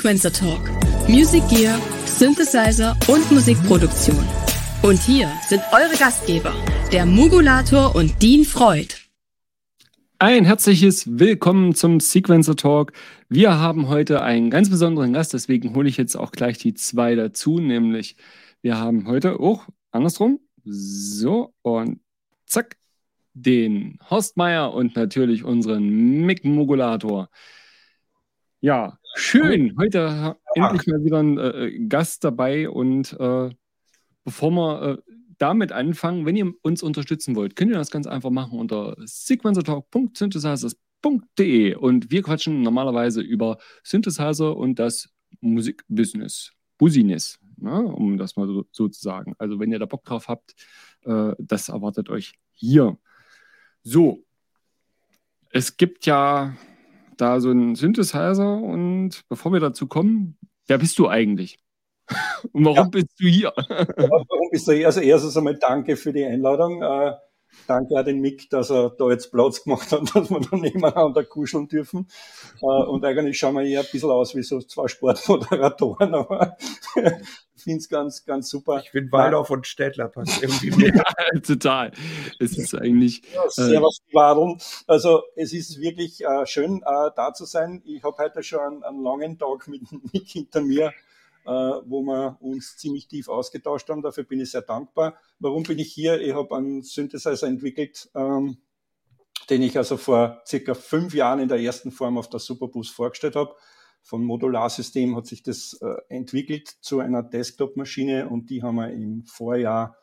Sequencer Talk. Music Gear, Synthesizer und Musikproduktion. Und hier sind eure Gastgeber, der Mugulator und Dean Freud. Ein herzliches Willkommen zum Sequencer Talk. Wir haben heute einen ganz besonderen Gast, deswegen hole ich jetzt auch gleich die zwei dazu, nämlich wir haben heute auch andersrum, so und zack, den Horst Meier und natürlich unseren Mick Mogulator. Ja, schön. Heute ja. endlich mal wieder ein äh, Gast dabei und äh, bevor wir äh, damit anfangen, wenn ihr uns unterstützen wollt, könnt ihr das ganz einfach machen unter sequencertalk.synthesizers.de und wir quatschen normalerweise über Synthesizer und das Musikbusiness, Business, ne, um das mal so, so, zu sagen. Also wenn ihr da Bock drauf habt, äh, das erwartet euch hier. So, es gibt ja da so einen Synthesizer und bevor wir dazu kommen, wer bist du eigentlich? Und warum ja. bist du hier? warum bist du hier? Also erstes einmal danke für die Einladung. Äh, danke an den Mick, dass er da jetzt Platz gemacht hat, dass wir da nebeneinander kuscheln dürfen. Äh, und eigentlich schauen wir eher ein bisschen aus wie so zwei Sportmoderatoren, aber finde es ganz, ganz super. Ich finde Waldorf und Städtler passt irgendwie mehr. ja, total. Es ist eigentlich. Ja, servus, äh, Wadeln. Also, es ist wirklich äh, schön, äh, da zu sein. Ich habe heute schon einen, einen langen Tag mit Mick hinter mir äh, wo wir uns ziemlich tief ausgetauscht haben. Dafür bin ich sehr dankbar. Warum bin ich hier? Ich habe einen Synthesizer entwickelt, ähm, den ich also vor circa fünf Jahren in der ersten Form auf der Superbus vorgestellt habe. Vom Modularsystem hat sich das äh, entwickelt zu einer Desktop-Maschine und die haben wir im Vorjahr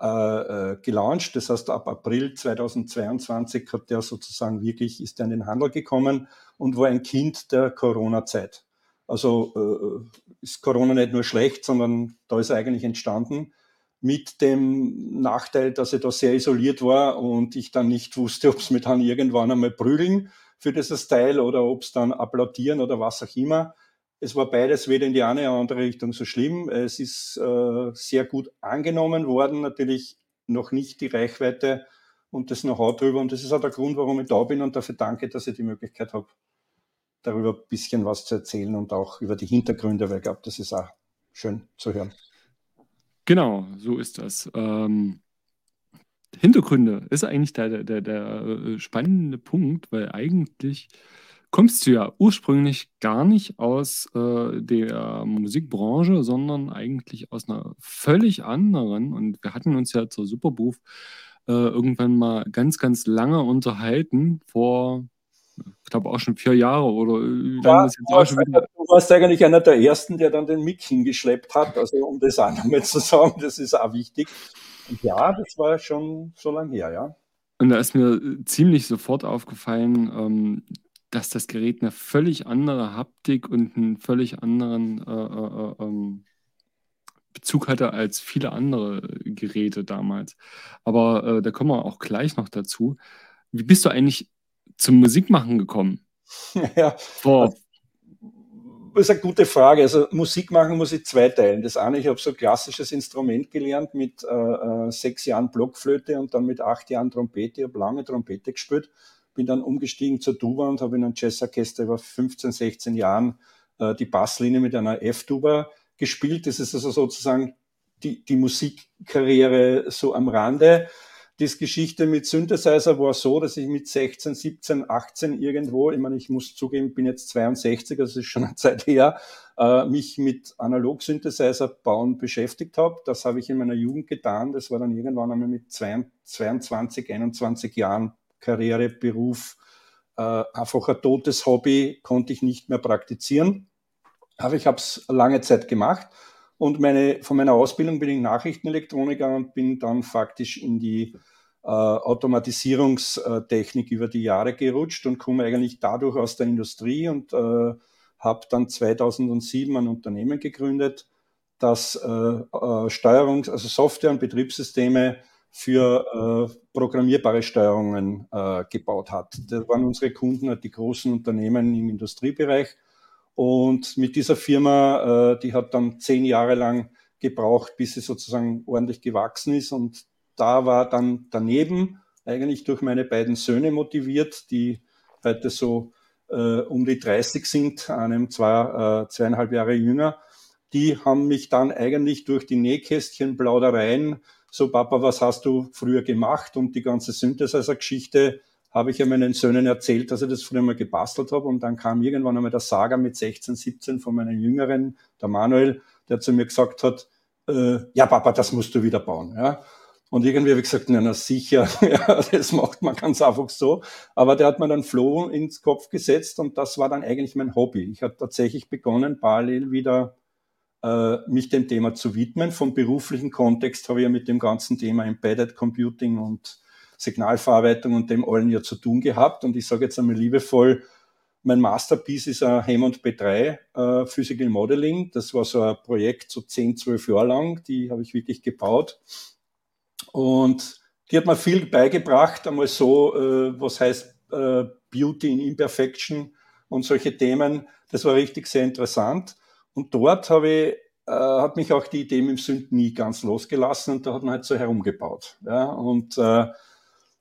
äh, äh gelauncht. Das heißt, ab April 2022 hat der sozusagen wirklich, ist er in den Handel gekommen und war ein Kind der Corona-Zeit. Also äh, ist Corona nicht nur schlecht, sondern da ist er eigentlich entstanden mit dem Nachteil, dass ich da sehr isoliert war und ich dann nicht wusste, ob es mir dann irgendwann einmal prügeln für dieses Teil oder ob es dann applaudieren oder was auch immer. Es war beides weder in die eine oder andere Richtung so schlimm. Es ist äh, sehr gut angenommen worden, natürlich noch nicht die Reichweite und das Know-how drüber. Und das ist auch der Grund, warum ich da bin und dafür danke, dass ich die Möglichkeit habe, darüber ein bisschen was zu erzählen und auch über die Hintergründe, weil ich glaube, das ist auch schön zu hören. Genau, so ist das. Ähm, Hintergründe ist eigentlich der, der, der äh, spannende Punkt, weil eigentlich kommst du ja ursprünglich gar nicht aus äh, der Musikbranche, sondern eigentlich aus einer völlig anderen. Und wir hatten uns ja zur Superbooth äh, irgendwann mal ganz, ganz lange unterhalten, vor ich glaube auch schon vier Jahre oder wie lange das jetzt auch schon wieder. Du warst eigentlich einer der ersten, der dann den Mick hingeschleppt hat. Also um das auch nochmal zu sagen, das ist auch wichtig. Ja, das war schon so lange her, ja. Und da ist mir ziemlich sofort aufgefallen, ähm, dass das Gerät eine völlig andere Haptik und einen völlig anderen äh, äh, äh, ähm, Bezug hatte als viele andere Geräte damals. Aber äh, da kommen wir auch gleich noch dazu. Wie bist du eigentlich zum Musikmachen gekommen? Ja, Vor das ist eine gute Frage. Also Musik machen muss ich zweiteilen. Das eine, ich habe so ein klassisches Instrument gelernt mit äh, äh, sechs Jahren Blockflöte und dann mit acht Jahren Trompete. Ich habe lange Trompete gespielt, bin dann umgestiegen zur Tuba und habe in einem Jazzorchester über 15, 16 Jahren äh, die Basslinie mit einer F-Tuba gespielt. Das ist also sozusagen die, die Musikkarriere so am Rande. Das Geschichte mit Synthesizer war so, dass ich mit 16, 17, 18 irgendwo, ich meine, ich muss zugeben, bin jetzt 62, also das ist schon eine Zeit her, äh, mich mit Analog-Synthesizer bauen beschäftigt habe. Das habe ich in meiner Jugend getan. Das war dann irgendwann einmal mit 22, 21 Jahren Karriere, Beruf, äh, einfach ein totes Hobby, konnte ich nicht mehr praktizieren. Aber ich habe es lange Zeit gemacht. Und meine, von meiner Ausbildung bin ich Nachrichtenelektroniker und bin dann faktisch in die äh, Automatisierungstechnik über die Jahre gerutscht und komme eigentlich dadurch aus der Industrie und äh, habe dann 2007 ein Unternehmen gegründet, das äh, äh, Steuerungs-, also Software und Betriebssysteme für äh, programmierbare Steuerungen äh, gebaut hat. Das waren unsere Kunden, die großen Unternehmen im Industriebereich. Und mit dieser Firma, äh, die hat dann zehn Jahre lang gebraucht, bis sie sozusagen ordentlich gewachsen ist. Und da war dann daneben eigentlich durch meine beiden Söhne motiviert, die heute so äh, um die 30 sind, einem zwei, äh, zweieinhalb Jahre jünger. Die haben mich dann eigentlich durch die Nähkästchen Plaudereien, so Papa, was hast du früher gemacht? Und die ganze Synthesizer-Geschichte habe ich ja meinen Söhnen erzählt, dass ich das früher mal gebastelt habe. Und dann kam irgendwann einmal der Saga mit 16, 17 von meinen Jüngeren, der Manuel, der zu mir gesagt hat, äh, ja Papa, das musst du wieder bauen. Ja? Und irgendwie habe ich gesagt, na, na sicher, ja, das macht man ganz einfach so. Aber der hat mir dann Floh ins Kopf gesetzt und das war dann eigentlich mein Hobby. Ich habe tatsächlich begonnen, parallel wieder äh, mich dem Thema zu widmen. Vom beruflichen Kontext habe ich ja mit dem ganzen Thema Embedded Computing und Signalverarbeitung und dem allen ja zu tun gehabt. Und ich sage jetzt einmal liebevoll, mein Masterpiece ist ein Hammond B3 äh, Physical Modeling. Das war so ein Projekt so 10, 12 Jahre lang. Die habe ich wirklich gebaut und die hat mir viel beigebracht, einmal so, äh, was heißt äh, Beauty in Imperfection und solche Themen. Das war richtig sehr interessant. Und dort habe ich, äh, hat mich auch die Idee mit dem Sünd nie ganz losgelassen und da hat man halt so herumgebaut. Ja? Und äh,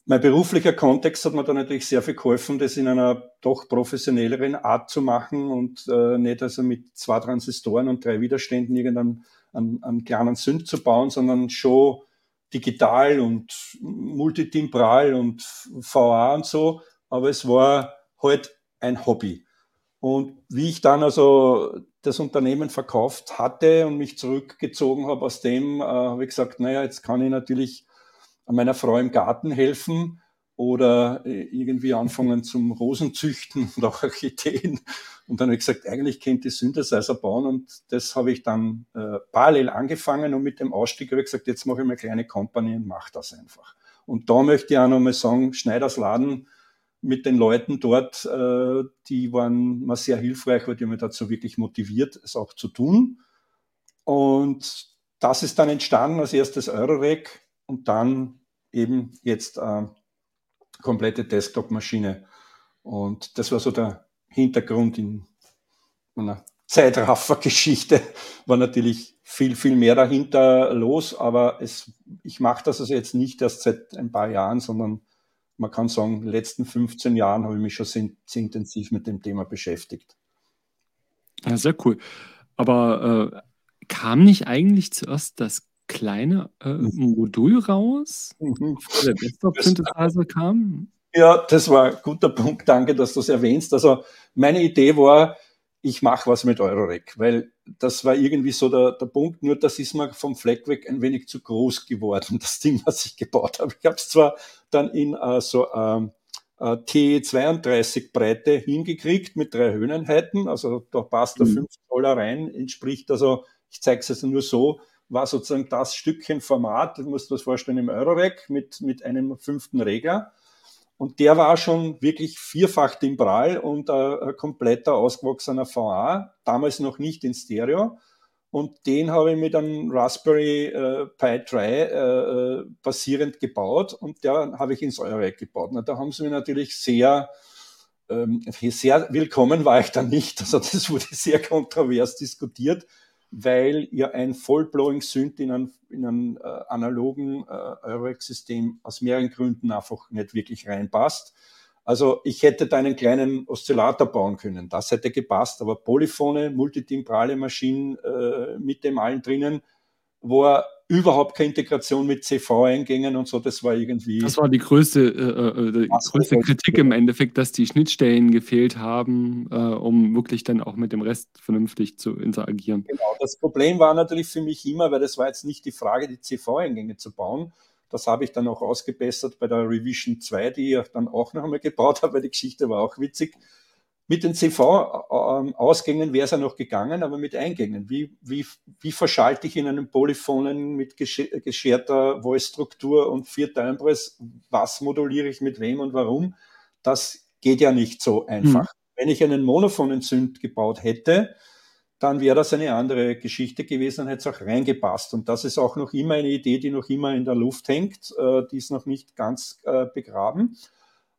mein beruflicher Kontext hat mir da natürlich sehr viel geholfen, das in einer doch professionelleren Art zu machen und äh, nicht also mit zwei Transistoren und drei Widerständen irgendeinen einen, einen kleinen Sünd zu bauen, sondern schon digital und multitimbral und VA und so, aber es war halt ein Hobby. Und wie ich dann also das Unternehmen verkauft hatte und mich zurückgezogen habe aus dem, äh, habe ich gesagt, naja, jetzt kann ich natürlich meiner Frau im Garten helfen oder äh, irgendwie anfangen zum Rosenzüchten und auch Orchideen. Und dann habe ich gesagt, eigentlich könnte ich Synthesizer bauen und das habe ich dann äh, parallel angefangen und mit dem Ausstieg habe ich gesagt, jetzt mache ich eine kleine Company und mache das einfach. Und da möchte ich auch nochmal sagen, Schneiders Laden mit den Leuten dort, äh, die waren mir sehr hilfreich, weil die haben mich dazu wirklich motiviert, es auch zu tun. Und das ist dann entstanden als erstes Eurorec und dann eben jetzt äh, komplette Desktop-Maschine. Und das war so der Hintergrund in meiner Zeitraffer-Geschichte. War natürlich viel, viel mehr dahinter los, aber es, ich mache das also jetzt nicht erst seit ein paar Jahren, sondern man kann sagen, in den letzten 15 Jahren habe ich mich schon sehr, sehr intensiv mit dem Thema beschäftigt. Ja, sehr cool. Aber äh, kam nicht eigentlich zuerst das kleine äh, mhm. Modul raus, mhm. der Desktop-Synthesizer kam? Ja, das war ein guter Punkt. Danke, dass du es erwähnst. Also meine Idee war, ich mache was mit Eurorec, weil das war irgendwie so der, der Punkt. Nur das ist mir vom Fleck weg ein wenig zu groß geworden, das Ding, was ich gebaut habe. Ich habe es zwar dann in uh, so ähm, uh, T32 Breite hingekriegt mit drei Höheneinheiten, also da passt der mhm. 5 Dollar rein, entspricht also, ich zeige es also nur so, war sozusagen das Stückchen Format, du musst dir das vorstellen, im Eurorack mit, mit einem fünften Regler. Und der war schon wirklich vierfach timbral und ein, ein kompletter ausgewachsener VA, damals noch nicht in Stereo. Und den habe ich mit einem Raspberry äh, Pi 3 äh, äh, basierend gebaut und der habe ich ins Eurorack gebaut. Na, da haben sie mir natürlich sehr, ähm, sehr willkommen war ich da nicht. Also das wurde sehr kontrovers diskutiert weil ja ein Vollblowing Synth in einem, in einem äh, analogen äh, Eurorack-System aus mehreren Gründen einfach nicht wirklich reinpasst. Also ich hätte da einen kleinen Oszillator bauen können, das hätte gepasst, aber Polyphone, multitimbrale Maschinen äh, mit dem allen drinnen, wo er überhaupt keine Integration mit CV-Eingängen und so, das war irgendwie. Das war die größte, äh, äh die größte Kritik im Endeffekt, dass die Schnittstellen gefehlt haben, äh, um wirklich dann auch mit dem Rest vernünftig zu interagieren. Genau, das Problem war natürlich für mich immer, weil das war jetzt nicht die Frage, die CV-Eingänge zu bauen. Das habe ich dann auch ausgebessert bei der Revision 2, die ich dann auch noch einmal gebaut habe, weil die Geschichte war auch witzig. Mit den CV-Ausgängen wäre es ja noch gegangen, aber mit Eingängen. Wie, wie, wie verschalte ich in einem Polyphonen mit gescherter Voice-Struktur und vier Timbres? Was moduliere ich mit wem und warum? Das geht ja nicht so einfach. Hm. Wenn ich einen monophonen Synth gebaut hätte, dann wäre das eine andere Geschichte gewesen, dann hätte es auch reingepasst. Und das ist auch noch immer eine Idee, die noch immer in der Luft hängt. Äh, die ist noch nicht ganz äh, begraben.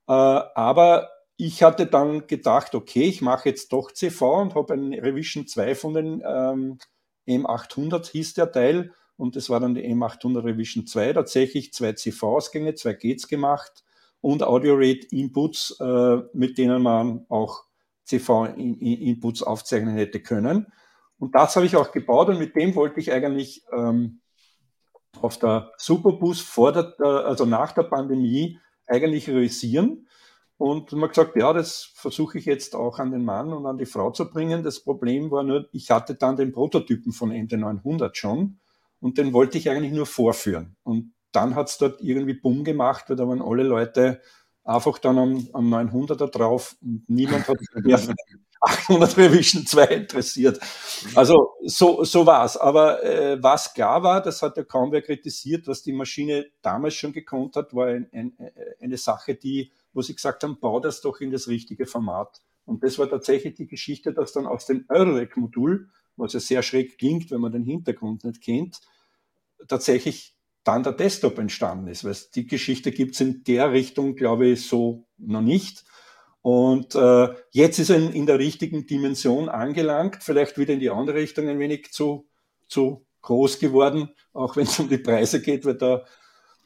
Äh, aber ich hatte dann gedacht, okay, ich mache jetzt doch CV und habe einen Revision 2 von den ähm, M800 hieß der Teil und das war dann die M800 Revision 2, tatsächlich zwei CV-Ausgänge, zwei Gates gemacht und Audio Rate Inputs, äh, mit denen man auch CV-Inputs aufzeichnen hätte können. Und das habe ich auch gebaut und mit dem wollte ich eigentlich ähm, auf der Superbus vor der, also nach der Pandemie eigentlich realisieren. Und man gesagt, ja, das versuche ich jetzt auch an den Mann und an die Frau zu bringen. Das Problem war nur, ich hatte dann den Prototypen von MD900 schon und den wollte ich eigentlich nur vorführen. Und dann hat es dort irgendwie Bumm gemacht, weil da waren alle Leute einfach dann am, am 900er drauf und niemand hat sich 800 Revision 2 interessiert. Also so, so war's. Aber äh, was klar war, das hat ja kaum wer kritisiert, was die Maschine damals schon gekonnt hat, war ein, ein, eine Sache, die, wo sie gesagt haben, bau das doch in das richtige Format. Und das war tatsächlich die Geschichte, dass dann aus dem Eurorec-Modul, was ja sehr schräg klingt, wenn man den Hintergrund nicht kennt, tatsächlich dann der Desktop entstanden ist. Weil die Geschichte gibt's in der Richtung, glaube ich, so noch nicht. Und äh, jetzt ist er in, in, der richtigen Dimension angelangt, vielleicht wieder in die andere Richtung ein wenig zu, zu groß geworden, auch wenn es um die Preise geht, weil da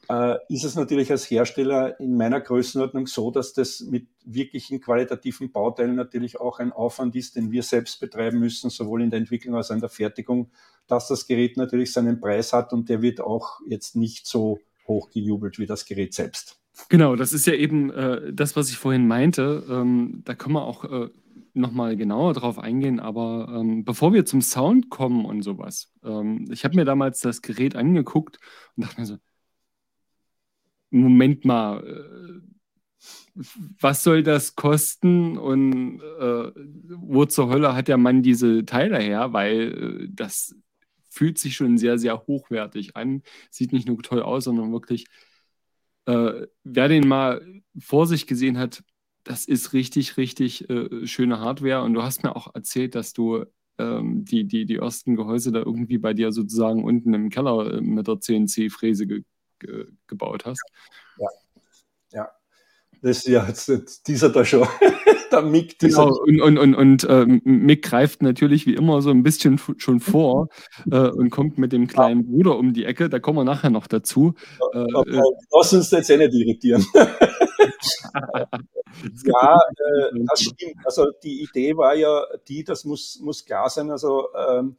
äh, ist es natürlich als Hersteller in meiner Größenordnung so, dass das mit wirklichen qualitativen Bauteilen natürlich auch ein Aufwand ist, den wir selbst betreiben müssen, sowohl in der Entwicklung als auch in der Fertigung, dass das Gerät natürlich seinen Preis hat und der wird auch jetzt nicht so hoch gejubelt wie das Gerät selbst. Genau, das ist ja eben äh, das, was ich vorhin meinte. Ähm, da können wir auch äh, nochmal genauer drauf eingehen. Aber ähm, bevor wir zum Sound kommen und sowas, ähm, ich habe mir damals das Gerät angeguckt und dachte mir so, Moment mal, äh, was soll das kosten und äh, wo zur Hölle hat der Mann diese Teile her? Weil äh, das fühlt sich schon sehr, sehr hochwertig an. Sieht nicht nur toll aus, sondern wirklich äh, wer den mal vor sich gesehen hat, das ist richtig, richtig äh, schöne Hardware. Und du hast mir auch erzählt, dass du ähm, die, die, die ersten Gehäuse da irgendwie bei dir sozusagen unten im Keller mit der CNC-Fräse ge ge gebaut hast. Ja, ja. Das ist ja jetzt dieser da schon. der Mick. Genau, und, und, und, und äh, Mick greift natürlich wie immer so ein bisschen schon vor äh, und kommt mit dem kleinen ja. Bruder um die Ecke. Da kommen wir nachher noch dazu. Äh, äh Lass uns jetzt eh nicht irritieren. ja, äh, das stimmt. Also die Idee war ja die, das muss, muss klar sein. Also ähm,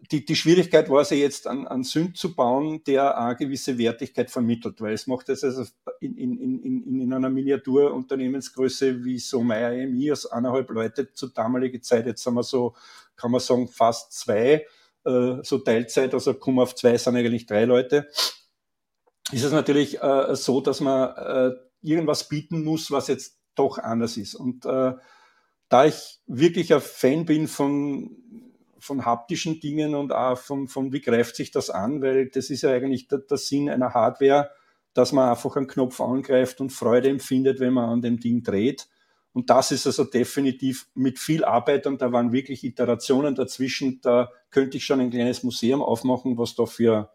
die, die Schwierigkeit war es ja jetzt, an, an Sünd zu bauen, der eine gewisse Wertigkeit vermittelt, weil es macht es also in, in, in, in einer Miniaturunternehmensgröße wie so Meier EMI aus eineinhalb Leute zur damaligen Zeit, jetzt sind wir so, kann man sagen, fast zwei, äh, so Teilzeit, also kommen auf zwei, sind eigentlich drei Leute, ist es natürlich äh, so, dass man äh, irgendwas bieten muss, was jetzt doch anders ist. Und äh, da ich wirklich ein Fan bin von von haptischen Dingen und auch von, von wie greift sich das an, weil das ist ja eigentlich der, der Sinn einer Hardware, dass man einfach einen Knopf angreift und Freude empfindet, wenn man an dem Ding dreht. Und das ist also definitiv mit viel Arbeit und da waren wirklich Iterationen dazwischen. Da könnte ich schon ein kleines Museum aufmachen, was da für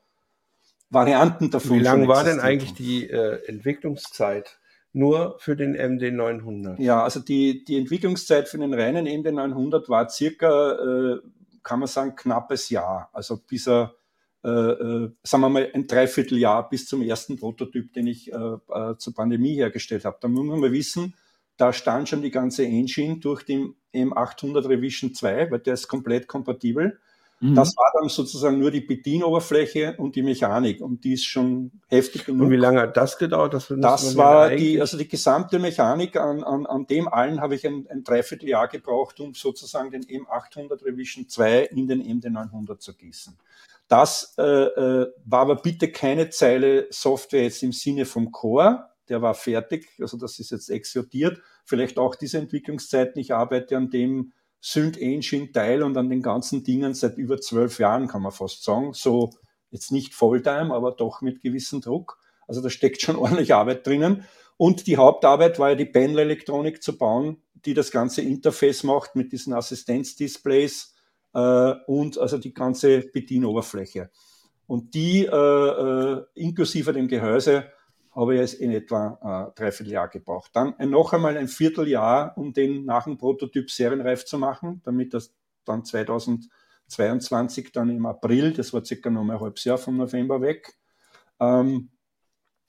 Varianten davon Wie lang war denn eigentlich die äh, Entwicklungszeit? Nur für den MD900? Ja, also die, die Entwicklungszeit für den reinen MD900 war circa äh, kann man sagen, knappes Jahr. Also bis er, äh, äh, sagen wir mal, ein Dreivierteljahr bis zum ersten Prototyp, den ich äh, äh, zur Pandemie hergestellt habe. Da muss man mal wissen, da stand schon die ganze Engine durch den M800 Revision 2, weil der ist komplett kompatibel. Mhm. Das war dann sozusagen nur die Bedienoberfläche und die Mechanik und die ist schon heftig genug. Und wie lange hat das gedauert? Das, das war die, also die gesamte Mechanik an, an, an dem allen habe ich ein, ein Dreivierteljahr gebraucht, um sozusagen den M800 Revision 2 in den MD900 zu gießen. Das äh, äh, war aber bitte keine Zeile Software jetzt im Sinne vom Core, der war fertig, also das ist jetzt exortiert. Vielleicht auch diese Entwicklungszeiten. Ich arbeite an dem Synth Engine Teil und an den ganzen Dingen seit über zwölf Jahren, kann man fast sagen. So jetzt nicht Fulltime, aber doch mit gewissem Druck. Also da steckt schon ordentlich Arbeit drinnen. Und die Hauptarbeit war ja die Panel-Elektronik zu bauen, die das ganze Interface macht mit diesen Assistenzdisplays äh, und also die ganze Bedienoberfläche. Und die äh, äh, inklusive dem Gehäuse habe ich es in etwa äh, dreiviertel Jahr gebraucht. Dann noch einmal ein Vierteljahr, um den nach dem Prototyp serienreif zu machen, damit das dann 2022 dann im April, das war circa noch ein halbes Jahr vom November weg, ähm,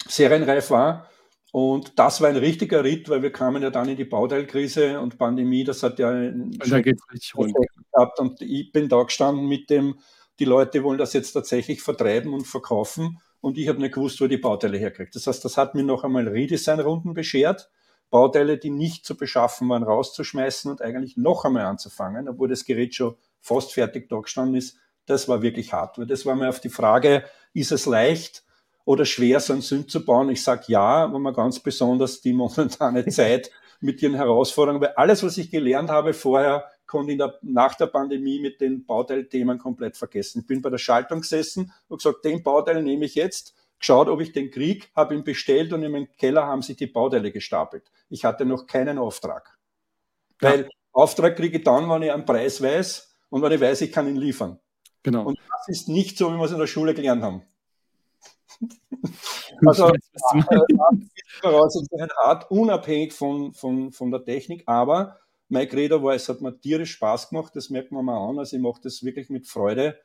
serienreif war. Und das war ein richtiger Ritt, weil wir kamen ja dann in die Bauteilkrise und Pandemie, das hat ja richtig rund. gehabt. Und ich bin da gestanden mit dem, die Leute wollen das jetzt tatsächlich vertreiben und verkaufen und ich habe nicht gewusst, wo die Bauteile herkriegt. Das heißt, das hat mir noch einmal Redesign-Runden beschert, Bauteile, die nicht zu beschaffen waren, rauszuschmeißen und eigentlich noch einmal anzufangen, obwohl das Gerät schon fast fertig da gestanden ist. Das war wirklich hart, weil das war mir auf die Frage, ist es leicht? oder schwer, so ein Sünd zu bauen? Ich sage ja, aber man ganz besonders die momentane Zeit mit ihren Herausforderungen, weil alles, was ich gelernt habe vorher, konnte ich der, nach der Pandemie mit den Bauteilthemen komplett vergessen. Ich bin bei der Schaltung gesessen und gesagt, den Bauteil nehme ich jetzt, geschaut, ob ich den krieg, habe ihn bestellt und in meinem Keller haben sich die Bauteile gestapelt. Ich hatte noch keinen Auftrag. Weil ja. Auftrag kriege ich dann, wenn ich einen Preis weiß und wenn ich weiß, ich kann ihn liefern. Genau. Und das ist nicht so, wie wir es in der Schule gelernt haben. Also, hart, unabhängig von, von, von der Technik, aber mein Credo war, es hat mir tierisch Spaß gemacht, das merkt man mal an, also ich mache das wirklich mit Freude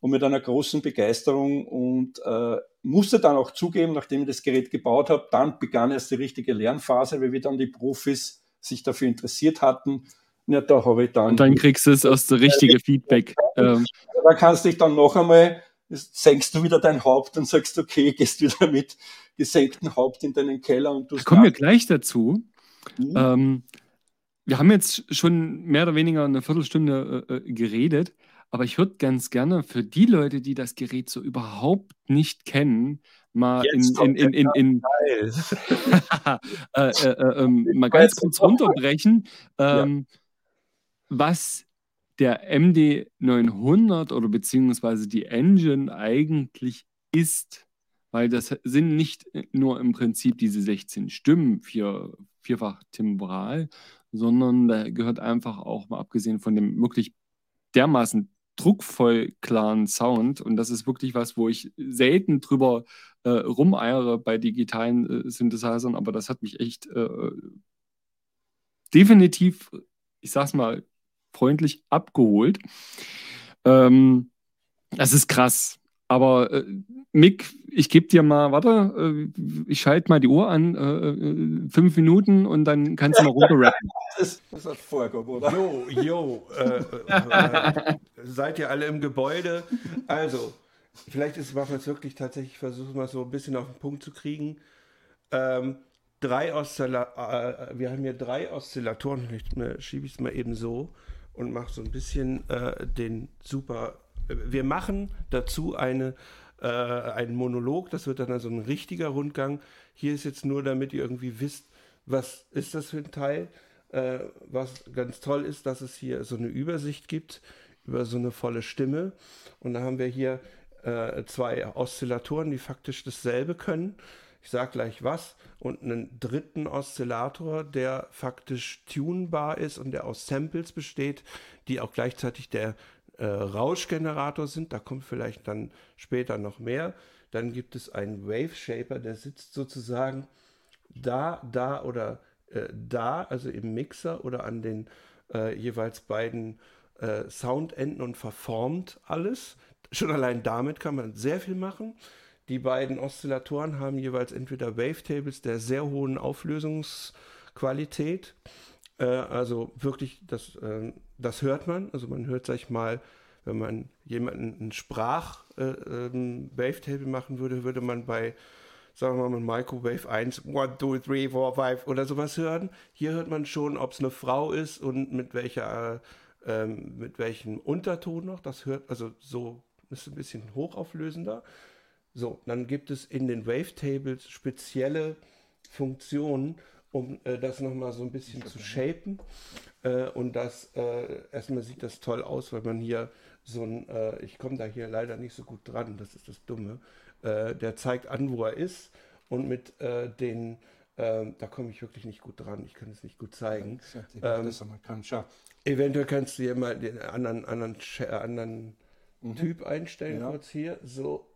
und mit einer großen Begeisterung und äh, musste dann auch zugeben, nachdem ich das Gerät gebaut habe, dann begann erst die richtige Lernphase, weil wir dann die Profis sich dafür interessiert hatten. Ja, da habe ich dann. Und dann kriegst du es aus der richtigen Feedback. Ähm. Da kannst du dich dann noch einmal senkst du wieder dein Haupt und sagst, okay, gehst wieder mit gesenktem Haupt in deinen Keller und du. Kommen wir gleich dazu. Mhm. Ähm, wir haben jetzt schon mehr oder weniger eine Viertelstunde äh, äh geredet, aber ich würde ganz gerne für die Leute, die das Gerät so überhaupt nicht kennen, mal jetzt in, in, in, in, in äh, äh, äh, mal ganz kurz runterbrechen, ähm, ja. was der MD 900 oder beziehungsweise die Engine eigentlich ist, weil das sind nicht nur im Prinzip diese 16 Stimmen, vier, vierfach timbral, sondern da gehört einfach auch mal abgesehen von dem wirklich dermaßen druckvoll klaren Sound und das ist wirklich was, wo ich selten drüber äh, rumeiere bei digitalen äh, Synthesizern, aber das hat mich echt äh, definitiv, ich sag's mal, freundlich abgeholt. Ähm, das ist krass. Aber äh, Mick, ich gebe dir mal, warte, äh, ich schalte mal die Uhr an, äh, äh fünf Minuten und dann kannst du mal runterrappen. das, das hat vorgekommen, oder? Jo, jo. Äh, äh, seid ihr alle im Gebäude? Also, vielleicht ist es jetzt wirklich tatsächlich, versuchen mal so ein bisschen auf den Punkt zu kriegen. Ähm, drei Oszillatoren, wir haben hier drei Oszillatoren, vielleicht schiebe ich es mal eben so und mache so ein bisschen äh, den super. Wir machen dazu eine, äh, einen Monolog, das wird dann also ein richtiger Rundgang. Hier ist jetzt nur, damit ihr irgendwie wisst, was ist das für ein Teil. Äh, was ganz toll ist, dass es hier so eine Übersicht gibt über so eine volle Stimme. Und da haben wir hier äh, zwei Oszillatoren, die faktisch dasselbe können ich sage gleich was, und einen dritten Oszillator, der faktisch tunbar ist und der aus Samples besteht, die auch gleichzeitig der äh, Rauschgenerator sind. Da kommt vielleicht dann später noch mehr. Dann gibt es einen Wave Shaper, der sitzt sozusagen da, da oder äh, da, also im Mixer oder an den äh, jeweils beiden äh, Soundenden und verformt alles. Schon allein damit kann man sehr viel machen. Die beiden Oszillatoren haben jeweils entweder Wavetables der sehr hohen Auflösungsqualität, äh, also wirklich, das, äh, das hört man, also man hört, sag ich mal, wenn man jemanden einen Sprach-Wavetable äh, machen würde, würde man bei, sagen wir mal, Microwave 1, 1, 2, 3, 4, 5 oder sowas hören. Hier hört man schon, ob es eine Frau ist und mit welcher, ähm, mit welchem Unterton noch. Das hört, also so ist ein bisschen hochauflösender. So, dann gibt es in den Wavetables spezielle Funktionen, um äh, das nochmal so ein bisschen zu shapen. Äh, und das, äh, erstmal sieht das toll aus, weil man hier so ein, äh, ich komme da hier leider nicht so gut dran, das ist das Dumme, äh, der zeigt an, wo er ist und mit äh, den, ähm, da komme ich wirklich nicht gut dran, ich kann es nicht gut zeigen. Ähm, eventuell kannst du hier mal den anderen, anderen, anderen mhm. Typ einstellen, ja. kurz hier, so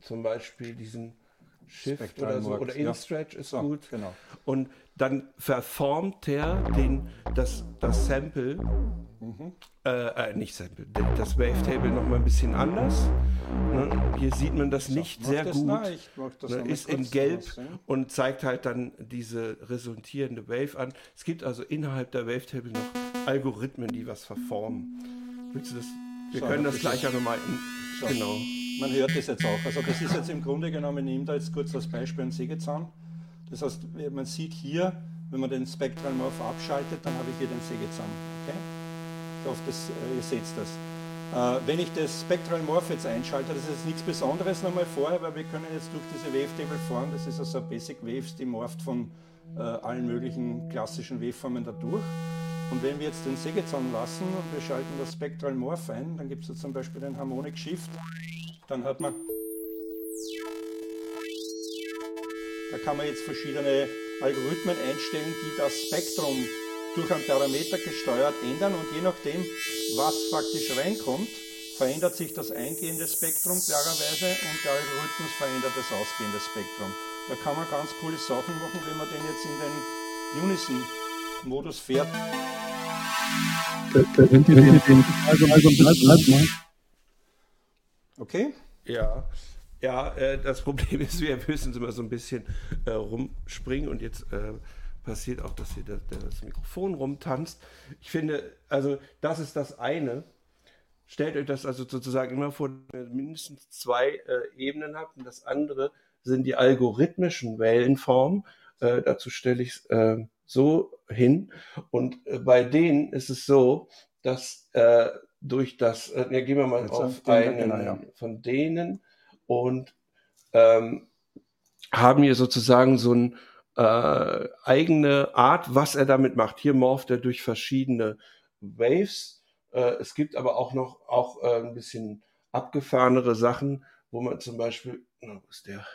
zum Beispiel diesen Shift oder so, oder InStretch ja. ist so, gut. Genau. Und dann verformt er den, das, das Sample, mhm. äh, äh, nicht Sample, das Wavetable noch mal ein bisschen anders. Ne? Hier sieht man das nicht sehr das gut. Na, das ne? Ist in Gelb und zeigt halt dann diese resultierende Wave an. Es gibt also innerhalb der Wavetable noch Algorithmen, die was verformen. Willst du das? Wir so, können das gleich auch nochmal. So. Genau. Man hört das jetzt auch. Also das ist jetzt im Grunde genommen, ich nehme da jetzt kurz als Beispiel einen Sägezahn. Das heißt, man sieht hier, wenn man den Spectral Morph abschaltet, dann habe ich hier den Sägezahn. Okay? Ich hoffe, das, äh, ihr seht das. Äh, wenn ich das Spectral Morph jetzt einschalte, das ist jetzt nichts Besonderes nochmal vorher, weil wir können jetzt durch diese Wavetable fahren, das ist also Basic Waves, die morpht von äh, allen möglichen klassischen Waveformen dadurch. Und wenn wir jetzt den Sägezahn lassen und wir schalten das Spectral Morph ein, dann gibt es zum Beispiel den Harmonic Shift, dann hat man, da kann man jetzt verschiedene Algorithmen einstellen, die das Spektrum durch einen Parameter gesteuert ändern und je nachdem, was faktisch reinkommt, verändert sich das eingehende Spektrum klarerweise und der Algorithmus verändert das ausgehende Spektrum. Da kann man ganz coole Sachen machen, wenn man den jetzt in den Unison-Modus fährt. Da, da sind die den also, also, also, Okay? Ja. Ja, äh, das Problem ist, wir müssen immer so ein bisschen äh, rumspringen und jetzt äh, passiert auch, dass hier das, das, Mikrofon rumtanzt. Ich finde, also das ist das eine. Stellt euch das also sozusagen immer vor, dass ihr mindestens zwei äh, Ebenen habt und das andere sind die algorithmischen Wellenformen. Äh, dazu stelle ich es äh, so hin und bei denen ist es so, dass durch das, äh, ja, gehen wir mal Jetzt auf einen genau, ja. von denen und ähm, haben hier sozusagen so eine äh, eigene Art, was er damit macht. Hier morpht er durch verschiedene Waves. Äh, es gibt aber auch noch auch äh, ein bisschen abgefahrenere Sachen, wo man zum Beispiel, na, wo ist der?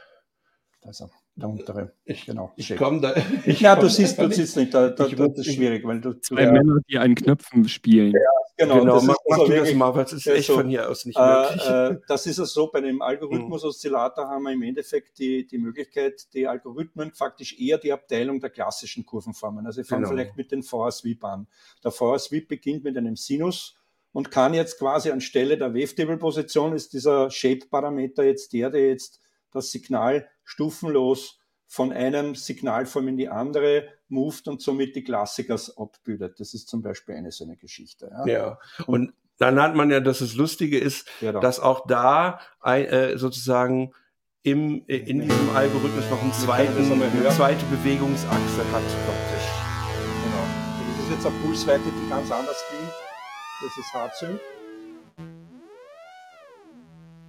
Da ist er. Der untere. Ich, genau. Ich komme da. Ich ja, du siehst, du siehst nicht. Da, da, das ist schwierig, weil du. Zwei Männer, die an Knöpfen spielen. Ja, genau. genau. Das mach, mach also wirklich, das mal, weil es ist echt so, von hier aus nicht äh, möglich. Äh, das ist es so, bei dem Algorithmus-Oszillator haben wir im Endeffekt die, die Möglichkeit, die Algorithmen faktisch eher die Abteilung der klassischen Kurvenformen. Also ich fange genau. vielleicht mit dem VR-Sweep an. Der VR-Sweep beginnt mit einem Sinus und kann jetzt quasi anstelle der Wavetable-Position ist dieser Shape-Parameter jetzt der, der jetzt das Signal stufenlos von einem Signalform in die andere moved und somit die Klassikers abbildet. Das ist zum Beispiel eine so eine Geschichte. Ja, ja. und dann hat man ja, dass das Lustige ist, ja, dass auch da ein, äh, sozusagen im, äh, in diesem Algorithmus noch einen zweiten, eine zweite Bewegungsachse hat. Praktisch. Genau. Das ist jetzt eine Pulsweite, die ganz anders klingt. Das ist H-Sync.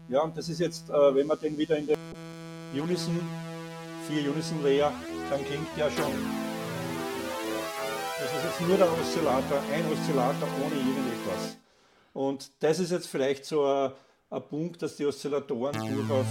Ja, und das ist jetzt, äh, wenn man den wieder in den Unison, 4 Unison Layer, dann klingt der schon. Das ist jetzt nur der Oszillator, ein Oszillator ohne irgendetwas. Und das ist jetzt vielleicht so ein, ein Punkt, dass die Oszillatoren durchaus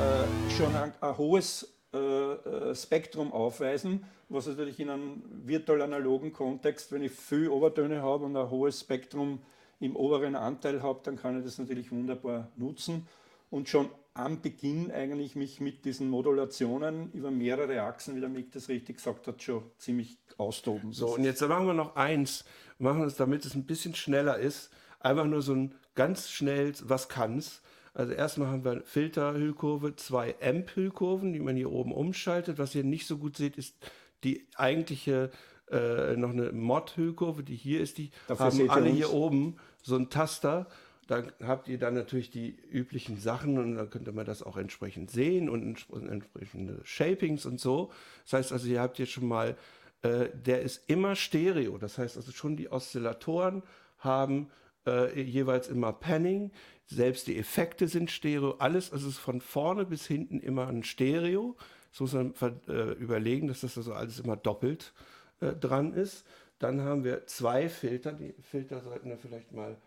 äh, schon ein, ein hohes äh, äh, Spektrum aufweisen, was natürlich in einem virtuell analogen Kontext, wenn ich viel Obertöne habe und ein hohes Spektrum im oberen Anteil habe, dann kann ich das natürlich wunderbar nutzen und schon am Beginn eigentlich mich mit diesen Modulationen über mehrere Achsen, wie der Mick das richtig gesagt hat, schon ziemlich austoben. So, und jetzt machen wir noch eins. Wir machen es, damit es ein bisschen schneller ist, einfach nur so ein ganz schnell, was kann's. Also erstmal haben wir Filterhüllkurve, zwei Amp-Hüllkurven, die man hier oben umschaltet. Was ihr nicht so gut seht, ist die eigentliche äh, noch eine Mod-Hüllkurve, die hier ist. Die Dafür haben alle hier oben so ein Taster da habt ihr dann natürlich die üblichen Sachen und dann könnte man das auch entsprechend sehen und entsprechende Shapings und so. Das heißt also, ihr habt hier schon mal, äh, der ist immer Stereo. Das heißt also schon die Oszillatoren haben äh, jeweils immer Panning. Selbst die Effekte sind Stereo. Alles, also ist von vorne bis hinten immer ein Stereo. Das muss man äh, überlegen, dass das also alles immer doppelt äh, dran ist. Dann haben wir zwei Filter. Die Filter sollten wir vielleicht mal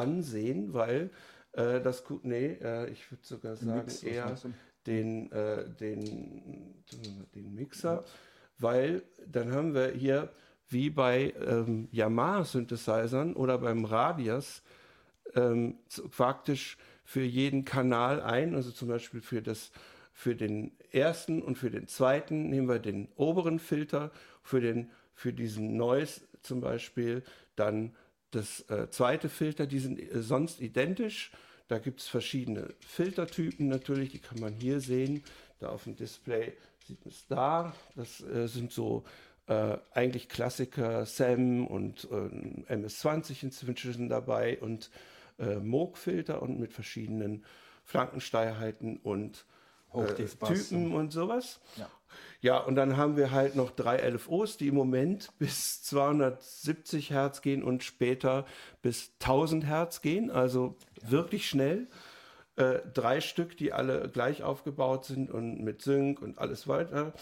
ansehen, weil äh, das, nee, äh, ich würde sogar sagen Mix, eher den, äh, den, den Mixer, ja. weil dann haben wir hier wie bei ähm, Yamaha-Synthesizern oder beim Radius ähm, praktisch für jeden Kanal ein, also zum Beispiel für das für den ersten und für den zweiten nehmen wir den oberen Filter, für, den, für diesen Noise zum Beispiel dann das äh, zweite Filter, die sind äh, sonst identisch. Da gibt es verschiedene Filtertypen natürlich, die kann man hier sehen. Da auf dem Display sieht man es da. Das äh, sind so äh, eigentlich Klassiker, SAM und äh, MS-20 inzwischen dabei und äh, Moog-Filter und mit verschiedenen Flankensteilheiten und Typen und sowas. Ja. Ja, und dann haben wir halt noch drei LFOs, die im Moment bis 270 Hertz gehen und später bis 1000 Hertz gehen, also ja. wirklich schnell. Äh, drei Stück, die alle gleich aufgebaut sind und mit Sync und alles weiter.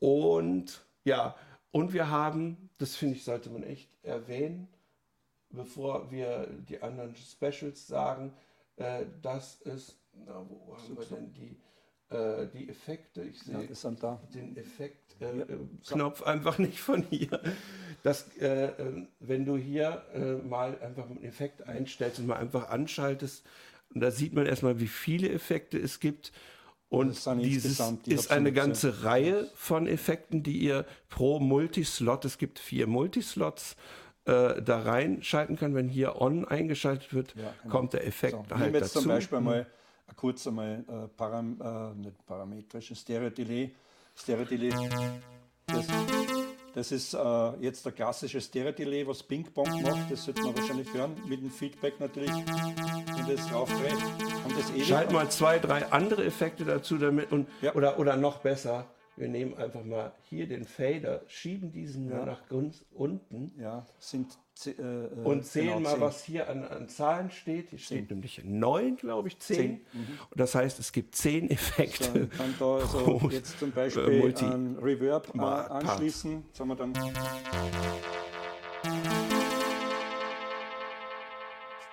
Und ja, und wir haben, das finde ich, sollte man echt erwähnen, bevor wir die anderen Specials sagen, äh, dass es, na, wo haben wir denn die, äh, die Effekte? Ich sehe ja, den Effekt-Knopf äh, ja. einfach nicht von hier. Dass, äh, äh, wenn du hier äh, mal einfach einen Effekt einstellst und mal einfach anschaltest, da sieht man erstmal, wie viele Effekte es gibt und dieses ist eine ganze Reihe von Effekten, die ihr pro Multislot, es gibt vier Multislots, äh, da reinschalten kann. Wenn hier On eingeschaltet wird, ja, genau. kommt der Effekt so, halt jetzt dazu. zum Beispiel mal kurz einmal äh, param, äh, nicht parametrisch, Stereo-Delay. Stereo-Delay, das, das ist äh, jetzt der klassische Stereo-Delay, was Ping-Pong macht. Das sollte man wahrscheinlich hören, mit dem Feedback natürlich, wenn das raufdreht. Eh Schalt mal zwei, drei andere Effekte dazu damit und, ja. oder, oder noch besser, wir nehmen einfach mal hier den Fader, schieben diesen ja. nach unten. Ja, sind äh, äh, und sehen genau, mal, 10. was hier an, an, Zahlen steht. Hier steht 10. nämlich 9, glaube ich, 10. 10. Mhm. Und das heißt, es gibt 10 Effekte. So, kann da also jetzt zum Beispiel äh, Multi einen Reverb äh, anschließen. Sagen wir dann.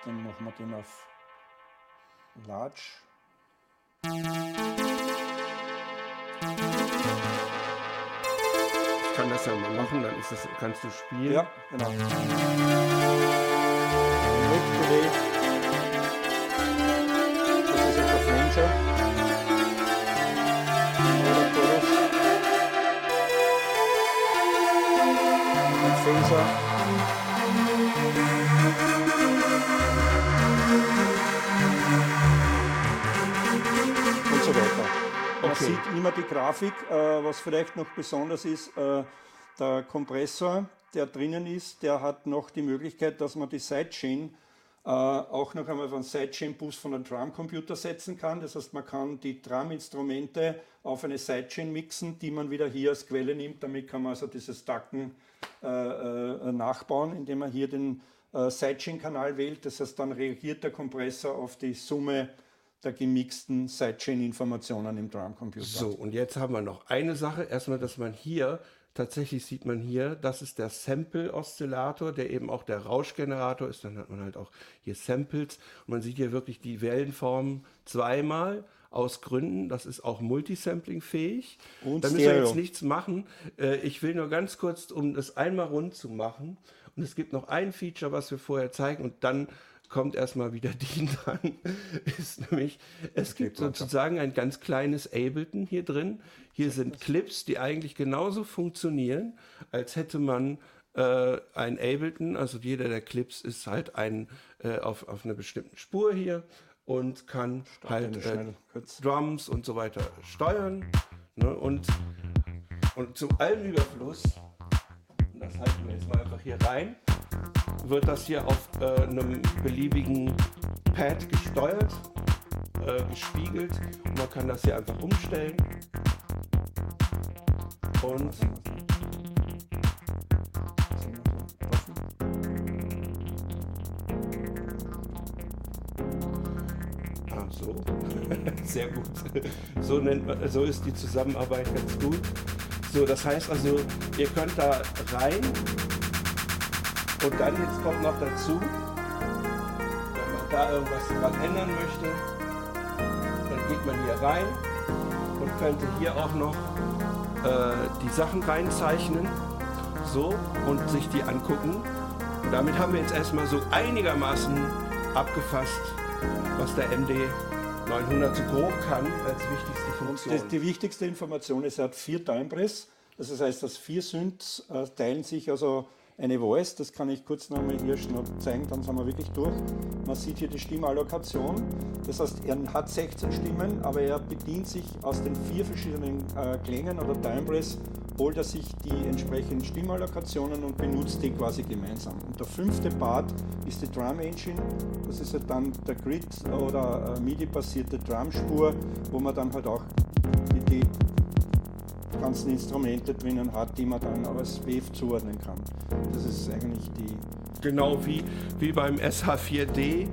Dann machen wir den auf Large. Kann das ja mal machen, dann ist das, kannst du spielen. Ja, genau. Mitgedreht. Das ist jetzt der Flanger. Oder Chorus. Ein Phaser. Sieht immer die Grafik, äh, was vielleicht noch besonders ist, äh, der Kompressor, der drinnen ist, der hat noch die Möglichkeit, dass man die Sidechain äh, auch noch einmal einen Sidechain-Bus von einem Drumcomputer setzen kann. Das heißt, man kann die Drum-Instrumente auf eine Sidechain mixen, die man wieder hier als Quelle nimmt. Damit kann man also dieses Dacken nachbauen, indem man hier den Sidechain-Kanal wählt. Das heißt, dann reagiert der Kompressor auf die Summe der gemixten Sidechain-Informationen im Drumcomputer. So, und jetzt haben wir noch eine Sache. Erstmal, dass man hier, tatsächlich sieht man hier, das ist der Sample-Oszillator, der eben auch der Rauschgenerator ist. Dann hat man halt auch hier Samples. Und man sieht hier wirklich die Wellenformen zweimal aus Gründen. Das ist auch Multisampling-fähig. Und da müssen wir jetzt nichts machen. Äh, ich will nur ganz kurz, um das einmal rund zu machen. Und es gibt noch ein Feature, was wir vorher zeigen. Und dann kommt erstmal wieder die dran, ist nämlich, es gibt sozusagen ein ganz kleines Ableton hier drin. Hier sind Clips, die eigentlich genauso funktionieren, als hätte man äh, ein Ableton, also jeder der Clips ist halt ein, äh, auf, auf einer bestimmten Spur hier und kann Start halt äh, Drums und so weiter steuern. Ne? Und, und zu allem Überfluss, das halten wir jetzt mal einfach hier rein, wird das hier auf äh, einem beliebigen Pad gesteuert, äh, gespiegelt und man kann das hier einfach umstellen. Und Ah, so. Sehr gut. So, nennt man, so ist die Zusammenarbeit ganz gut. So, das heißt also, ihr könnt da rein und dann jetzt kommt noch dazu, wenn man da irgendwas dran ändern möchte, dann geht man hier rein und könnte hier auch noch äh, die Sachen reinzeichnen. So und sich die angucken. Und damit haben wir jetzt erstmal so einigermaßen abgefasst, was der MD 900 so grob kann als wichtigste Funktion. Die, die wichtigste Information ist, er hat vier Timepress. Das heißt, dass vier Synths äh, teilen sich also eine Voice, das kann ich kurz nochmal hier schnell zeigen, dann sind wir wirklich durch. Man sieht hier die Stimmallokation, das heißt, er hat 16 Stimmen, aber er bedient sich aus den vier verschiedenen äh, Klängen oder Timbres, holt er sich die entsprechenden Stimmallokationen und benutzt die quasi gemeinsam. Und der fünfte Part ist die Drum Engine, das ist halt dann der Grid oder äh, MIDI-basierte Drumspur, wo man dann halt auch die, die ganzen Instrumente drinnen hat, die man dann als Wave zuordnen kann. Das ist eigentlich die. Genau wie, wie beim SH4D,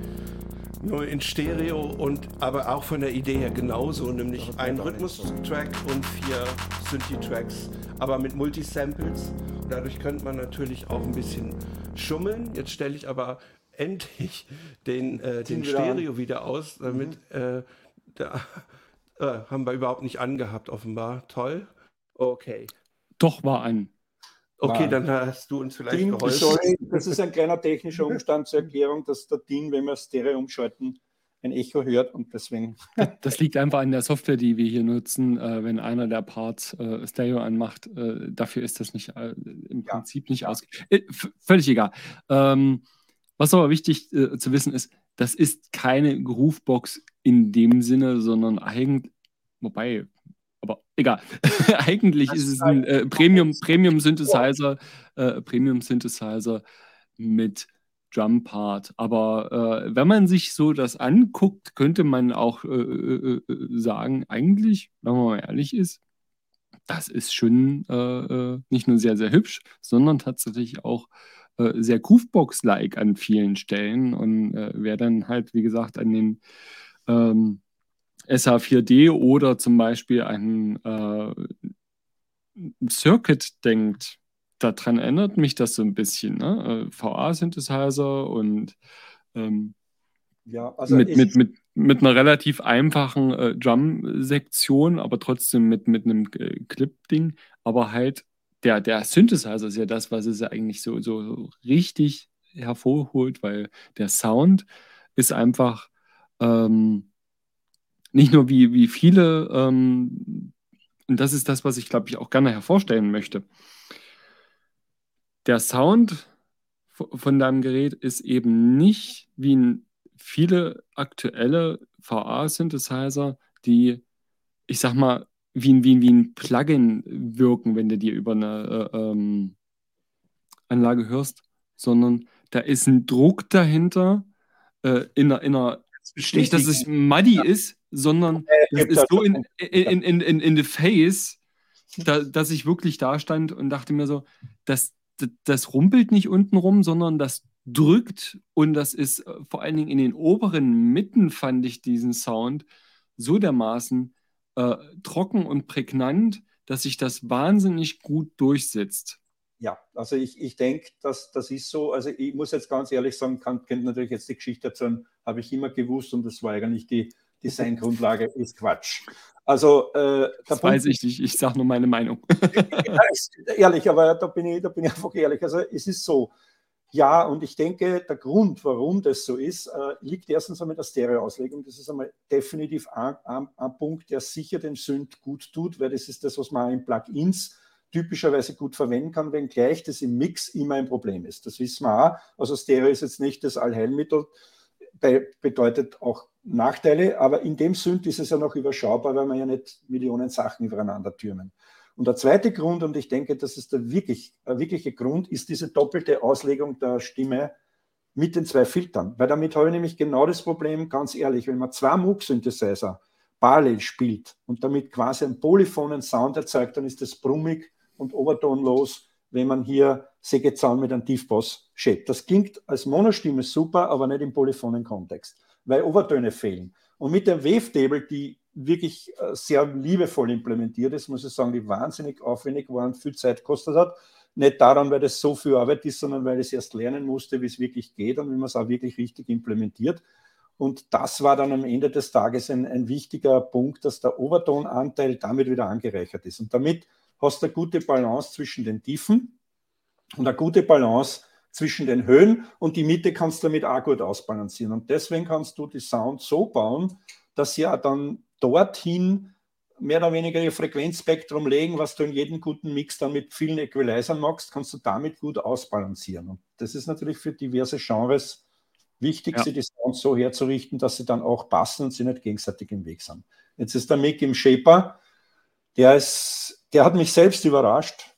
nur in Stereo und aber auch von der Idee her genauso, nämlich ein Rhythmus-Track und vier Synthi-Tracks, aber mit Multisamples. Und dadurch könnte man natürlich auch ein bisschen schummeln. Jetzt stelle ich aber endlich den, äh, den Stereo wieder aus, damit mhm. äh, da, äh, haben wir überhaupt nicht angehabt, offenbar. Toll. Okay. Doch war an. Okay, war. dann hast du uns vielleicht DIN, geholfen. Sorry, das ist ein kleiner technischer Umstand zur Erklärung, dass der DIN, wenn wir Stereo umschalten, ein Echo hört und deswegen. Das liegt einfach an der Software, die wir hier nutzen. Äh, wenn einer der Parts äh, Stereo anmacht, äh, dafür ist das nicht äh, im ja. Prinzip nicht aus. Äh, völlig egal. Ähm, was aber wichtig äh, zu wissen ist, das ist keine Groovebox in dem Sinne, sondern eigentlich, wobei aber egal. Eigentlich das ist es ein äh, Premium, Premium Synthesizer, äh, Premium Synthesizer mit Drum Part. Aber äh, wenn man sich so das anguckt, könnte man auch äh, äh, äh, sagen, eigentlich, wenn man mal ehrlich ist, das ist schon nicht nur sehr, sehr hübsch, sondern tatsächlich auch sehr Groovebox-like an vielen Stellen. Und wer dann halt, wie gesagt, an den ähm, SH4D oder zum Beispiel ein äh, Circuit denkt, daran erinnert mich das so ein bisschen. Ne? Äh, VA-Synthesizer und ähm, ja, also mit, mit, mit, mit einer relativ einfachen äh, Drum-Sektion, aber trotzdem mit, mit einem äh, Clip-Ding. Aber halt der, der Synthesizer ist ja das, was es eigentlich so, so richtig hervorholt, weil der Sound ist einfach ähm, nicht nur wie, wie viele, ähm, und das ist das, was ich glaube ich auch gerne hervorstellen möchte. Der Sound von deinem Gerät ist eben nicht wie viele aktuelle VA-Synthesizer, die, ich sag mal, wie ein, wie, wie ein Plugin wirken, wenn du dir über eine äh, ähm, Anlage hörst, sondern da ist ein Druck dahinter äh, in einer, in einer nicht, dass es muddy ja. ist, sondern es ist so in, in, in, in, in the face, da, dass ich wirklich da stand und dachte mir so, das, das, das rumpelt nicht unten rum, sondern das drückt und das ist äh, vor allen Dingen in den oberen Mitten fand ich diesen Sound so dermaßen äh, trocken und prägnant, dass sich das wahnsinnig gut durchsetzt. Ja, also ich, ich denke, dass das ist so. Also ich muss jetzt ganz ehrlich sagen, kann, kennt natürlich jetzt die Geschichte erzählen, habe ich immer gewusst und das war eigentlich die Designgrundlage, ist Quatsch. Also, äh, das weiß ich nicht, ich sage nur meine Meinung. ehrlich, aber da bin, ich, da bin ich einfach ehrlich. Also es ist so, ja, und ich denke, der Grund, warum das so ist, äh, liegt erstens einmal in der Stereoauslegung. Das ist einmal definitiv ein, ein, ein, Punkt, der sicher dem Synth gut tut, weil das ist das, was man in Plugins typischerweise gut verwenden kann, wenngleich das im Mix immer ein Problem ist. Das wissen wir auch. Also Stereo ist jetzt nicht das Allheilmittel, bedeutet auch Nachteile, aber in dem Synth ist es ja noch überschaubar, weil man ja nicht Millionen Sachen übereinander türmen. Und der zweite Grund, und ich denke, das ist der wirklich, der wirkliche Grund, ist diese doppelte Auslegung der Stimme mit den zwei Filtern. Weil damit habe ich nämlich genau das Problem, ganz ehrlich, wenn man zwei Moog-Synthesizer parallel spielt und damit quasi einen polyphonen Sound erzeugt, dann ist das brummig und obertonlos, wenn man hier Sägezaun mit einem Tiefbass schäbt. Das klingt als Monostimme super, aber nicht im polyphonen Kontext, weil Obertöne fehlen. Und mit der Wavetable, die wirklich äh, sehr liebevoll implementiert ist, muss ich sagen, die wahnsinnig aufwendig war und viel Zeit gekostet hat. Nicht daran, weil das so viel Arbeit ist, sondern weil ich erst lernen musste, wie es wirklich geht und wie man es auch wirklich richtig implementiert. Und das war dann am Ende des Tages ein, ein wichtiger Punkt, dass der Obertonanteil damit wieder angereichert ist. Und damit hast du eine gute Balance zwischen den Tiefen und eine gute Balance zwischen den Höhen und die Mitte kannst du damit auch gut ausbalancieren. Und deswegen kannst du die Sound so bauen, dass sie ja dann dorthin mehr oder weniger ihr Frequenzspektrum legen, was du in jedem guten Mix dann mit vielen Equalizern machst, kannst du damit gut ausbalancieren. Und das ist natürlich für diverse Genres wichtig, ja. sie die Sounds so herzurichten, dass sie dann auch passen und sie nicht gegenseitig im Weg sind. Jetzt ist der Mick im Shaper, der, ist, der hat mich selbst überrascht,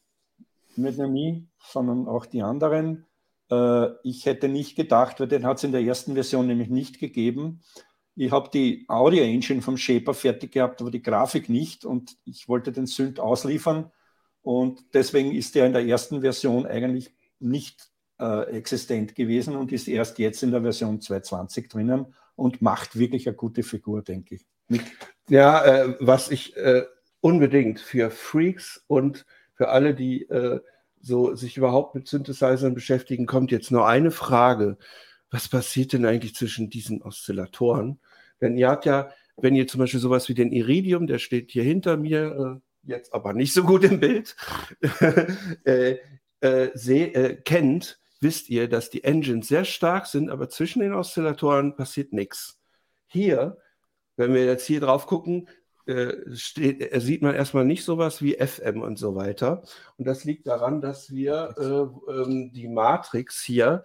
nicht nur mich, sondern auch die anderen. Äh, ich hätte nicht gedacht, weil den hat es in der ersten Version nämlich nicht gegeben. Ich habe die Audio Engine vom Shaper fertig gehabt, aber die Grafik nicht und ich wollte den Synth ausliefern und deswegen ist der in der ersten Version eigentlich nicht äh, existent gewesen und ist erst jetzt in der Version 2.20 drinnen und macht wirklich eine gute Figur, denke ich. Mit ja, äh, was ich äh, unbedingt für Freaks und für alle, die äh, so sich überhaupt mit Synthesizern beschäftigen, kommt jetzt nur eine Frage. Was passiert denn eigentlich zwischen diesen Oszillatoren? Denn ihr habt ja, wenn ihr zum Beispiel sowas wie den Iridium, der steht hier hinter mir, äh, jetzt aber nicht so gut im Bild, äh, äh, äh, kennt, wisst ihr, dass die Engines sehr stark sind, aber zwischen den Oszillatoren passiert nichts. Hier, wenn wir jetzt hier drauf gucken, äh, steht, sieht man erstmal nicht sowas wie FM und so weiter. Und das liegt daran, dass wir äh, ähm, die Matrix hier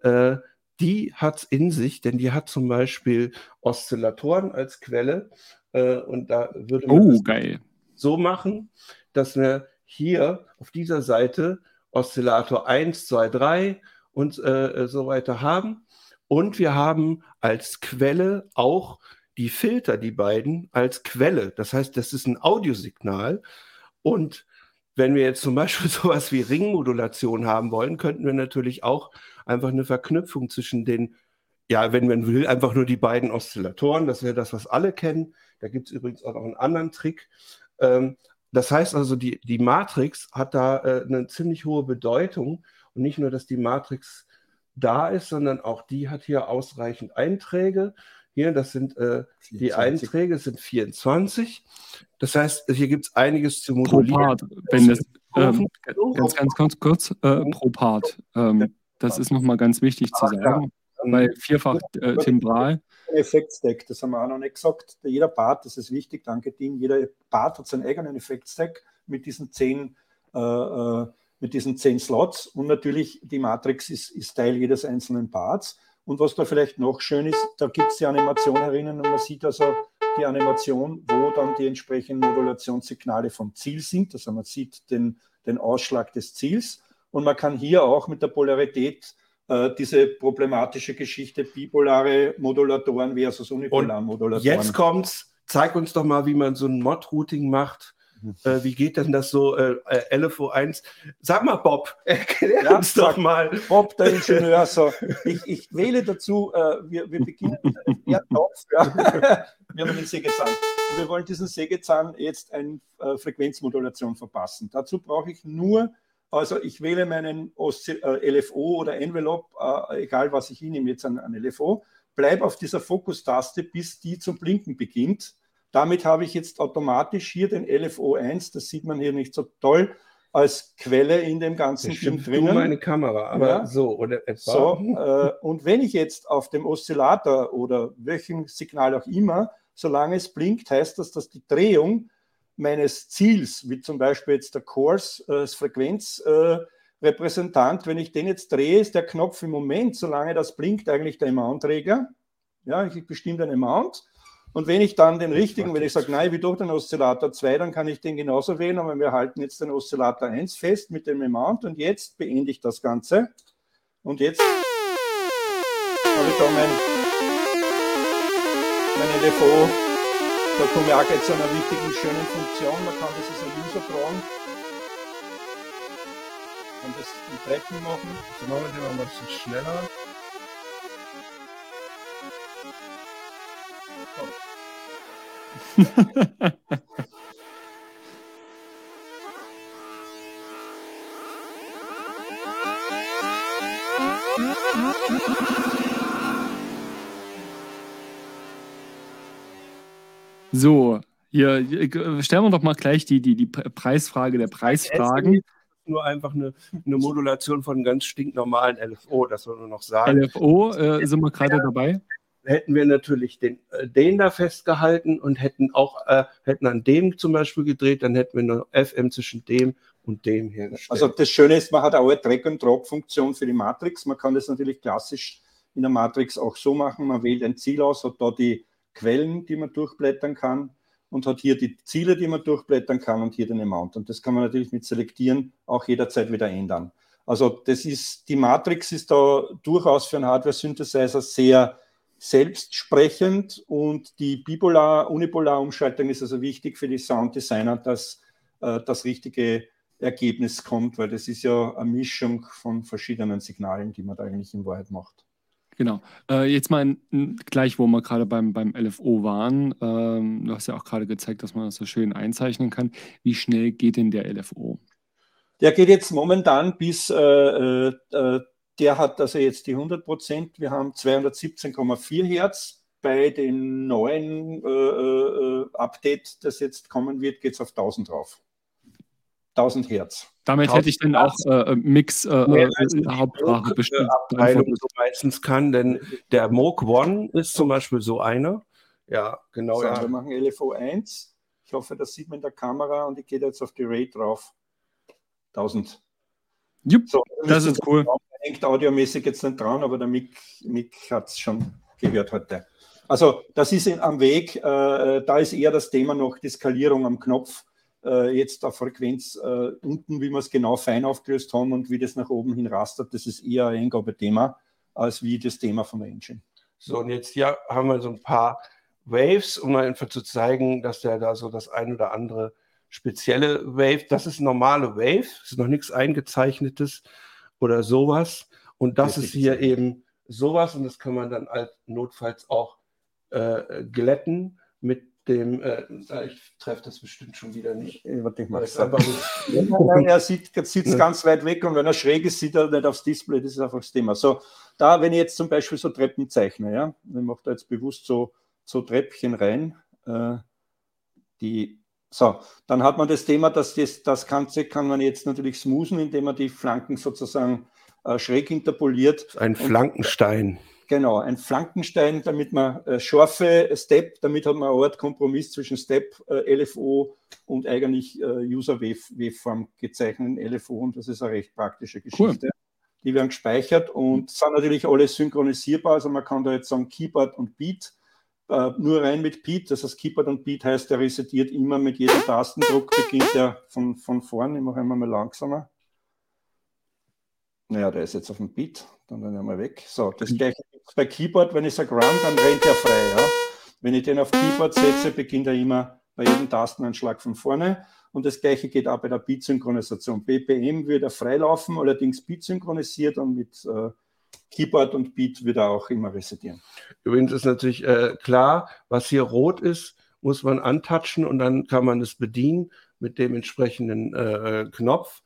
äh, die hat es in sich, denn die hat zum Beispiel Oszillatoren als Quelle. Äh, und da würde man oh, geil. so machen, dass wir hier auf dieser Seite Oszillator 1, 2, 3 und äh, so weiter haben. Und wir haben als Quelle auch die Filter, die beiden, als Quelle. Das heißt, das ist ein Audiosignal. Und wenn wir jetzt zum Beispiel sowas wie Ringmodulation haben wollen, könnten wir natürlich auch einfach eine Verknüpfung zwischen den, ja, wenn man will, einfach nur die beiden Oszillatoren. Das wäre das, was alle kennen. Da gibt es übrigens auch noch einen anderen Trick. Ähm, das heißt also, die, die Matrix hat da äh, eine ziemlich hohe Bedeutung. Und nicht nur, dass die Matrix da ist, sondern auch die hat hier ausreichend Einträge. Hier, das sind äh, die Einträge sind 24. Das heißt, hier gibt es einiges zu modulieren. Pro Part, wenn das, ähm, ganz, ganz, ganz kurz, äh, pro Part. Ähm, das ist nochmal ganz wichtig zu sagen, weil vierfach äh, Timbral. Effektstack, das haben wir auch noch nicht gesagt. Jeder Part, das ist wichtig, danke Dean, jeder Part hat seinen eigenen Effektstack mit diesen zehn, äh, äh, mit diesen zehn Slots und natürlich die Matrix ist, ist Teil jedes einzelnen Parts. Und was da vielleicht noch schön ist, da gibt es die Animation herinnen und man sieht also die Animation, wo dann die entsprechenden Modulationssignale vom Ziel sind. Also man sieht den, den Ausschlag des Ziels und man kann hier auch mit der Polarität äh, diese problematische Geschichte bipolare Modulatoren versus Unipolarmodulatoren. Jetzt kommt's. Zeig uns doch mal, wie man so ein Mod-Routing macht. Äh, wie geht denn das so, äh, äh LFO 1? Sag mal, Bob, erklär ja, uns doch mal. Bob, der Ingenieur, so. Ich, ich wähle dazu, äh, wir, wir beginnen, ja, Topf, ja. wir haben einen Sägezahn. Wir wollen diesen Sägezahn jetzt eine äh, Frequenzmodulation verpassen. Dazu brauche ich nur also ich wähle meinen äh, LFO oder Envelope, äh, egal was ich nehme jetzt an, an LFO, bleibe auf dieser Fokustaste, bis die zum Blinken beginnt. Damit habe ich jetzt automatisch hier den LFO 1, das sieht man hier nicht so toll, als Quelle in dem ganzen das Ding drinnen. meine Kamera, aber ja. so oder etwa. So, äh, und wenn ich jetzt auf dem Oszillator oder welchem Signal auch immer, solange es blinkt, heißt das, dass die Drehung meines Ziels, wie zum Beispiel jetzt der Kurs äh, als Frequenzrepräsentant, äh, wenn ich den jetzt drehe, ist der Knopf im Moment, solange das blinkt, eigentlich der Amount-Träger. Ja, ich bestimme den Amount. Und wenn ich dann den richtigen, wenn ich sage, nein, wie durch den Oszillator 2, dann kann ich den genauso wählen, aber wir halten jetzt den Oszillator 1 fest mit dem Amount und jetzt beende ich das Ganze. Und jetzt habe ich da mein, mein LFO da komme ich auch gleich zu einer wichtigen, schönen Funktion. Man kann das als ein User tragen. Kann das in Treppen machen. So machen wir den mal ein bisschen schneller. So, hier, stellen wir doch mal gleich die, die, die Preisfrage der Preisfragen. Nur einfach eine, eine Modulation von ganz stinknormalen LFO, das soll nur noch sagen. LFO, äh, sind wir gerade dabei? Hätten wir natürlich den, äh, den da festgehalten und hätten auch, äh, hätten an dem zum Beispiel gedreht, dann hätten wir nur FM zwischen dem und dem hergestellt. Also das Schöne ist, man hat auch eine Drag-and-Drop-Funktion für die Matrix. Man kann das natürlich klassisch in der Matrix auch so machen. Man wählt ein Ziel aus, hat da die Quellen, die man durchblättern kann und hat hier die Ziele, die man durchblättern kann und hier den Amount. Und das kann man natürlich mit Selektieren auch jederzeit wieder ändern. Also das ist, die Matrix ist da durchaus für einen Hardware-Synthesizer sehr selbstsprechend und die Bipolar-Unipolar-Umschaltung ist also wichtig für die Sounddesigner, dass äh, das richtige Ergebnis kommt, weil das ist ja eine Mischung von verschiedenen Signalen, die man da eigentlich in Wahrheit macht. Genau. Äh, jetzt mal gleich, wo wir gerade beim, beim LFO waren. Ähm, du hast ja auch gerade gezeigt, dass man das so schön einzeichnen kann. Wie schnell geht denn der LFO? Der geht jetzt momentan bis, äh, äh, äh der hat also jetzt die 100 Prozent. Wir haben 217,4 Hertz. Bei dem neuen äh, äh, Update, das jetzt kommen wird, geht es auf 1000 drauf. 1000 Hertz. Damit hätte ich dann auch äh, Mix äh, äh Hauptsprache bestimmt. Abteilung so meistens kann, denn der Moog One ist zum Beispiel so einer. Ja, genau. So, ja. Wir machen LFO 1. Ich hoffe, das sieht man in der Kamera und ich gehe jetzt auf die Rate drauf. 1000. Jupp, so, das ist cool. Hängt audiomäßig jetzt nicht dran, aber der Mick, Mick hat es schon gehört heute. Also das ist am Weg. Äh, da ist eher das Thema noch die Skalierung am Knopf äh, jetzt auf Frequenz äh, unten, wie wir es genau fein aufgelöst haben und wie das nach oben hin rastert, das ist eher ein Eingabethema als wie das Thema der Engine. So, und jetzt hier haben wir so ein paar Waves, um mal einfach zu zeigen, dass der da so das ein oder andere spezielle Wave, das ist normale Wave, ist noch nichts eingezeichnetes oder sowas. Und das ist hier eben sowas und das kann man dann halt notfalls auch äh, glätten mit dem, äh, ich treffe das bestimmt schon wieder nicht. Ich er sieht es ganz weit weg und wenn er schräg ist, sieht er nicht aufs Display, das ist einfach das Thema. So, da, wenn ich jetzt zum Beispiel so Treppen zeichne, ja, ich mache da jetzt bewusst so, so Treppchen rein, äh, die, so, dann hat man das Thema, dass das, das Ganze kann man jetzt natürlich smoothen, indem man die Flanken sozusagen äh, schräg interpoliert. Ein Flankenstein. Und, Genau, ein Flankenstein, damit man äh, scharfe Step, damit hat man eine Art Kompromiss zwischen Step, äh, LFO und eigentlich äh, User Waveform gezeichnet LFO und das ist eine recht praktische Geschichte. Cool. Die werden gespeichert und sind natürlich alle synchronisierbar. Also man kann da jetzt sagen Keyboard und Beat, äh, nur rein mit Beat. Das heißt, Keyboard und Beat heißt, der resetiert immer mit jedem Tastendruck, beginnt er von, von vorn. Ich mache einmal mal langsamer. Naja, der ist jetzt auf dem Beat, dann dann einmal weg. So, das mhm. gleiche bei Keyboard, wenn ich sage Run, dann rennt er frei. Ja? Wenn ich den auf Keyboard setze, beginnt er immer bei jedem Tastenanschlag von vorne. Und das gleiche geht auch bei der Beat-Synchronisation. BPM wird er freilaufen, allerdings Beat-synchronisiert und mit äh, Keyboard und Beat wird er auch immer resetieren. Übrigens ist natürlich äh, klar, was hier rot ist, muss man antatschen und dann kann man es bedienen mit dem entsprechenden äh, Knopf.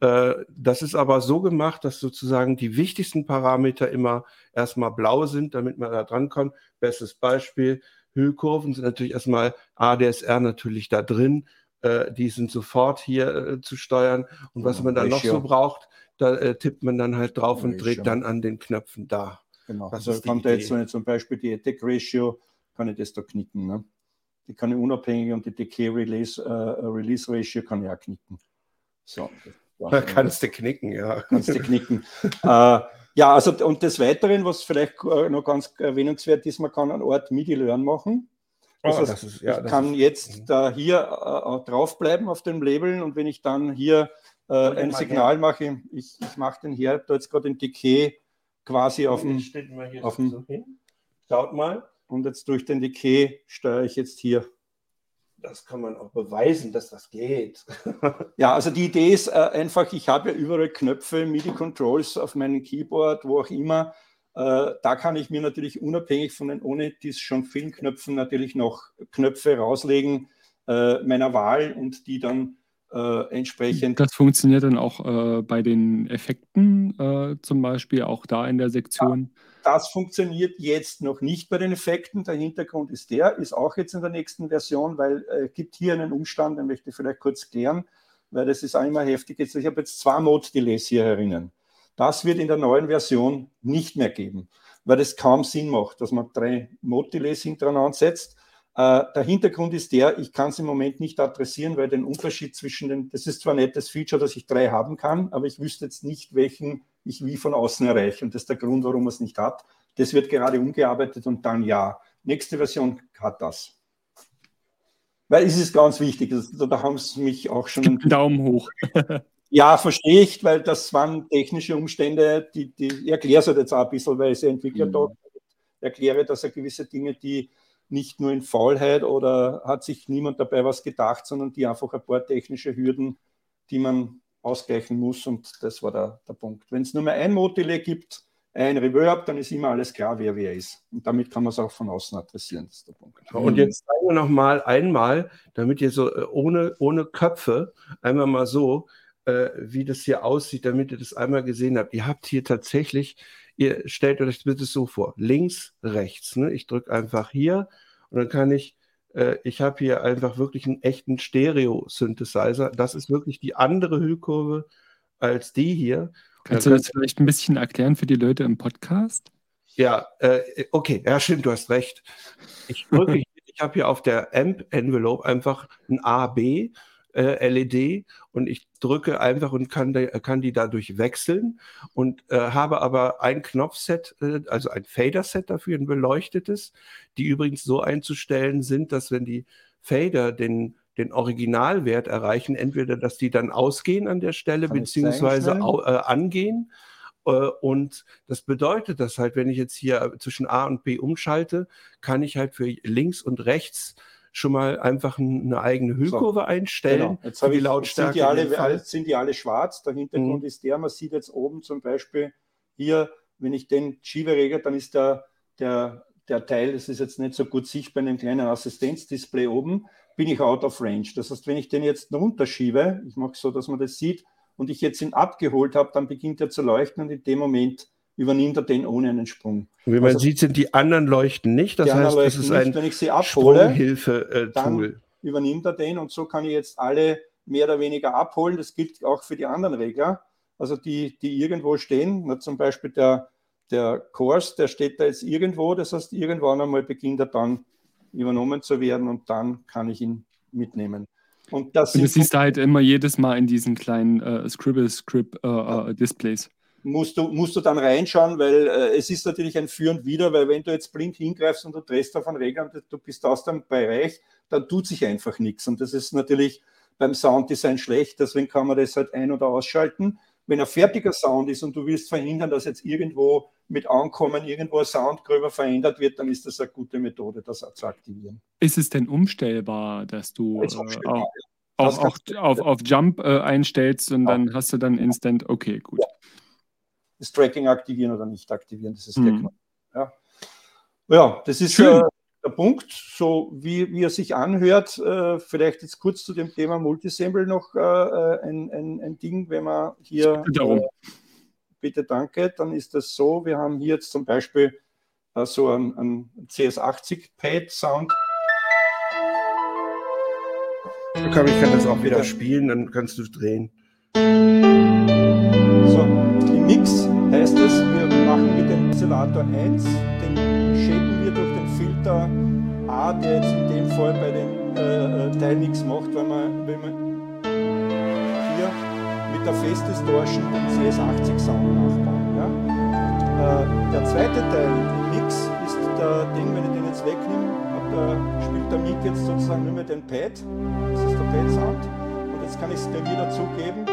Äh, das ist aber so gemacht, dass sozusagen die wichtigsten Parameter immer erstmal blau sind, damit man da dran kommt. Bestes Beispiel, Hüllkurven sind natürlich erstmal ADSR natürlich da drin. Äh, die sind sofort hier äh, zu steuern. Und was man dann noch so braucht, da äh, tippt man dann halt drauf und dreht dann an den Knöpfen da. Genau. Das also kommt da jetzt, wenn ich zum Beispiel die Attack Ratio, kann ich das da knicken. Ne? Die kann ich unabhängig und die Decay Release, uh, Release Ratio kann ich auch knicken. So. Da kannst du knicken, ja. Kannst du knicken. äh, ja, also und des Weiteren, was vielleicht äh, noch ganz erwähnenswert ist, man kann einen Ort MIDI-Learn machen. Das, oh, heißt, das ist, ja, ich kann jetzt mhm. da hier äh, draufbleiben auf dem Label und wenn ich dann hier äh, ein Signal mache, ich, ich mache den hier, da jetzt gerade den Decay quasi auf dem, auf dem so Schaut mal. Und jetzt durch den Decay steuere ich jetzt hier das kann man auch beweisen, dass das geht. ja, also die Idee ist äh, einfach, ich habe ja überall Knöpfe, MIDI-Controls auf meinem Keyboard, wo auch immer. Äh, da kann ich mir natürlich unabhängig von den ohne dies schon vielen Knöpfen natürlich noch Knöpfe rauslegen äh, meiner Wahl und die dann äh, entsprechend. Das funktioniert dann auch äh, bei den Effekten äh, zum Beispiel, auch da in der Sektion. Ja, das funktioniert jetzt noch nicht bei den Effekten. Der Hintergrund ist der, ist auch jetzt in der nächsten Version, weil es äh, gibt hier einen Umstand, den möchte ich vielleicht kurz klären, weil das ist immer heftig. Jetzt, ich habe jetzt zwei Mode-Delays hier herinnen. Das wird in der neuen Version nicht mehr geben, weil es kaum Sinn macht, dass man drei Mod-Delays hintereinander setzt. Äh, der Hintergrund ist der, ich kann es im Moment nicht adressieren, weil den Unterschied zwischen den, das ist zwar ein nettes Feature, dass ich drei haben kann, aber ich wüsste jetzt nicht, welchen ich wie von außen erreiche. Und das ist der Grund, warum man es nicht hat. Das wird gerade umgearbeitet und dann ja. Nächste Version hat das. Weil es ist ganz wichtig, da haben sie mich auch schon. Daumen hoch. ja, verstehe ich, weil das waren technische Umstände, die, die ich erkläre es halt jetzt auch ein bisschen, weil ich Entwickler mhm. dort erkläre, dass er gewisse Dinge, die nicht nur in Faulheit oder hat sich niemand dabei was gedacht, sondern die einfach ein paar technische Hürden, die man ausgleichen muss und das war der, der Punkt. Wenn es nur mehr ein Moddelay gibt, ein Reverb, dann ist immer alles klar, wer wer ist. Und damit kann man es auch von außen adressieren. Das ist der Punkt. Und jetzt zeigen wir noch mal einmal, damit ihr so äh, ohne, ohne Köpfe, einmal mal so, äh, wie das hier aussieht, damit ihr das einmal gesehen habt. Ihr habt hier tatsächlich, ihr stellt euch bitte so vor, links, rechts. Ne? Ich drücke einfach hier und dann kann ich, äh, ich habe hier einfach wirklich einen echten Stereo-Synthesizer. Das ist wirklich die andere Hüllkurve als die hier. Kannst du das vielleicht ein bisschen erklären für die Leute im Podcast? Ja, äh, okay, ja, stimmt, du hast recht. Ich drücke, ich habe hier auf der AMP-Envelope einfach ein A, B äh, LED und ich drücke einfach und kann, kann die dadurch wechseln und äh, habe aber ein Knopfset, äh, also ein Fader-Set dafür, ein beleuchtetes, die übrigens so einzustellen sind, dass wenn die Fader den den Originalwert erreichen, entweder dass die dann ausgehen an der Stelle, Kann beziehungsweise au, äh, angehen. Äh, und das bedeutet, dass halt, wenn ich jetzt hier zwischen A und B umschalte, kann ich halt für links und rechts schon mal einfach eine eigene Hüllkurve so, einstellen. Genau. Jetzt habe die Lautstärke. Sind die, alle, sind die alle schwarz? Der Hintergrund mhm. ist der, man sieht jetzt oben zum Beispiel hier, wenn ich den Schiebe regel, dann ist der, der, der Teil, das ist jetzt nicht so gut sichtbar in einem kleinen Assistenzdisplay oben, bin ich out of range. Das heißt, wenn ich den jetzt runterschiebe, ich mache so, dass man das sieht, und ich jetzt ihn abgeholt habe, dann beginnt er zu leuchten und in dem Moment übernimmt er den ohne einen Sprung. Und wie man also, sieht, sind die anderen Leuchten nicht. Das heißt, das ist ein wenn ich sie abhole, Hilfe-Tool. Dann übernimmt er den und so kann ich jetzt alle mehr oder weniger abholen. Das gilt auch für die anderen Regler, also die, die irgendwo stehen. Na, zum Beispiel der, der Kurs, der steht da jetzt irgendwo. Das heißt, irgendwann einmal beginnt er dann übernommen zu werden und dann kann ich ihn mitnehmen. Und das und du siehst halt immer jedes Mal in diesen kleinen äh, Scribble-Script-Displays. Äh, äh, musst du, musst du dann reinschauen, weil äh, es ist natürlich ein Für und Wider, weil wenn du jetzt blind hingreifst und du drehst auf einen Regler und du bist aus dem Bereich, dann tut sich einfach nichts. Und das ist natürlich beim Sounddesign schlecht, deswegen kann man das halt ein- oder ausschalten. Wenn ein fertiger Sound ist und du willst verhindern, dass jetzt irgendwo mit Ankommen irgendwo ein Sound gröber verändert wird, dann ist das eine gute Methode, das zu aktivieren. Ist es denn umstellbar, dass du äh, auch, auch, auch auf, auf Jump äh, einstellst und ja. dann hast du dann Instant, okay, gut. Das Tracking aktivieren oder nicht aktivieren, das ist mhm. ja. ja, das ist äh, der Punkt, so wie, wie er sich anhört. Äh, vielleicht jetzt kurz zu dem Thema Multisample noch äh, äh, ein, ein, ein Ding, wenn man hier bitte danke, dann ist das so, wir haben hier jetzt zum Beispiel äh, so einen, einen CS80-Pad-Sound. Ich kann das auch wieder spielen, dann kannst du drehen. So, im Mix Oszillator 1, den shapen wir durch den Filter A, der jetzt in dem Fall bei dem äh, äh Teil nichts macht, weil man, wenn man mit der Face den CS80 Sound nachbauen. Ja? Äh, der zweite Teil im Mix ist der Ding, wenn ich den jetzt wegnehme, der, spielt der Mic jetzt sozusagen nur mehr den Pad, das ist der Pad Sound, und jetzt kann ich es dir wieder zugeben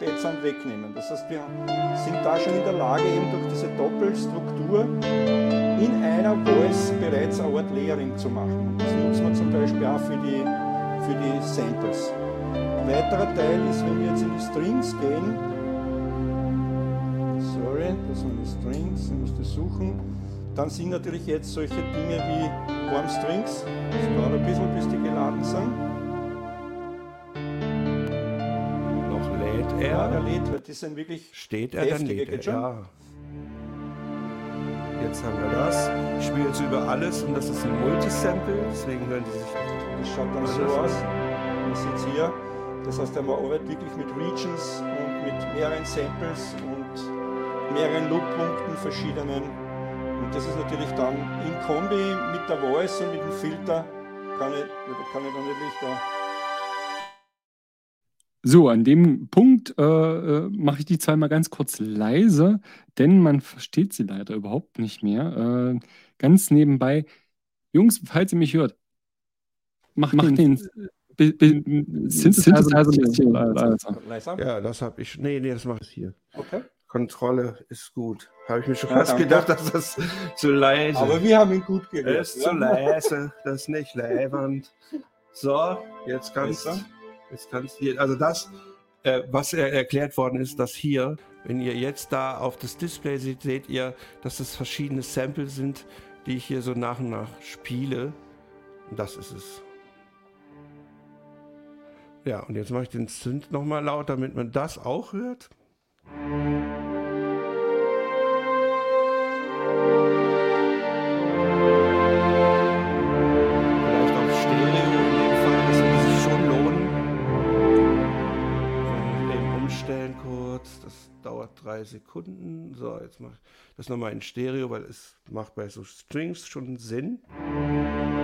den Sound wegnehmen. Das heißt, wir sind da schon in der Lage, eben durch diese Doppelstruktur in einer Voice bereits eine Art Layering zu machen. Das nutzen wir zum Beispiel auch für die, für die Samples weiterer Teil ist, wenn wir jetzt in die Strings gehen, sorry, das sind die Strings, ich muss das suchen, dann sind natürlich jetzt solche Dinge wie Warm Strings, das dauert ein bisschen, bis die geladen sind. Er. Ja, er lädt, weil die sind wirklich Steht er, dann lädt er, ja. Jetzt haben wir das. Ich spiele jetzt über alles und das ist ein Multisample, deswegen hören die sich. Das schaut dann so aus. Man sieht hier. Das heißt, man arbeitet wirklich mit Regions und mit mehreren Samples und mehreren Loop-Punkten, verschiedenen. Und das ist natürlich dann in Kombi mit der Voice und mit dem Filter, kann ich, kann ich dann natürlich da so, an dem Punkt äh, äh, mache ich die Zahl mal ganz kurz leise, denn man versteht sie leider überhaupt nicht mehr. Äh, ganz nebenbei, Jungs, falls ihr mich hört, macht, macht den, den Synthesizer ein bisschen leiser. Ja, das habe ich. Nee, nee, das mache ich hier. Okay. Kontrolle ist gut. Habe ich mir schon ja, fast danke. gedacht, dass das zu leise ist. Aber wir haben ihn gut gehört. ist zu leise, das ist nicht leibend. So, jetzt kannst du. Hier, also das, äh, was er erklärt worden ist, dass hier, wenn ihr jetzt da auf das Display seht, seht ihr, dass das verschiedene Samples sind, die ich hier so nach und nach spiele. Und das ist es. Ja, und jetzt mache ich den Synth nochmal laut, damit man das auch hört. Drei Sekunden. So, jetzt mache ich das nochmal in Stereo, weil es macht bei so Strings schon Sinn. kurz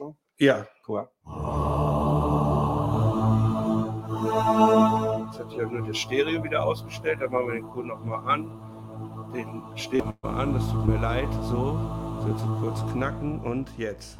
anschauen? Ja. Cool. Jetzt hat hier nur das Stereo wieder ausgestellt. Dann machen wir den Code nochmal an. Den stehen wir an, das tut mir leid. So, so jetzt kurz knacken und jetzt.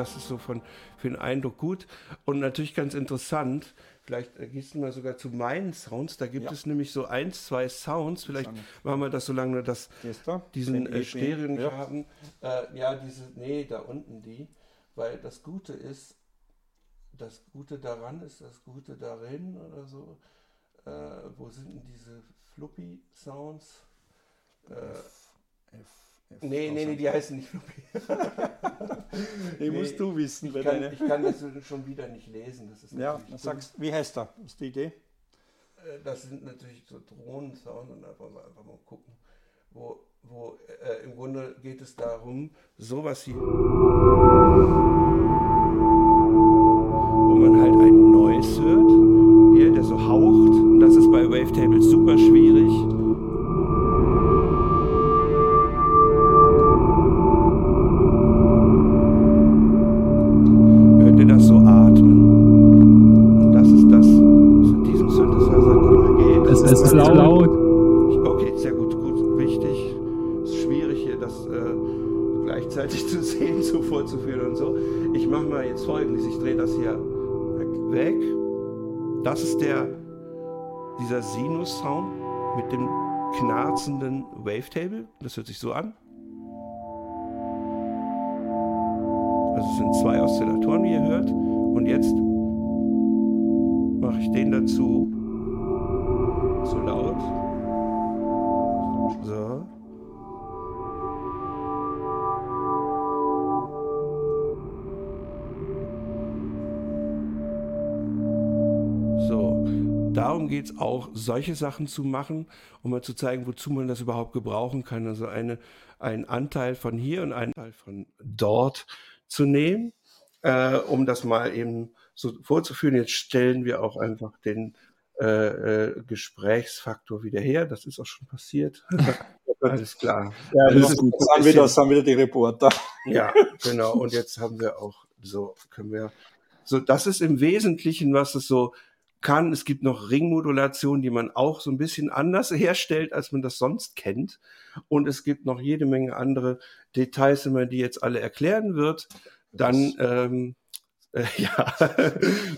Das ist so von, für den Eindruck gut. Und natürlich ganz interessant, vielleicht du mal sogar zu meinen Sounds, da gibt ja. es nämlich so ein, zwei Sounds, vielleicht machen wir das so lange, dass diesen äh, Stereo nicht ja. haben. Äh, ja, diese, nee, da unten die, weil das Gute ist, das Gute daran ist das Gute darin oder so. Äh, wo sind denn diese Fluppy-Sounds? Äh, F, F Nee, nee, nee, die heißen nicht Fluppy. die nee, musst du wissen. Ich kann, ich kann, das schon wieder nicht lesen. Das ist ja, sagst, wie heißt er? Was ist die Idee? Äh, das sind natürlich so Drohnen-Sounds und einfach mal, einfach mal gucken, wo, wo äh, im Grunde geht es darum, sowas hier, wo man halt ein Noise hört, hier, der so haucht. Und das ist bei Wavetables super schwierig. Das ist der, dieser Sinus-Sound mit dem knarzenden Wavetable. Das hört sich so an. Also es sind zwei Oszillatoren, wie ihr hört. Und jetzt mache ich den dazu zu laut. So. Es auch, solche Sachen zu machen, um mal zu zeigen, wozu man das überhaupt gebrauchen kann. Also eine, einen Anteil von hier und einen Teil von dort zu nehmen, äh, um das mal eben so vorzuführen. Jetzt stellen wir auch einfach den äh, äh, Gesprächsfaktor wieder her. Das ist auch schon passiert. Alles klar. Ja, das, ist gut. Das haben, wieder, das haben wieder die Reporter. Ja, genau. Und jetzt haben wir auch so, können wir, so, das ist im Wesentlichen, was es so kann. Es gibt noch Ringmodulation, die man auch so ein bisschen anders herstellt, als man das sonst kennt. Und es gibt noch jede Menge andere Details, wenn man die jetzt alle erklären wird. Dann ähm, äh, ja.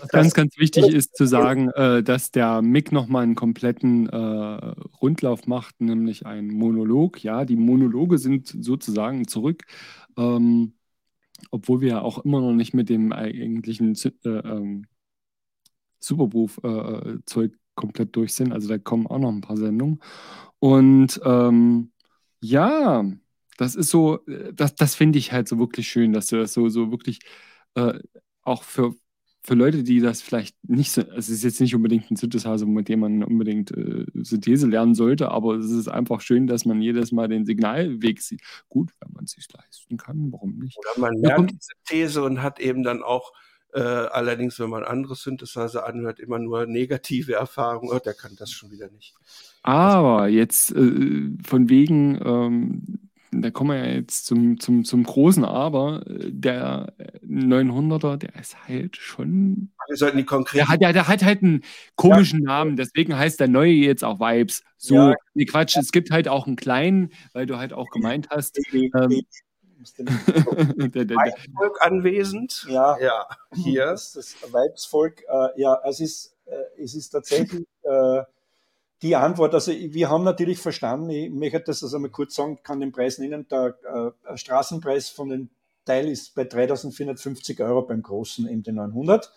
Ganz, ganz wichtig ist zu sagen, äh, dass der Mick nochmal einen kompletten äh, Rundlauf macht, nämlich einen Monolog. Ja, die Monologe sind sozusagen zurück. Ähm, obwohl wir ja auch immer noch nicht mit dem eigentlichen äh, ähm, Superproof-Zeug äh, komplett durch sind. Also da kommen auch noch ein paar Sendungen. Und ähm, ja, das ist so, äh, das, das finde ich halt so wirklich schön, dass du das so, so wirklich äh, auch für, für Leute, die das vielleicht nicht so, also es ist jetzt nicht unbedingt ein Synthesizer, mit dem man unbedingt äh, Synthese lernen sollte, aber es ist einfach schön, dass man jedes Mal den Signalweg sieht. Gut, wenn man es sich leisten kann, warum nicht? Oder man lernt die Synthese und hat eben dann auch äh, allerdings, wenn man andere Synthesizer anhört, immer nur negative Erfahrungen. Oh, der kann das schon wieder nicht. Aber jetzt äh, von wegen ähm, da kommen wir ja jetzt zum, zum, zum großen Aber. Der 900er, der ist halt schon. Wir sollten die konkret. Der hat, der, der hat halt einen komischen ja. Namen, deswegen heißt der neue jetzt auch Vibes. So, ja. nee, Quatsch, es gibt halt auch einen kleinen, weil du halt auch gemeint hast. Ähm, der, der, Vibesvolk anwesend. Ja, ja. hier. Das, das Vibesvolk, äh, ja, es ist, äh, es ist tatsächlich. Äh, die Antwort, also wir haben natürlich verstanden, ich möchte das also mal kurz sagen, kann den Preis nennen, der äh, Straßenpreis von dem Teil ist bei 3450 Euro beim großen MD900.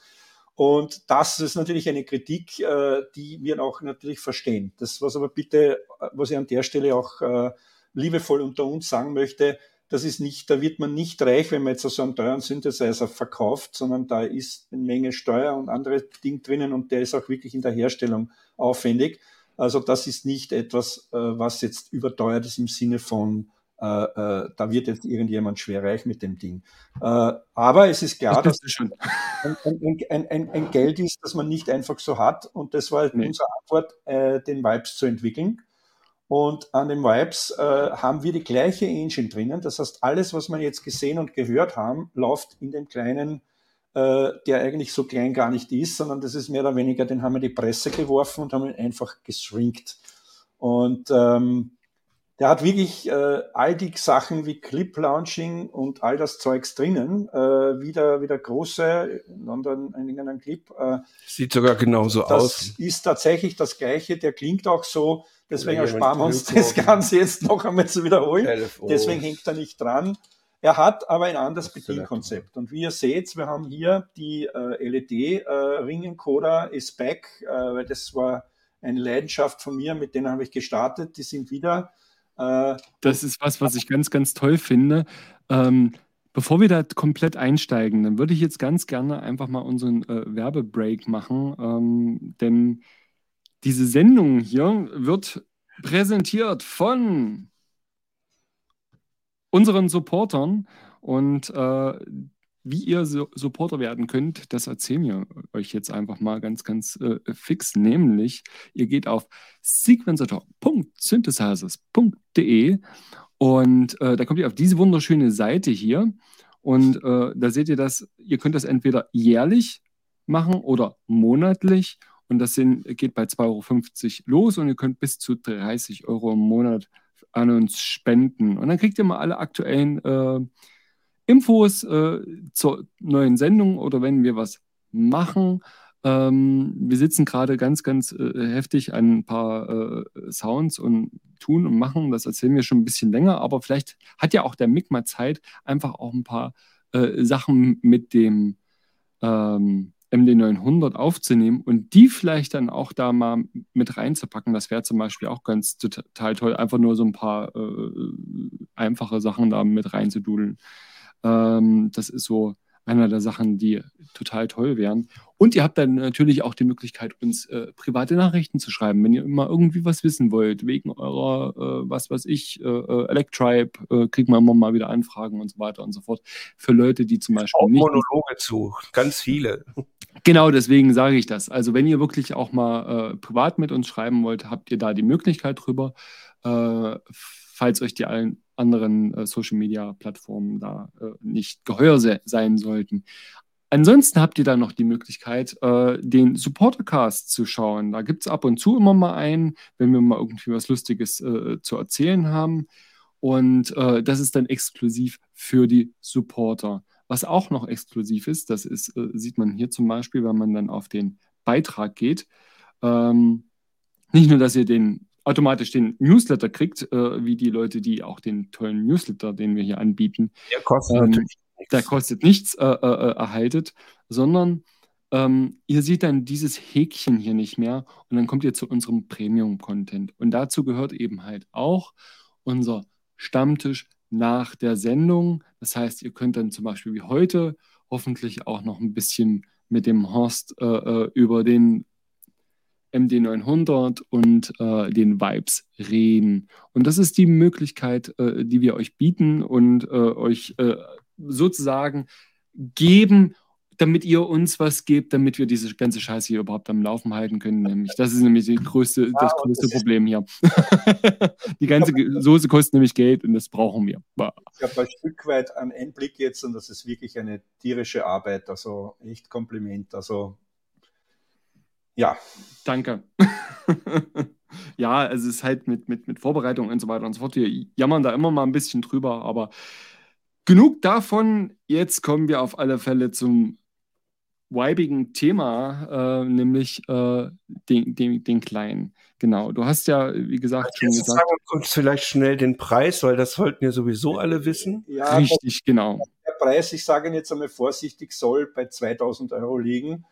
Und das ist natürlich eine Kritik, äh, die wir auch natürlich verstehen. Das, was aber bitte, was ich an der Stelle auch äh, liebevoll unter uns sagen möchte, das ist nicht, da wird man nicht reich, wenn man jetzt so einen teuren Synthesizer verkauft, sondern da ist eine Menge Steuer und andere Dinge drinnen und der ist auch wirklich in der Herstellung aufwendig. Also das ist nicht etwas, äh, was jetzt überteuert ist im Sinne von, äh, äh, da wird jetzt irgendjemand schwer reich mit dem Ding. Äh, aber es ist klar, das dass ein, ein, ein, ein, Geld ist, das man nicht einfach so hat. Und das war nee. unsere Antwort, äh, den Vibes zu entwickeln. Und an den Vibes äh, haben wir die gleiche Engine drinnen. Das heißt, alles, was wir jetzt gesehen und gehört haben, läuft in dem kleinen äh, der eigentlich so klein gar nicht ist, sondern das ist mehr oder weniger, den haben wir die Presse geworfen und haben ihn einfach gestrinkt. Und ähm, der hat wirklich äh, all die Sachen wie Clip Launching und all das Zeugs drinnen. Äh, wieder, wieder große, in anderen, in irgendeinem Clip. Äh, Sieht sogar genauso das aus. Das ist tatsächlich das Gleiche. Der klingt auch so. Deswegen ersparen wir uns das Ganze jetzt noch einmal zu wiederholen. LFO. Deswegen hängt er nicht dran. Er hat aber ein anderes Bedienkonzept. Und wie ihr seht, wir haben hier die äh, LED-Ringencoder äh, ist back, äh, weil das war eine Leidenschaft von mir, mit denen habe ich gestartet. Die sind wieder. Äh, das ist was, was ich ganz, ganz toll finde. Ähm, bevor wir da komplett einsteigen, dann würde ich jetzt ganz gerne einfach mal unseren äh, Werbebreak machen. Ähm, denn diese Sendung hier wird präsentiert von unseren Supportern. Und äh, wie ihr so Supporter werden könnt, das erzählen wir euch jetzt einfach mal ganz, ganz äh, fix. Nämlich, ihr geht auf sequencertalk.synthesizers.de und äh, da kommt ihr auf diese wunderschöne Seite hier. Und äh, da seht ihr das, ihr könnt das entweder jährlich machen oder monatlich. Und das sind, geht bei 2,50 Euro los und ihr könnt bis zu 30 Euro im Monat an uns spenden. Und dann kriegt ihr mal alle aktuellen äh, Infos äh, zur neuen Sendung oder wenn wir was machen. Ähm, wir sitzen gerade ganz, ganz äh, heftig an ein paar äh, Sounds und tun und machen. Das erzählen wir schon ein bisschen länger, aber vielleicht hat ja auch der Mick mal Zeit, einfach auch ein paar äh, Sachen mit dem ähm, MD900 aufzunehmen und die vielleicht dann auch da mal mit reinzupacken. Das wäre zum Beispiel auch ganz total toll, einfach nur so ein paar äh, einfache Sachen da mit reinzududeln. Ähm, das ist so einer der Sachen, die total toll wären. Und ihr habt dann natürlich auch die Möglichkeit, uns äh, private Nachrichten zu schreiben, wenn ihr immer irgendwie was wissen wollt, wegen eurer, äh, was weiß ich, äh, äh Electribe, äh, kriegt man immer mal wieder Anfragen und so weiter und so fort. Für Leute, die zum Beispiel auch nicht. Monologe zu, ganz viele. Genau, deswegen sage ich das. Also wenn ihr wirklich auch mal äh, privat mit uns schreiben wollt, habt ihr da die Möglichkeit drüber. falls euch die allen anderen Social Media Plattformen da nicht geheuer se sein sollten. Ansonsten habt ihr dann noch die Möglichkeit, äh, den Supportercast zu schauen. Da gibt es ab und zu immer mal einen, wenn wir mal irgendwie was Lustiges äh, zu erzählen haben. Und äh, das ist dann exklusiv für die Supporter. Was auch noch exklusiv ist, das ist, äh, sieht man hier zum Beispiel, wenn man dann auf den Beitrag geht. Ähm, nicht nur, dass ihr den automatisch den Newsletter kriegt, äh, wie die Leute, die auch den tollen Newsletter, den wir hier anbieten. Der kostet ähm, natürlich nichts. Der kostet nichts, äh, äh, erhaltet, sondern ähm, ihr seht dann dieses Häkchen hier nicht mehr und dann kommt ihr zu unserem Premium-Content. Und dazu gehört eben halt auch unser Stammtisch nach der Sendung. Das heißt, ihr könnt dann zum Beispiel wie heute hoffentlich auch noch ein bisschen mit dem Horst äh, äh über den MD900 und äh, den Vibes reden. Und das ist die Möglichkeit, äh, die wir euch bieten und äh, euch äh, sozusagen geben, damit ihr uns was gebt, damit wir diese ganze Scheiße hier überhaupt am Laufen halten können. Nämlich, das ist nämlich größte, das größte Problem hier. die ganze Soße kostet nämlich Geld und das brauchen wir. Ich habe ein Stück weit einen Einblick jetzt und das ist wirklich eine tierische Arbeit. Also echt Kompliment. Also ja. Danke. ja, es ist halt mit, mit, mit Vorbereitung und so weiter und so fort. Wir jammern da immer mal ein bisschen drüber, aber genug davon. Jetzt kommen wir auf alle Fälle zum weibigen Thema, äh, nämlich äh, den, den, den kleinen. Genau, du hast ja, wie gesagt, schon gesagt. Sagen wir uns vielleicht schnell den Preis, weil das sollten ja sowieso alle wissen. Ja, Richtig, genau. Der Preis, ich sage ihn jetzt einmal vorsichtig, soll bei 2000 Euro liegen.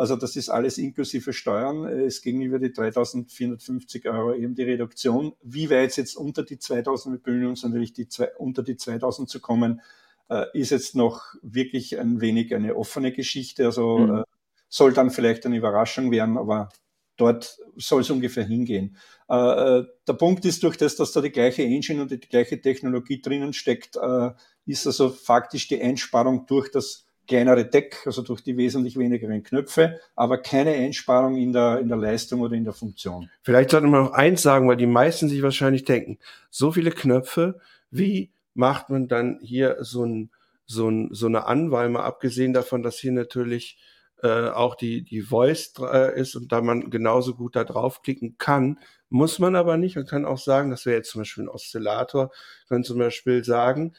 Also das ist alles inklusive Steuern. Es ging über die 3450 Euro eben die Reduktion. Wie weit jetzt unter die 2000, wir bemühen uns natürlich die zwei, unter die 2000 zu kommen, äh, ist jetzt noch wirklich ein wenig eine offene Geschichte. Also mhm. äh, soll dann vielleicht eine Überraschung werden, aber dort soll es ungefähr hingehen. Äh, äh, der Punkt ist, durch das, dass da die gleiche Engine und die gleiche Technologie drinnen steckt, äh, ist also faktisch die Einsparung durch das kleinere Deck, also durch die wesentlich wenigeren Knöpfe, aber keine Einsparung in der, in der Leistung oder in der Funktion. Vielleicht sollten wir noch eins sagen, weil die meisten sich wahrscheinlich denken, so viele Knöpfe, wie macht man dann hier so, ein, so, ein, so eine Anwahl, mal abgesehen davon, dass hier natürlich äh, auch die, die Voice äh, ist und da man genauso gut da draufklicken kann, muss man aber nicht. Man kann auch sagen, das wäre jetzt zum Beispiel ein Oszillator, kann zum Beispiel sagen,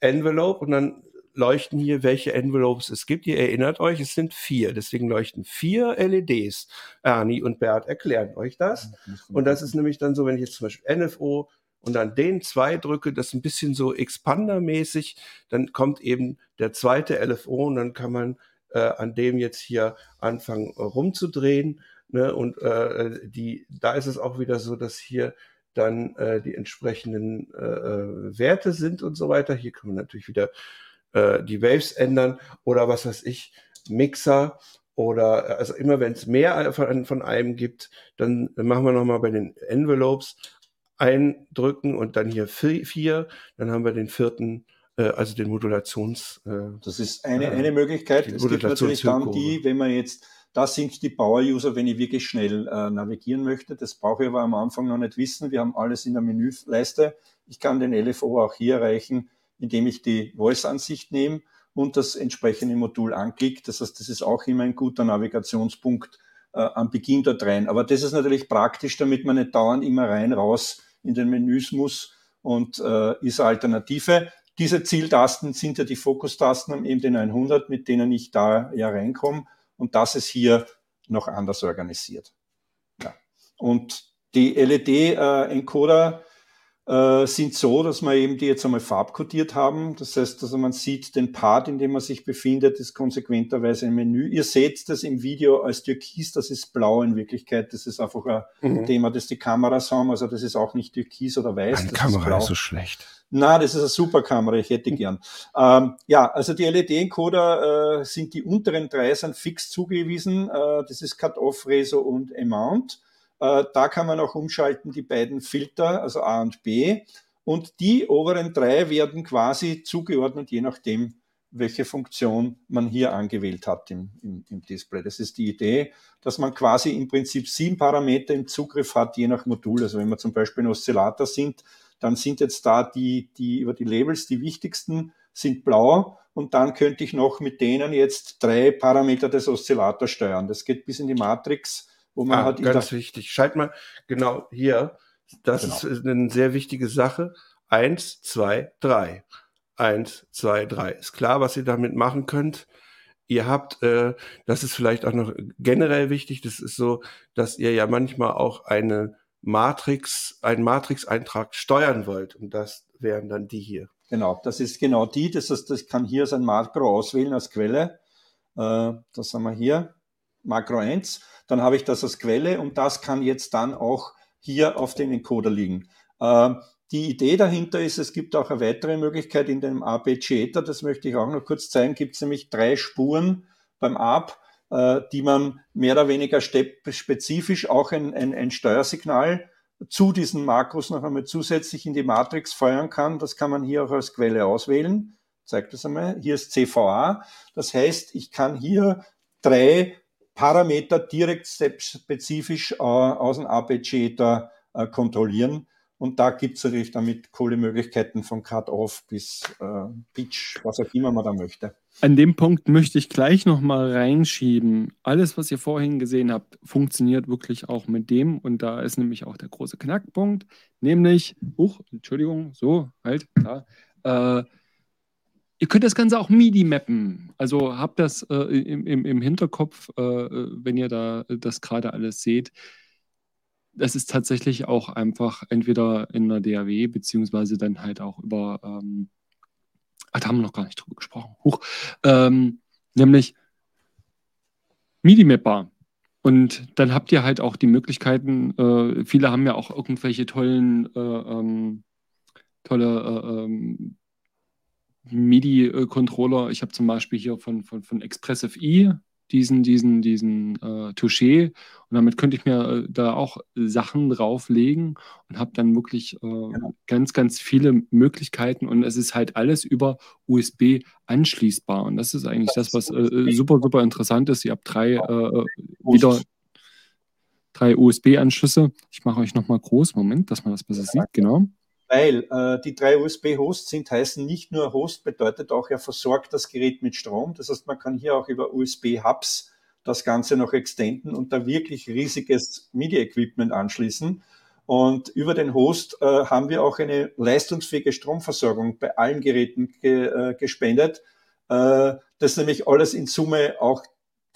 Envelope und dann leuchten hier, welche Envelopes es gibt. Ihr erinnert euch, es sind vier. Deswegen leuchten vier LEDs. Ernie und Bert erklären euch das. Und das ist nämlich dann so, wenn ich jetzt zum Beispiel NFO und dann den zwei drücke, das ist ein bisschen so Expander-mäßig, dann kommt eben der zweite LFO und dann kann man äh, an dem jetzt hier anfangen äh, rumzudrehen. Ne? Und äh, die, da ist es auch wieder so, dass hier dann äh, die entsprechenden äh, Werte sind und so weiter. Hier kann man natürlich wieder äh, die Waves ändern oder was weiß ich, Mixer oder also immer wenn es mehr von, von einem gibt, dann machen wir nochmal bei den Envelopes eindrücken und dann hier vier, dann haben wir den vierten, äh, also den Modulations. Äh, das ist eine, äh, eine Möglichkeit. Es gibt natürlich dann die, wenn man jetzt, das sind die Power-User, wenn ich wirklich schnell äh, navigieren möchte. Das brauche ich aber am Anfang noch nicht wissen. Wir haben alles in der Menüleiste. Ich kann den LFO auch hier erreichen indem ich die Voice-Ansicht nehme und das entsprechende Modul anklicke. Das heißt, das ist auch immer ein guter Navigationspunkt äh, am Beginn dort rein. Aber das ist natürlich praktisch, damit man nicht dauernd immer rein, raus in den Menüs muss und äh, ist eine Alternative. Diese Zieltasten sind ja die Fokustasten am MD900, mit denen ich da ja reinkomme. Und das ist hier noch anders organisiert. Ja. Und die LED-Encoder, äh, sind so, dass wir eben die jetzt einmal farbkodiert haben. Das heißt, also man sieht den Part, in dem man sich befindet, ist konsequenterweise ein Menü. Ihr seht das im Video als Türkis, das ist blau in Wirklichkeit. Das ist einfach ein mhm. Thema, das die Kameras haben. Also das ist auch nicht Türkis oder weiß. Meine Kamera ist, ist, so schlecht. Na, das ist eine super Kamera, ich hätte gern. Ähm, ja, also die LED-Encoder äh, sind die unteren drei sind fix zugewiesen. Äh, das ist Cut-Off, Reso und Amount. Äh, da kann man auch umschalten die beiden Filter, also A und B. Und die oberen drei werden quasi zugeordnet, je nachdem, welche Funktion man hier angewählt hat im, im, im, Display. Das ist die Idee, dass man quasi im Prinzip sieben Parameter im Zugriff hat, je nach Modul. Also wenn wir zum Beispiel ein Oszillator sind, dann sind jetzt da die, die über die Labels die wichtigsten sind blau und dann könnte ich noch mit denen jetzt drei Parameter des Oszillators steuern. Das geht bis in die Matrix, wo man ah, hat. Ganz wichtig. Schalt mal genau hier. Das genau. ist eine sehr wichtige Sache. Eins, zwei, drei. Eins, zwei, drei. Ist klar, was ihr damit machen könnt. Ihr habt, äh, das ist vielleicht auch noch generell wichtig, das ist so, dass ihr ja manchmal auch eine Matrix, einen Matrix-Eintrag steuern wollt. Und das wären dann die hier. Genau, das ist genau die. Das heißt, das kann hier sein Makro auswählen als Quelle. Äh, das haben wir hier, Makro 1. Dann habe ich das als Quelle und das kann jetzt dann auch hier auf dem Encoder liegen. Äh, die Idee dahinter ist, es gibt auch eine weitere Möglichkeit in dem APG-Ether, das möchte ich auch noch kurz zeigen, gibt es nämlich drei Spuren beim ARP, äh, die man mehr oder weniger spezifisch auch ein, ein, ein Steuersignal zu diesen Makros noch einmal zusätzlich in die Matrix feuern kann. Das kann man hier auch als Quelle auswählen. Zeigt das einmal. Hier ist CVA. Das heißt, ich kann hier drei Parameter direkt spezifisch äh, aus dem APG da äh, kontrollieren. Und da gibt es natürlich damit coole Möglichkeiten von Cut-Off bis äh, Pitch, was auch immer man da möchte. An dem Punkt möchte ich gleich nochmal reinschieben. Alles, was ihr vorhin gesehen habt, funktioniert wirklich auch mit dem. Und da ist nämlich auch der große Knackpunkt, nämlich, huch, Entschuldigung, so, halt, da. Äh, ihr könnt das Ganze auch MIDI mappen. Also habt das äh, im, im, im, Hinterkopf, äh, wenn ihr da das gerade alles seht das ist tatsächlich auch einfach entweder in der DAW, beziehungsweise dann halt auch über, ähm, ah, da haben wir noch gar nicht drüber gesprochen, Huch, ähm, nämlich MIDI-Mapper. Und dann habt ihr halt auch die Möglichkeiten, äh, viele haben ja auch irgendwelche tollen, äh, ähm, tolle äh, ähm, MIDI-Controller. Ich habe zum Beispiel hier von, von, von Expressive E diesen, diesen, diesen äh, Touché und damit könnte ich mir äh, da auch Sachen drauflegen und habe dann wirklich äh, ja. ganz, ganz viele Möglichkeiten und es ist halt alles über USB anschließbar und das ist eigentlich das, das was äh, super, super interessant ist. Ihr habt drei äh, äh, wieder drei USB-Anschlüsse. Ich mache euch nochmal groß, Moment, dass man das besser sieht, genau weil äh, die drei USB-Hosts sind, heißen nicht nur Host, bedeutet auch, er versorgt das Gerät mit Strom. Das heißt, man kann hier auch über USB-Hubs das Ganze noch extenden und da wirklich riesiges MIDI-Equipment anschließen. Und über den Host äh, haben wir auch eine leistungsfähige Stromversorgung bei allen Geräten ge, äh, gespendet. Äh, das nämlich alles in Summe auch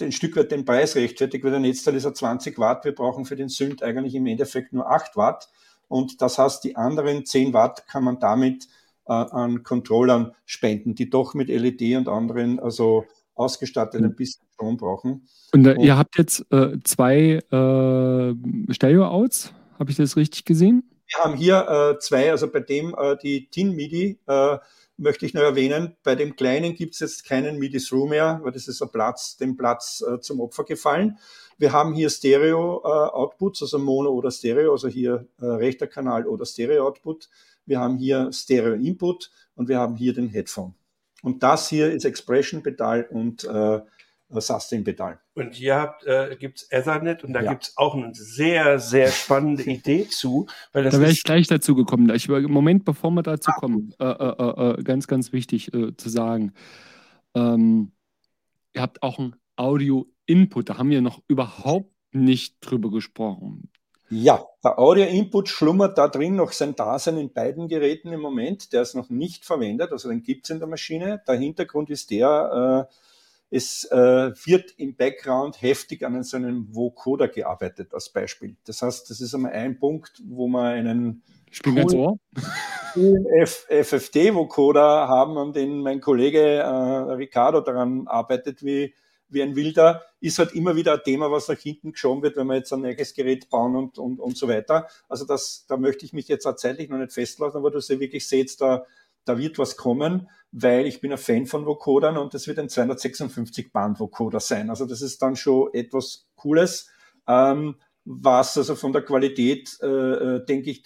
ein Stück weit den Preis rechtfertigt, weil der Netzteil ist ja 20 Watt. Wir brauchen für den Synth eigentlich im Endeffekt nur 8 Watt. Und das heißt, die anderen 10 Watt kann man damit äh, an Controllern spenden, die doch mit LED und anderen, also ausgestattet ein bisschen Strom brauchen. Und, äh, und ihr habt jetzt äh, zwei äh, Stereo-Outs, habe ich das richtig gesehen? Wir haben hier äh, zwei, also bei dem äh, die TIN MIDI äh, möchte ich noch erwähnen, bei dem kleinen gibt es jetzt keinen MIDI-Through mehr, weil das ist ein Platz, dem Platz äh, zum Opfer gefallen. Wir haben hier Stereo-Outputs, äh, also Mono oder Stereo, also hier äh, rechter Kanal oder Stereo-Output. Wir haben hier Stereo-Input und wir haben hier den Headphone. Und das hier ist Expression-Pedal und äh, Sustain-Pedal. Und hier äh, gibt es Ethernet und da ja. gibt es auch eine sehr, sehr spannende Idee zu. Weil das da wäre ich gleich dazu gekommen. Ich, Moment, bevor wir dazu ah. kommen, äh, äh, äh ganz, ganz wichtig äh, zu sagen. Ähm, ihr habt auch ein Audio-Input. Da haben wir noch überhaupt nicht drüber gesprochen. Ja, der Audio-Input schlummert da drin noch sein Dasein in beiden Geräten im Moment. Der ist noch nicht verwendet, also den gibt es in der Maschine. Der Hintergrund ist der, äh, es äh, wird im Background heftig an so einem Vocoder gearbeitet als Beispiel. Das heißt, das ist einmal ein Punkt, wo man einen ohr. FFD-Vocoder haben, an den mein Kollege äh, Ricardo daran arbeitet, wie wie ein Wilder, ist halt immer wieder ein Thema, was nach hinten geschoben wird, wenn wir jetzt ein neues Gerät bauen und, und, und so weiter. Also das, da möchte ich mich jetzt auch zeitlich noch nicht festlassen, aber du sie wirklich seht, da, da wird was kommen, weil ich bin ein Fan von Vocodern und das wird ein 256 Band Vocoder sein. Also das ist dann schon etwas Cooles, ähm, was also von der Qualität, äh, äh denke ich,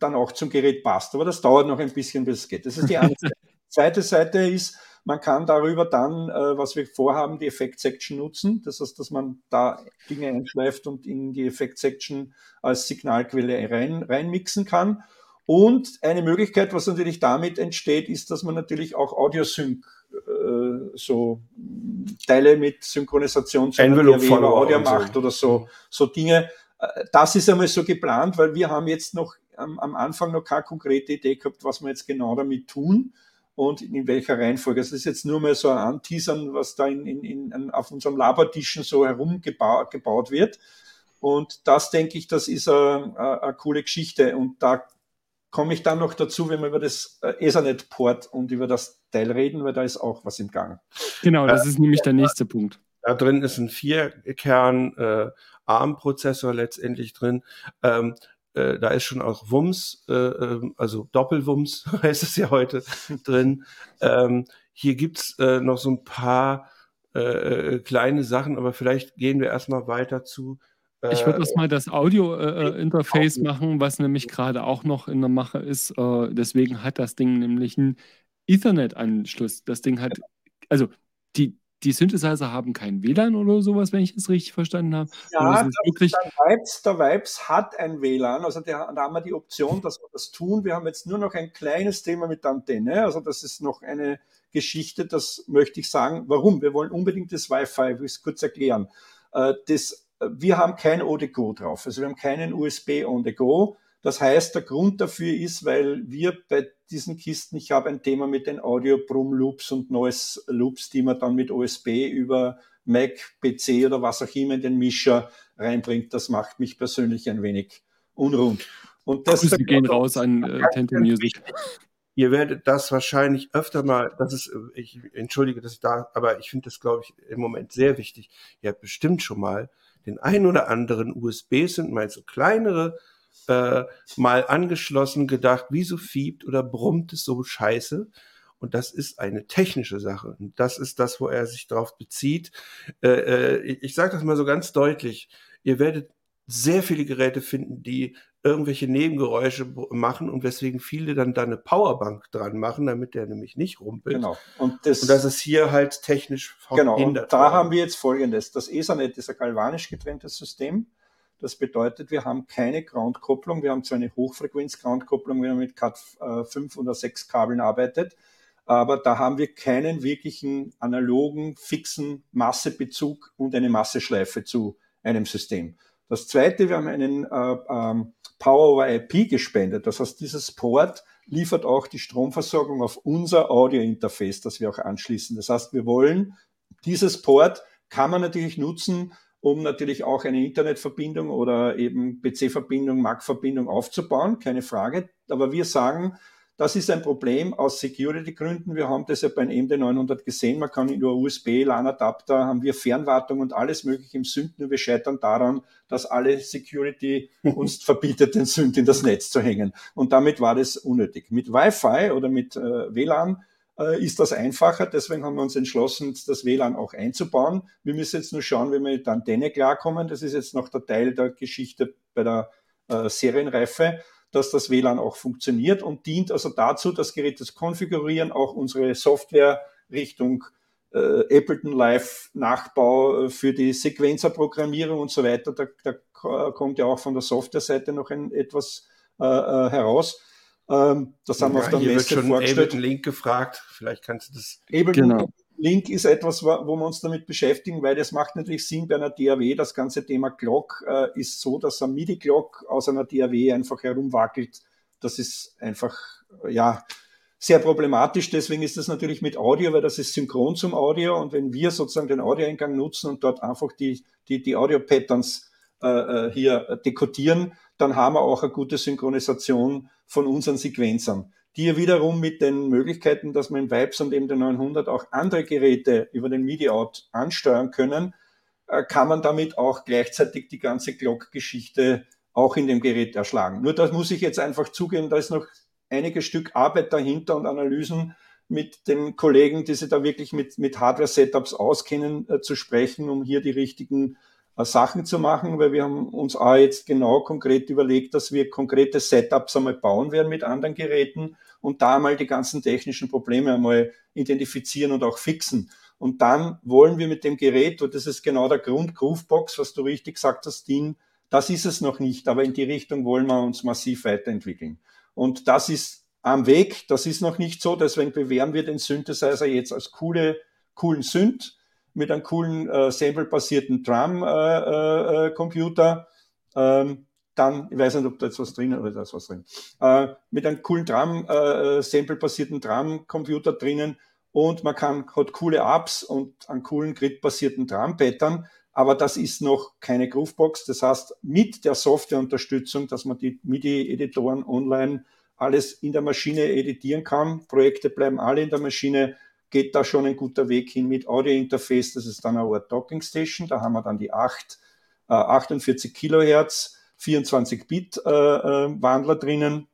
dann auch zum Gerät passt. Aber das dauert noch ein bisschen, bis es geht. Das ist die eine Seite. Zweite Seite ist, man kann darüber dann, äh, was wir vorhaben, die Effekt-Section nutzen. Das heißt, dass man da Dinge einschleift und in die Effekt-Section als Signalquelle rein, reinmixen kann. Und eine Möglichkeit, was natürlich damit entsteht, ist, dass man natürlich auch Audiosync äh, so Teile mit Synchronisation zu Audio macht so. oder so, so Dinge. Äh, das ist einmal so geplant, weil wir haben jetzt noch am, am Anfang noch keine konkrete Idee gehabt, was wir jetzt genau damit tun und in welcher Reihenfolge. Das ist jetzt nur mal so ein Anteasern, was da in, in, in, auf unserem Labertischen so herumgebaut gebaut wird. Und das denke ich, das ist eine, eine, eine coole Geschichte. Und da komme ich dann noch dazu, wenn wir über das äh, Ethernet-Port und über das Teil reden, weil da ist auch was im Gang. Genau, das äh, ist nämlich der nächste Punkt. Da drin ist ein Vierkern äh, ARM-Prozessor letztendlich drin. Ähm, äh, da ist schon auch Wums, äh, ähm, also Doppelwums heißt es ja heute drin. Ähm, hier gibt's äh, noch so ein paar äh, kleine Sachen, aber vielleicht gehen wir erstmal weiter zu ich würde erstmal das Audio-Interface äh, äh machen, was nämlich gerade auch noch in der Mache ist. Äh, deswegen hat das Ding nämlich einen Ethernet-Anschluss. Das Ding hat, also die, die Synthesizer haben kein WLAN oder sowas, wenn ich es richtig verstanden habe. Ja, das wirklich der, Vibes, der Vibes hat ein WLAN, also der, da haben wir die Option, dass wir das tun. Wir haben jetzt nur noch ein kleines Thema mit der Antenne, also das ist noch eine Geschichte, das möchte ich sagen. Warum? Wir wollen unbedingt das Wi-Fi, ich will es kurz erklären. Äh, das wir haben kein ODGO drauf, also wir haben keinen USB on the go. Das heißt, der Grund dafür ist, weil wir bei diesen Kisten, ich habe ein Thema mit den Audio Brum Loops und Noise Loops, die man dann mit USB über Mac, PC oder was auch immer in den Mischer reinbringt. Das macht mich persönlich ein wenig unrund. Und das Grüße gehen raus an äh, Tente Music. Ihr werdet das wahrscheinlich öfter mal, das ist, ich entschuldige, dass ich da, aber ich finde das, glaube ich, im Moment sehr wichtig. Ihr habt bestimmt schon mal den ein oder anderen USB sind mal so kleinere äh, mal angeschlossen, gedacht, wieso fiebt oder brummt es so scheiße? Und das ist eine technische Sache. Und das ist das, wo er sich darauf bezieht. Äh, äh, ich sage das mal so ganz deutlich. Ihr werdet sehr viele Geräte finden, die irgendwelche Nebengeräusche machen und weswegen viele dann da eine Powerbank dran machen, damit der nämlich nicht rumpelt. Genau. Und das, und das ist hier halt technisch verhindert. Genau. Und da haben wir jetzt Folgendes. Das Ethernet ist ein galvanisch getrenntes System. Das bedeutet, wir haben keine Groundkopplung. Wir haben zwar eine Hochfrequenz-Groundkopplung, wenn man mit Cat 5 oder 6 Kabeln arbeitet, aber da haben wir keinen wirklichen analogen, fixen Massebezug und eine Masseschleife zu einem System. Das zweite, wir haben einen äh, ähm, Power over IP gespendet. Das heißt, dieses Port liefert auch die Stromversorgung auf unser Audio-Interface, das wir auch anschließen. Das heißt, wir wollen dieses Port kann man natürlich nutzen, um natürlich auch eine Internetverbindung oder eben PC-Verbindung, Mac-Verbindung aufzubauen, keine Frage. Aber wir sagen, das ist ein Problem aus Security-Gründen. Wir haben das ja beim MD900 gesehen. Man kann über USB, LAN-Adapter, haben wir Fernwartung und alles mögliche im Sünd. Nur wir scheitern daran, dass alle Security uns verbietet, den Sünd in das Netz zu hängen. Und damit war das unnötig. Mit Wi-Fi oder mit äh, WLAN äh, ist das einfacher. Deswegen haben wir uns entschlossen, das WLAN auch einzubauen. Wir müssen jetzt nur schauen, wie wir mit der Antenne klarkommen. Das ist jetzt noch der Teil der Geschichte bei der äh, Serienreife dass das WLAN auch funktioniert und dient also dazu, das Gerät zu konfigurieren, auch unsere Software Richtung äh, Appleton Live Nachbau äh, für die Sequenzerprogrammierung und so weiter. Da, da kommt ja auch von der Softwareseite noch ein, etwas äh, äh heraus. Ähm, das haben ja, wir auf der hier Messe wird schon vorgestellt. Ableton Link gefragt. Vielleicht kannst du das. Ableton genau. Link ist etwas, wo wir uns damit beschäftigen, weil das macht natürlich Sinn bei einer DAW. Das ganze Thema Glock äh, ist so, dass ein MIDI-Glock aus einer DAW einfach herumwackelt. Das ist einfach, ja, sehr problematisch. Deswegen ist das natürlich mit Audio, weil das ist synchron zum Audio. Und wenn wir sozusagen den Audioeingang nutzen und dort einfach die, die, die Audio-Patterns äh, äh hier dekodieren, dann haben wir auch eine gute Synchronisation von unseren Sequenzern die ja wiederum mit den Möglichkeiten, dass man im Vibes und eben den 900 auch andere Geräte über den MIDI-Out ansteuern können, äh, kann man damit auch gleichzeitig die ganze Glock-Geschichte auch in dem Gerät erschlagen. Nur das muss ich jetzt einfach zugeben, da ist noch einiges Stück Arbeit dahinter und Analysen mit den Kollegen, die sich da wirklich mit, mit Hardware-Setups auskennen, äh, zu sprechen, um hier die richtigen Sachen zu machen, weil wir haben uns auch jetzt genau konkret überlegt, dass wir konkrete Setups einmal bauen werden mit anderen Geräten und da mal die ganzen technischen Probleme einmal identifizieren und auch fixen. Und dann wollen wir mit dem Gerät, und das ist genau der Grund, Groovebox, was du richtig gesagt hast, Dean, das ist es noch nicht, aber in die Richtung wollen wir uns massiv weiterentwickeln. Und das ist am Weg, das ist noch nicht so, deswegen bewerben wir den Synthesizer jetzt als coole, coolen Synth mit einem coolen äh, Sample-basierten Drum-Computer. Äh, äh, ähm, dann, ich weiß nicht, ob da jetzt was drin ist, oder da ist was drin, äh, mit einem coolen Drum, äh, Sample-basierten Drum-Computer drinnen und man kann, hat coole Apps und einen coolen Grid-basierten Drum-Pattern, aber das ist noch keine Groovebox. Das heißt, mit der Softwareunterstützung, dass man die MIDI-Editoren online alles in der Maschine editieren kann, Projekte bleiben alle in der Maschine, geht da schon ein guter Weg hin mit Audio-Interface. Das ist dann eine Docking Station. Da haben wir dann die 8, äh, 48 Kilohertz, 24 Bit äh, äh, Wandler drinnen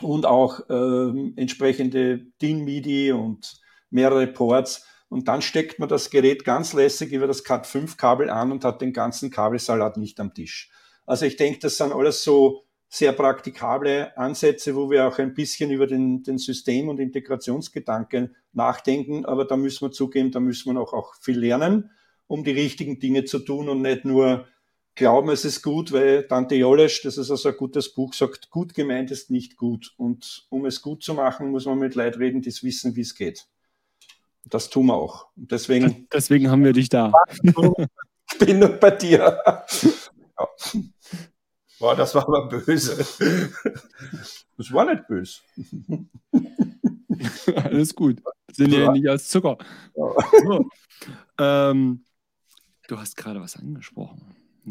und auch äh, entsprechende DIN MIDI und mehrere Ports. Und dann steckt man das Gerät ganz lässig über das Cat5-Kabel an und hat den ganzen Kabelsalat nicht am Tisch. Also ich denke, das sind alles so sehr praktikable Ansätze, wo wir auch ein bisschen über den, den System- und Integrationsgedanken nachdenken. Aber da müssen wir zugeben, da müssen wir auch, auch viel lernen, um die richtigen Dinge zu tun und nicht nur glauben, es ist gut, weil Dante Jolesch, das ist also ein gutes Buch, sagt, gut gemeint ist nicht gut. Und um es gut zu machen, muss man mit Leuten reden, die es wissen, wie es geht. Das tun wir auch. Und deswegen, deswegen haben wir dich da. Ich bin nur bei dir. Ja. Boah, das war aber böse. Das war nicht böse. Alles gut. Sind ja, nicht aus Zucker. Ja. So. Ähm, du hast gerade was angesprochen.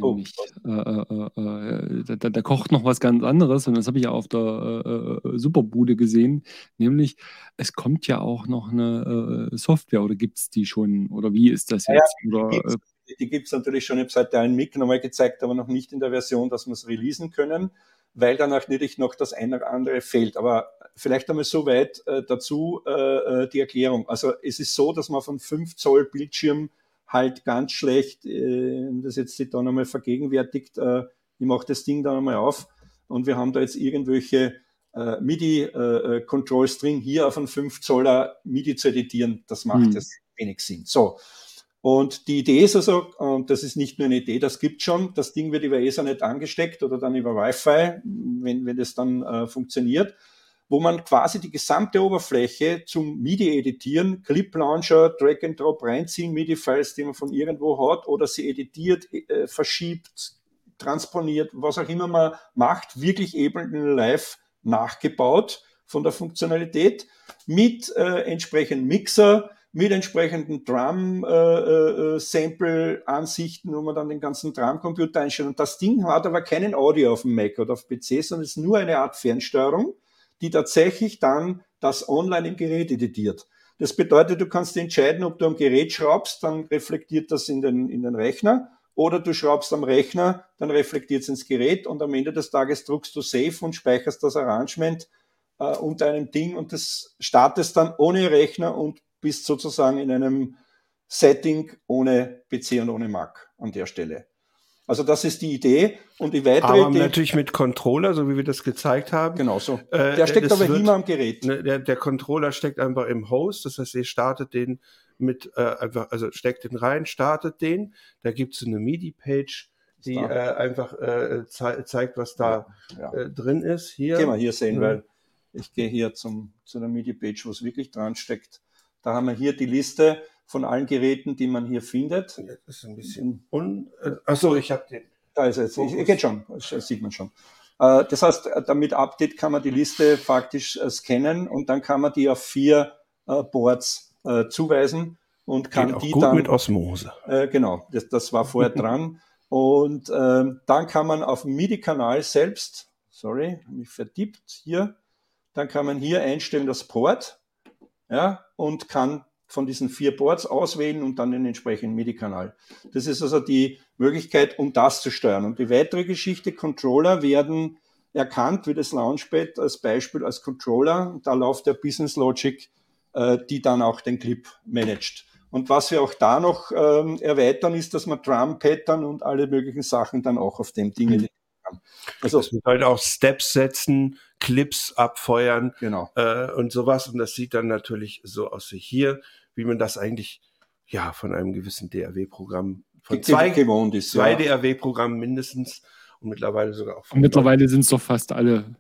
Oh, Nämlich, oh. äh, äh, äh, da, da, kocht noch was ganz anderes und das habe ich ja auf der äh, äh, Superbude gesehen. Nämlich, es kommt ja auch noch eine äh, Software oder gibt es die schon? Oder wie ist das jetzt? Ja, oder, die gibt es natürlich schon, ich habe es heute einen Mic nochmal gezeigt, aber noch nicht in der Version, dass wir es releasen können, weil dann auch natürlich noch das eine oder andere fehlt. Aber vielleicht einmal so weit äh, dazu äh, äh die Erklärung. Also es ist so, dass man von 5 Zoll Bildschirm halt ganz schlecht, äh, das jetzt sich da nochmal vergegenwärtigt, äh, ich mache das Ding da nochmal auf und wir haben da jetzt irgendwelche äh, MIDI-Controls äh, drin, hier auf einen 5 Zoller MIDI zu editieren, das macht hm. jetzt wenig Sinn. So, und die Idee ist also, und das ist nicht nur eine Idee, das gibt schon, das Ding wird über Ethernet angesteckt oder dann über Wi-Fi, wenn, wenn das dann äh, funktioniert, wo man quasi die gesamte Oberfläche zum MIDI-Editieren, Clip-Launcher, Drag-and-Drop reinziehen, MIDI-Files, die man von irgendwo hat, oder sie editiert, äh, verschiebt, transponiert, was auch immer man macht, wirklich eben live nachgebaut von der Funktionalität mit äh, entsprechenden Mixer, mit entsprechenden Drum-Sample-Ansichten, äh, äh, wo man dann den ganzen Drum-Computer einstellt. Und das Ding hat aber keinen Audio auf dem Mac oder auf PC, sondern ist nur eine Art Fernsteuerung, die tatsächlich dann das online im Gerät editiert. Das bedeutet, du kannst entscheiden, ob du am Gerät schraubst, dann reflektiert das in den, in den Rechner, oder du schraubst am Rechner, dann reflektiert es ins Gerät und am Ende des Tages druckst du Save und speicherst das Arrangement äh, unter einem Ding und das startest dann ohne Rechner und bist sozusagen in einem Setting ohne PC und ohne Mac an der Stelle. Also das ist die Idee und die weitere aber Idee. natürlich mit Controller, so wie wir das gezeigt haben. Genau so. Äh, der steckt aber wird, immer am Gerät. Ne, der, der Controller steckt einfach im Host, das heißt, ihr startet den mit äh, einfach, also steckt den rein, startet den. Da gibt es eine MIDI-Page, die äh, einfach äh, ze zeigt, was da ja, ja. Äh, drin ist. Hier. Gehen wir hier sehen, mhm. weil ich gehe hier zum, zu einer MIDI-Page, wo es wirklich dran steckt. Da haben wir hier die Liste von allen Geräten, die man hier findet. Ja, das ist ein bisschen un. Äh, achso, ich habe den. Da ist es. Ich, geht schon. Das sieht man schon. Äh, das heißt, damit Update kann man die Liste faktisch äh, scannen und dann kann man die auf vier Boards zuweisen und kann Geht auch die gut dann mit Osmose. genau, das, das war vorher dran. Und ähm, dann kann man auf dem MIDI-Kanal selbst, sorry, mich vertippt hier, dann kann man hier einstellen das Port ja, und kann von diesen vier Boards auswählen und dann den entsprechenden MIDI-Kanal. Das ist also die Möglichkeit, um das zu steuern. Und die weitere Geschichte, Controller werden erkannt wie das Launchpad als Beispiel als Controller. Da läuft der Business Logic, äh, die dann auch den Clip managt. Und was wir auch da noch ähm, erweitern, ist, dass man Drum-Pattern und alle möglichen Sachen dann auch auf dem Ding mhm kann. Also das halt auch Steps setzen, Clips abfeuern genau. äh, und sowas. Und das sieht dann natürlich so aus wie hier, wie man das eigentlich ja von einem gewissen DAW-Programm von zwei, gewohnt ist, zwei ja. DAW-Programmen mindestens und mittlerweile sogar auch. Mittlerweile sind es doch fast alle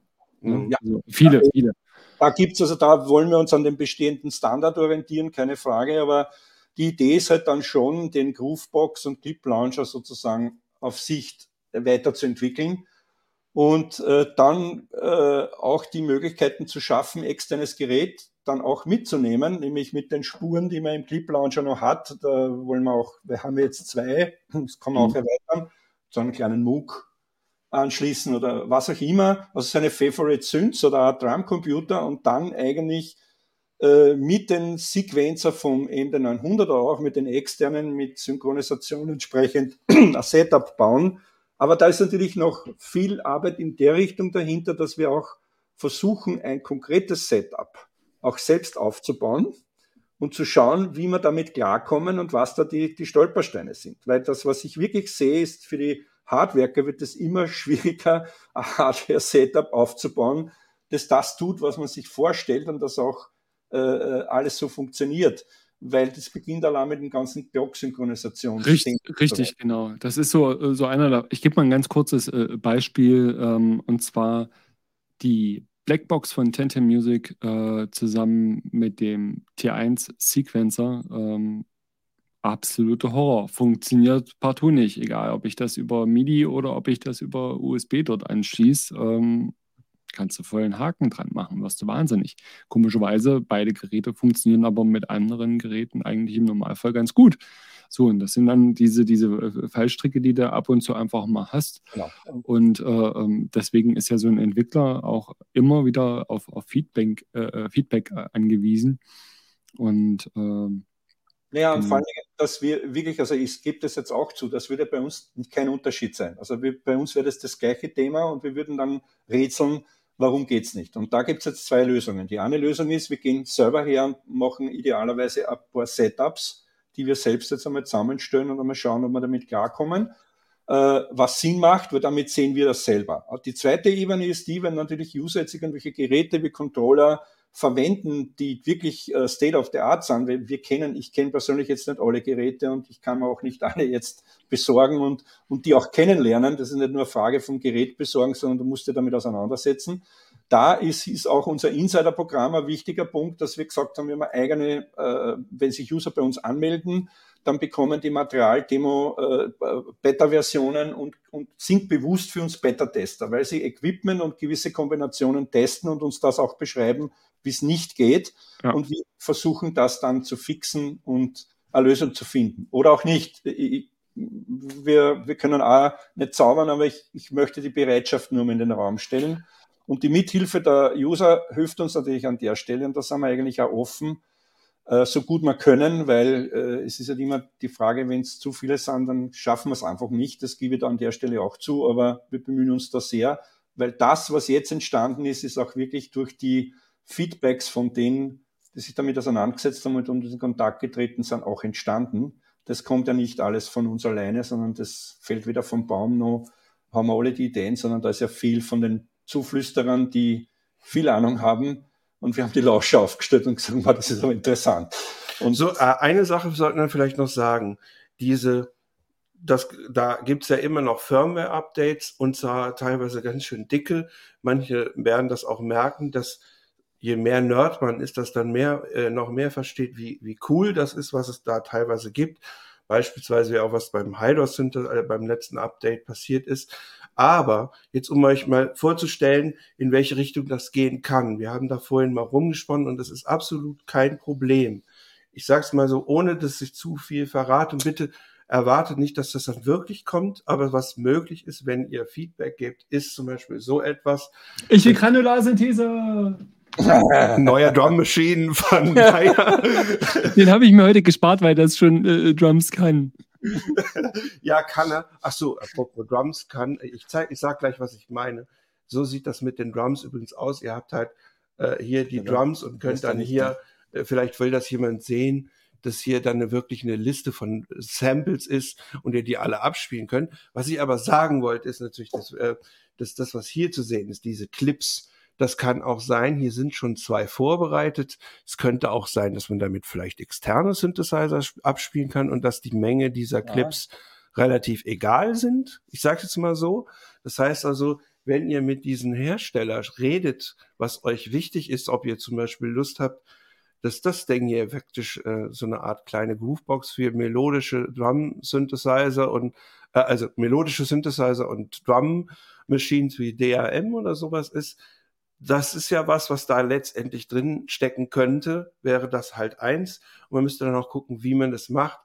Mhm. Ja. Also viele, da, viele. Da gibt's also, da wollen wir uns an dem bestehenden Standard orientieren, keine Frage, aber die Idee ist halt dann schon, den Groovebox und Clip Launcher sozusagen auf Sicht weiterzuentwickeln und äh, dann äh, auch die Möglichkeiten zu schaffen, externes Gerät dann auch mitzunehmen, nämlich mit den Spuren, die man im Clip Launcher noch hat. Da wollen wir auch, wir haben jetzt zwei, das kann man auch mhm. erweitern, so einen kleinen MOOC anschließen oder was auch immer, also seine Favorite Synths oder ein Drumcomputer und dann eigentlich äh, mit den Sequencer vom MD900 auch mit den externen, mit Synchronisation entsprechend ein Setup bauen. Aber da ist natürlich noch viel Arbeit in der Richtung dahinter, dass wir auch versuchen, ein konkretes Setup auch selbst aufzubauen und zu schauen, wie wir damit klarkommen und was da die, die Stolpersteine sind. Weil das, was ich wirklich sehe, ist für die Hardwerker wird es immer schwieriger, ein Hardware-Setup aufzubauen, das das tut, was man sich vorstellt und das auch äh, äh alles so funktioniert. Weil das beginnt allein mit den ganzen Block-Synchronisationen. Richtig, richtig genau. Das ist so, äh, so einer der, ich gebe mal ein ganz kurzes äh, Beispiel, ähm, und zwar die Blackbox von Tente Music äh, zusammen mit dem T1 Sequencer ähm, absolute Horror. Funktioniert partout nicht, egal ob ich das über MIDI oder ob ich das über USB dort anschließe. Ähm, kannst du vollen Haken dran machen, wirst du wahnsinnig. Komischerweise, beide Geräte funktionieren aber mit anderen Geräten eigentlich im Normalfall ganz gut. So, und das sind dann diese, diese äh, Fallstricke, die du ab und zu einfach mal hast. Genau. Und äh, ähm, deswegen ist ja so ein Entwickler auch immer wieder auf, auf Feedback, äh, äh Feedback angewiesen. Und ähm, naja, und vor allem, dass wir wirklich, also ich gebe das jetzt auch zu, das würde bei uns kein Unterschied sein. Also wir, bei uns wäre das das gleiche Thema und wir würden dann rätseln, warum geht's nicht? Und da gibt's jetzt zwei Lösungen. Die eine Lösung ist, wir gehen selber her und machen idealerweise ein paar Setups, die wir selbst jetzt einmal zusammenstellen und einmal schauen, ob wir damit klarkommen. Äh, was Sinn macht, weil damit sehen wir das selber. Die zweite Ebene ist die, wenn natürlich User jetzt irgendwelche Geräte wie Controller verwenden, die wirklich äh, State of the Art sind. Wir, wir kennen, ich kenne persönlich jetzt nicht alle Geräte und ich kann mir auch nicht alle jetzt besorgen und, und die auch kennenlernen. Das ist nicht nur eine Frage vom Gerät besorgen, sondern du musst dich damit auseinandersetzen. Da ist, ist auch unser Insider-Programm ein wichtiger Punkt, dass wir gesagt haben, wir haben eigene, äh, wenn sich User bei uns anmelden, dann bekommen die Material-Demo äh, Beta-Versionen und, und sind bewusst für uns Beta-Tester, weil sie Equipment und gewisse Kombinationen testen und uns das auch beschreiben, es nicht geht. Ja. Und wir versuchen das dann zu fixen und eine Lösung zu finden. Oder auch nicht. Ich, wir, wir können auch nicht zaubern, aber ich, ich möchte die Bereitschaft nur in den Raum stellen. Und die Mithilfe der User hilft uns natürlich an der Stelle und da sind wir eigentlich auch offen, äh, so gut wir können, weil äh, es ist ja halt immer die Frage, wenn es zu viele sind, dann schaffen wir es einfach nicht. Das gebe ich da an der Stelle auch zu, aber wir bemühen uns da sehr, weil das, was jetzt entstanden ist, ist auch wirklich durch die Feedbacks von denen, die sich damit auseinandergesetzt haben und in diesen Kontakt getreten sind, auch entstanden. Das kommt ja nicht alles von uns alleine, sondern das fällt wieder vom Baum noch, haben wir alle die Ideen, sondern da ist ja viel von den Zuflüsterern, die viel Ahnung haben. Und wir haben die Lausche aufgestellt und gesagt, das ist aber interessant. Und so, äh, eine Sache sollten wir vielleicht noch sagen. Diese, das, da gibt's ja immer noch Firmware-Updates und zwar teilweise ganz schön dicke. Manche werden das auch merken, dass je mehr Nerd man ist, dass dann mehr, äh, noch mehr versteht, wie, wie cool das ist, was es da teilweise gibt. Beispielsweise auch was beim Hydros äh, beim letzten Update passiert ist. Aber jetzt, um euch mal vorzustellen, in welche Richtung das gehen kann. Wir haben da vorhin mal rumgesponnen und das ist absolut kein Problem. Ich sag's mal so, ohne dass ich zu viel verrate und bitte erwartet nicht, dass das dann wirklich kommt, aber was möglich ist, wenn ihr Feedback gebt, ist zum Beispiel so etwas. Ich will Granularsynthese! Neuer Drum Machine von Meyer. Den habe ich mir heute gespart, weil das schon äh, Drums kann. ja, kann er. Ach so, apropos Drums kann. Ich zeig, ich sag gleich, was ich meine. So sieht das mit den Drums übrigens aus. Ihr habt halt äh, hier die genau. Drums und könnt dann hier, äh, vielleicht will das jemand sehen, dass hier dann wirklich eine Liste von Samples ist und ihr die alle abspielen könnt. Was ich aber sagen wollte, ist natürlich, dass, äh, dass das, was hier zu sehen ist, diese Clips, das kann auch sein, hier sind schon zwei vorbereitet. Es könnte auch sein, dass man damit vielleicht externe Synthesizer abspielen kann und dass die Menge dieser Clips ja. relativ egal sind. Ich sage jetzt mal so. Das heißt also, wenn ihr mit diesen Herstellern redet, was euch wichtig ist, ob ihr zum Beispiel Lust habt, dass das Ding hier wirklich äh, so eine Art kleine Groovebox für melodische Drum-Synthesizer und äh, also melodische Synthesizer und Drum-Machines wie DRM oder sowas ist, das ist ja was, was da letztendlich drin stecken könnte, wäre das halt eins. Und man müsste dann auch gucken, wie man das macht,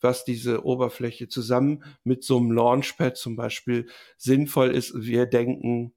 was diese Oberfläche zusammen mit so einem Launchpad zum Beispiel sinnvoll ist. Wir denken,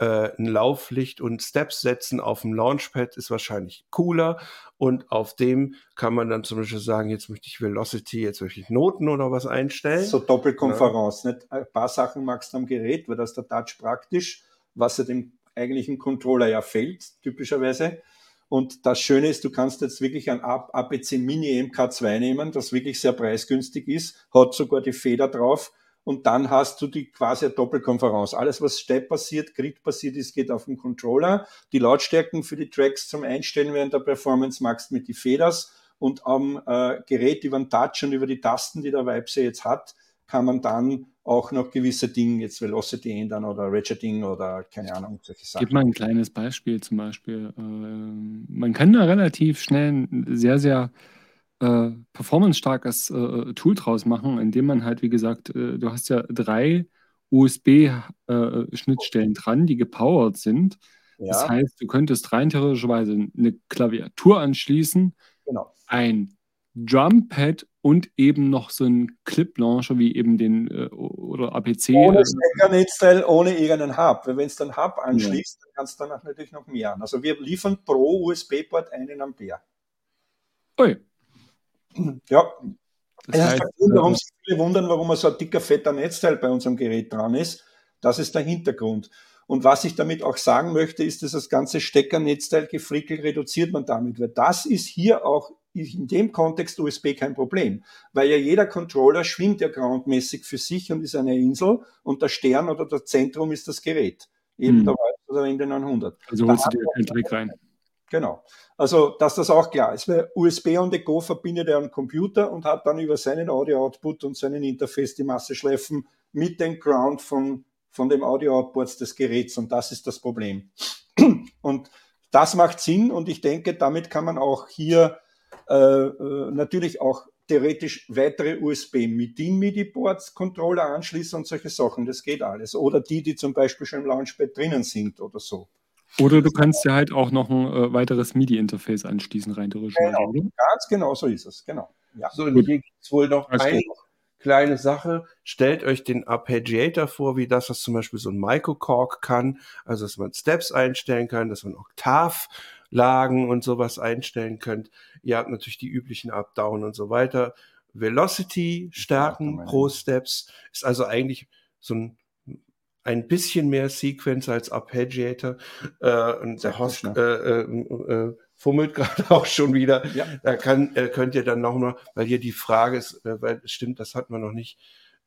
äh, ein Lauflicht und Steps setzen auf dem Launchpad ist wahrscheinlich cooler und auf dem kann man dann zum Beispiel sagen, jetzt möchte ich Velocity, jetzt möchte ich Noten oder was einstellen. So Doppelkonferenz, ja. nicht? Ein paar Sachen magst du am Gerät, weil das der Touch praktisch, was er dem eigentlichen Controller ja fehlt, typischerweise. Und das Schöne ist, du kannst jetzt wirklich ein APC Mini MK2 nehmen, das wirklich sehr preisgünstig ist, hat sogar die Feder drauf und dann hast du die quasi Doppelkonferenz. Alles, was Step passiert, Grid passiert ist, geht auf den Controller. Die Lautstärken für die Tracks zum Einstellen während der Performance magst mit die Feders und am äh, Gerät über den Touch und über die Tasten, die der Vibese jetzt hat, kann man dann auch noch gewisse Dinge, jetzt Velocity ändern oder Ratcheting oder keine Ahnung, solche Sachen. Gib mal ein kleines Beispiel zum Beispiel. Äh, man kann da relativ schnell sehr, sehr äh, performance-starkes äh, Tool draus machen, indem man halt, wie gesagt, äh, du hast ja drei USB-Schnittstellen äh, dran, die gepowert sind. Ja. Das heißt, du könntest rein theoretischerweise eine Klaviatur anschließen, genau. ein Drumpad und eben noch so ein Clip-Launcher wie eben den äh, oder APC. Ohne Stecker-Netzteil, ohne irgendeinen Hub. Weil wenn es dann Hub anschließt, ja. dann kannst du dann natürlich noch mehr an. Also wir liefern pro USB-Port einen Ampere. Ui, ja. Das heißt, der Grund, warum sich viele wundern, warum so ein dicker, fetter Netzteil bei unserem Gerät dran ist. Das ist der Hintergrund. Und was ich damit auch sagen möchte, ist, dass das ganze Steckernetzteil gefrickel reduziert man damit, weil das ist hier auch in dem Kontext USB kein Problem, weil ja jeder Controller schwimmt ja groundmäßig für sich und ist eine Insel und der Stern oder das Zentrum ist das Gerät, eben hm. der oder in den 900. Also holst du dir keinen Trick rein. Genau. Also, dass das auch klar ist. Weil USB on the Go verbindet er einen Computer und hat dann über seinen Audio-Output und seinen Interface die Masseschleifen mit dem Ground von, von dem Audio-Outputs des Geräts. Und das ist das Problem. Und das macht Sinn und ich denke, damit kann man auch hier natürlich auch theoretisch weitere USB mit den MIDI-Boards, Controller anschließen und solche Sachen. Das geht alles. Oder die, die zum Beispiel schon im Launchpad drinnen sind oder so. Oder du kannst ja halt auch noch ein äh, weiteres MIDI-Interface anschließen, rein theoretisch. Genau, oder? ganz genau so ist es, genau. Ja. So, und hier gibt es wohl noch Alles eine kleine Sache. Stellt euch den Arpeggiator vor, wie das, was zum Beispiel so ein Microcork kann. Also, dass man Steps einstellen kann, dass man Oktavlagen und sowas einstellen könnt. Ihr habt natürlich die üblichen Up-Down und so weiter. Velocity, Stärken pro Steps ist also eigentlich so ein ein bisschen mehr Sequence als Arpeggiator. Äh, und der Host äh, äh, äh, fummelt gerade auch schon wieder. Ja. Da kann, äh, könnt ihr dann nochmal, weil hier die Frage ist, äh, weil stimmt, das hat man noch nicht,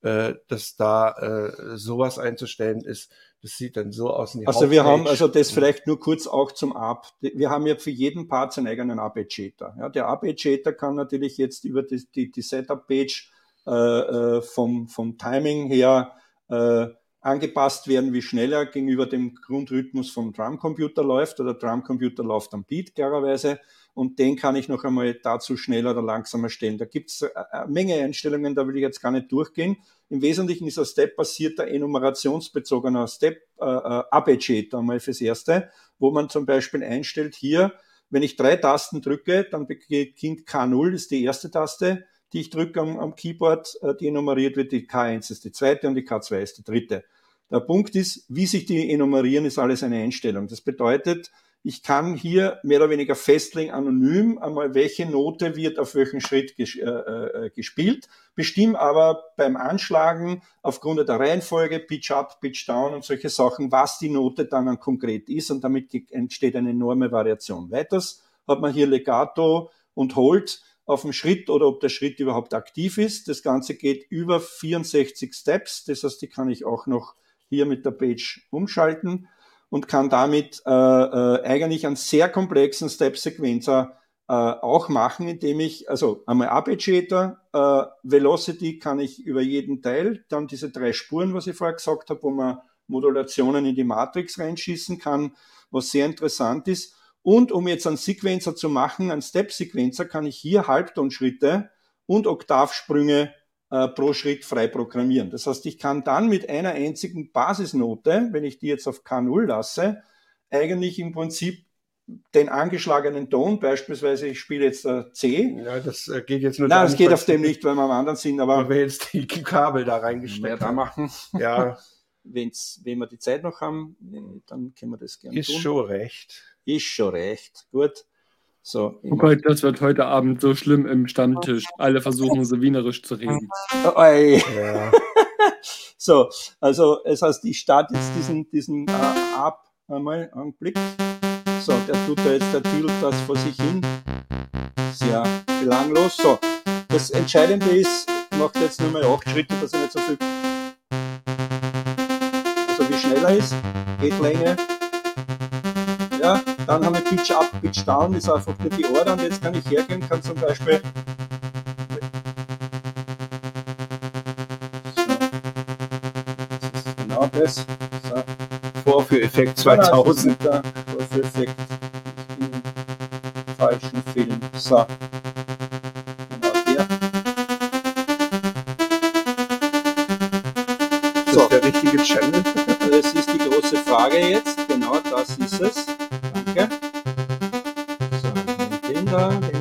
dass da sowas einzustellen ist. Das sieht dann so aus. also wir haben, also das vielleicht nur kurz auch zum Ab. Wir haben ja für jeden Part seinen eigenen Arpeggiator. Ja, der Arpeggiator kann natürlich jetzt über die, die, die Setup-Page äh, äh, vom, vom Timing her äh, angepasst werden, wie schneller gegenüber dem Grundrhythmus vom Drumcomputer läuft oder Drumcomputer läuft am Beat klarerweise und den kann ich noch einmal dazu schneller oder langsamer stellen. Da gibt es eine Menge Einstellungen, da will ich jetzt gar nicht durchgehen. Im Wesentlichen ist ein Step-basierter enumerationsbezogener Step äh, äh Arpeggiator einmal fürs Erste, wo man zum Beispiel einstellt hier, wenn ich drei Tasten drücke, dann beginnt K0, ist die erste Taste, die ich drücke am, am Keyboard, äh, die enumeriert wird, die K1 ist die zweite und die K2 ist die dritte. Der Punkt ist, wie sich die enumerieren, ist alles eine Einstellung. Das bedeutet, ich kann hier mehr oder weniger festlegen, anonym, einmal welche Note wird auf welchen Schritt ges äh, äh, gespielt, bestimme aber beim Anschlagen aufgrund der Reihenfolge, Pitch up, Pitch down und solche Sachen, was die Note dann, dann konkret ist und damit entsteht eine enorme Variation. Weiters hat man hier Legato und Hold auf dem Schritt oder ob der Schritt überhaupt aktiv ist. Das Ganze geht über 64 Steps, das heißt, die kann ich auch noch hier mit der Page umschalten und kann damit äh, äh, eigentlich einen sehr komplexen Step-Sequencer äh, auch machen, indem ich, also einmal Arpeggiator, äh, Velocity kann ich über jeden Teil, dann diese drei Spuren, was ich vorher gesagt habe, wo man Modulationen in die Matrix reinschießen kann, was sehr interessant ist. Und um jetzt einen Sequencer zu machen, einen Step-Sequencer, kann ich hier Halbtonschritte und Oktavsprünge äh, pro Schritt frei programmieren. Das heißt, ich kann dann mit einer einzigen Basisnote, wenn ich die jetzt auf K0 lasse, eigentlich im Prinzip den angeschlagenen Ton, beispielsweise ich spiele jetzt äh, C. Ja, das äh, geht jetzt nur Nein, das geht auf dem nicht, weil wir am anderen sind, aber. Weil wir jetzt die Kabel da reingesteckt da machen. Ja. Wenn's, wenn wir die Zeit noch haben, dann können wir das gerne Ist tun. schon recht. Ist schon recht. Gut. So, oh Gott, das wird heute Abend so schlimm im Stammtisch. Alle versuchen so wienerisch zu reden. Oh, ja. so, also es heißt, ich starte jetzt diesen, diesen äh, ab einmal einen Blick. So, der tut da jetzt, der tüdelt das vor sich hin. Sehr belanglos. So, das Entscheidende ist, macht jetzt nur mal acht Schritte, dass er nicht so viel, also wie schneller ist, geht Länge. Ja, dann haben wir Pitch Up, Pitch Down, ist einfach nur die Order und jetzt kann ich hergehen, kann zum Beispiel so, genau das. So. Vorführeffekt 2000. Vorführeffekt im falschen Film. So. Genau der. Ist das der richtige Channel? Das ist die große Frage jetzt. Genau das ist es. Den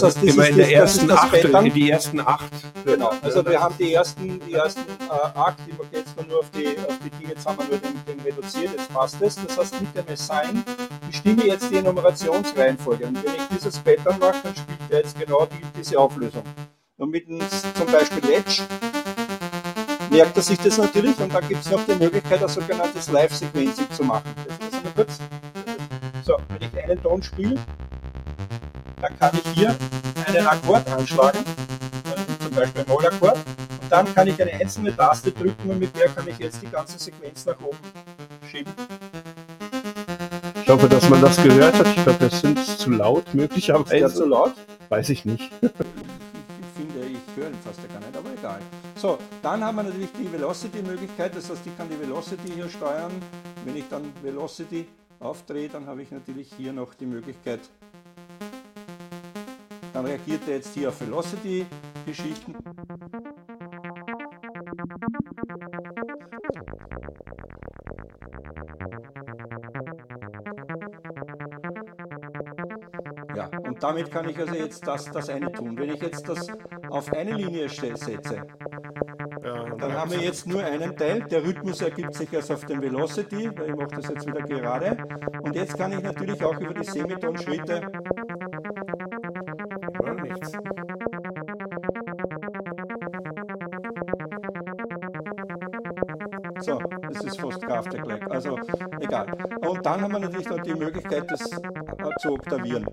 das heißt, das Immer in der das, das, ersten das Pattern. die ersten acht. Genau, also wir haben die ersten, die ersten äh, acht, die wir jetzt nur auf die, auf die Dinge, wir nur den, den reduziert, jetzt passt es. Das heißt, mit dem Assign bestimme ich jetzt die Numerationsreihenfolge. Und wenn ich dieses Pattern mache, dann spielt er jetzt genau die, diese Auflösung. Und mit dem, zum Beispiel Edge merkt er sich das natürlich und dann gibt es noch die Möglichkeit, ein sogenanntes Live-Sequencing zu machen. Das ist kurz. So, wenn ich einen Ton spiele, kann ich hier einen Akkord anschlagen, äh, zum Beispiel einen Mollakkord, und dann kann ich eine einzelne Taste drücken und mit der kann ich jetzt die ganze Sequenz nach oben schieben. Ich hoffe, dass man das gehört hat. Ich glaube, das sind zu laut, Ist der möglicherweise. zu laut? Weiß ich nicht. Ich finde, ich höre ihn fast gar nicht, aber egal. So, dann haben wir natürlich die Velocity-Möglichkeit, das heißt, ich kann die Velocity hier steuern. Wenn ich dann Velocity aufdrehe, dann habe ich natürlich hier noch die Möglichkeit, dann reagiert er jetzt hier auf Velocity-Geschichten. Ja, und damit kann ich also jetzt das, das eine tun. Wenn ich jetzt das auf eine Linie setze, dann haben wir jetzt nur einen Teil. Der Rhythmus ergibt sich erst auf dem Velocity, weil ich mache das jetzt wieder gerade. Und jetzt kann ich natürlich auch über die Semitonschritte. So, das ist fast Kraftwerk. Also egal. Und dann haben wir natürlich noch die Möglichkeit, das äh, zu oktavieren.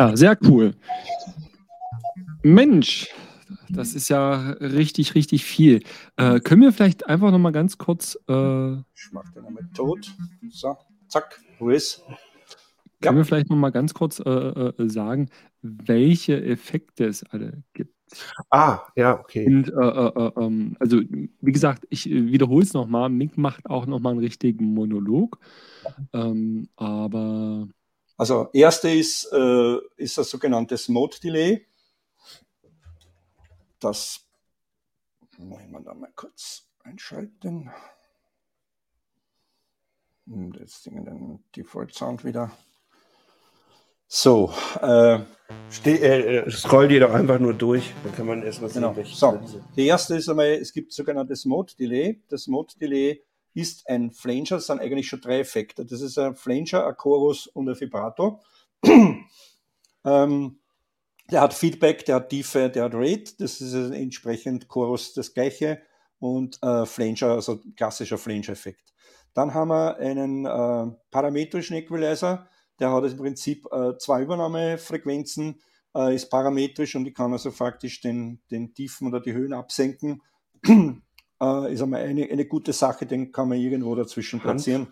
Ja, sehr cool. Mensch, das ist ja richtig, richtig viel. Äh, können wir vielleicht einfach noch mal ganz kurz, äh, können Ich mache den einmal tot. So, zack, Ruiz. Ja. wir vielleicht noch mal ganz kurz äh, äh, sagen, welche Effekte es alle gibt? Ah, ja, okay. Und äh, äh, äh, ähm, also wie gesagt, ich wiederhole es noch mal. Mick macht auch noch mal einen richtigen Monolog, ähm, aber Also erste ist, äh, ist das sogenannte Mode Delay. das wollen wir da mal kurz einschalten. Und jetzt den Default Sound wieder. So, äh, Ste äh, äh, scroll die doch einfach nur durch, dann kann man erstmal sehen, genau. So, die erste ist einmal, es gibt sogenanntes Mode Delay. Das Mode Delay ist ein Flanger, das sind eigentlich schon drei Effekte. Das ist ein Flanger, ein Chorus und ein Vibrato. ähm, der hat Feedback, der hat Tiefe, der hat Rate. Das ist entsprechend Chorus das gleiche und äh, Flanger, also klassischer Flanger-Effekt. Dann haben wir einen äh, parametrischen Equalizer der hat im Prinzip äh, zwei Übernahmefrequenzen, äh, ist parametrisch und ich kann also faktisch den, den Tiefen oder die Höhen absenken. äh, ist einmal eine, eine gute Sache, den kann man irgendwo dazwischen platzieren.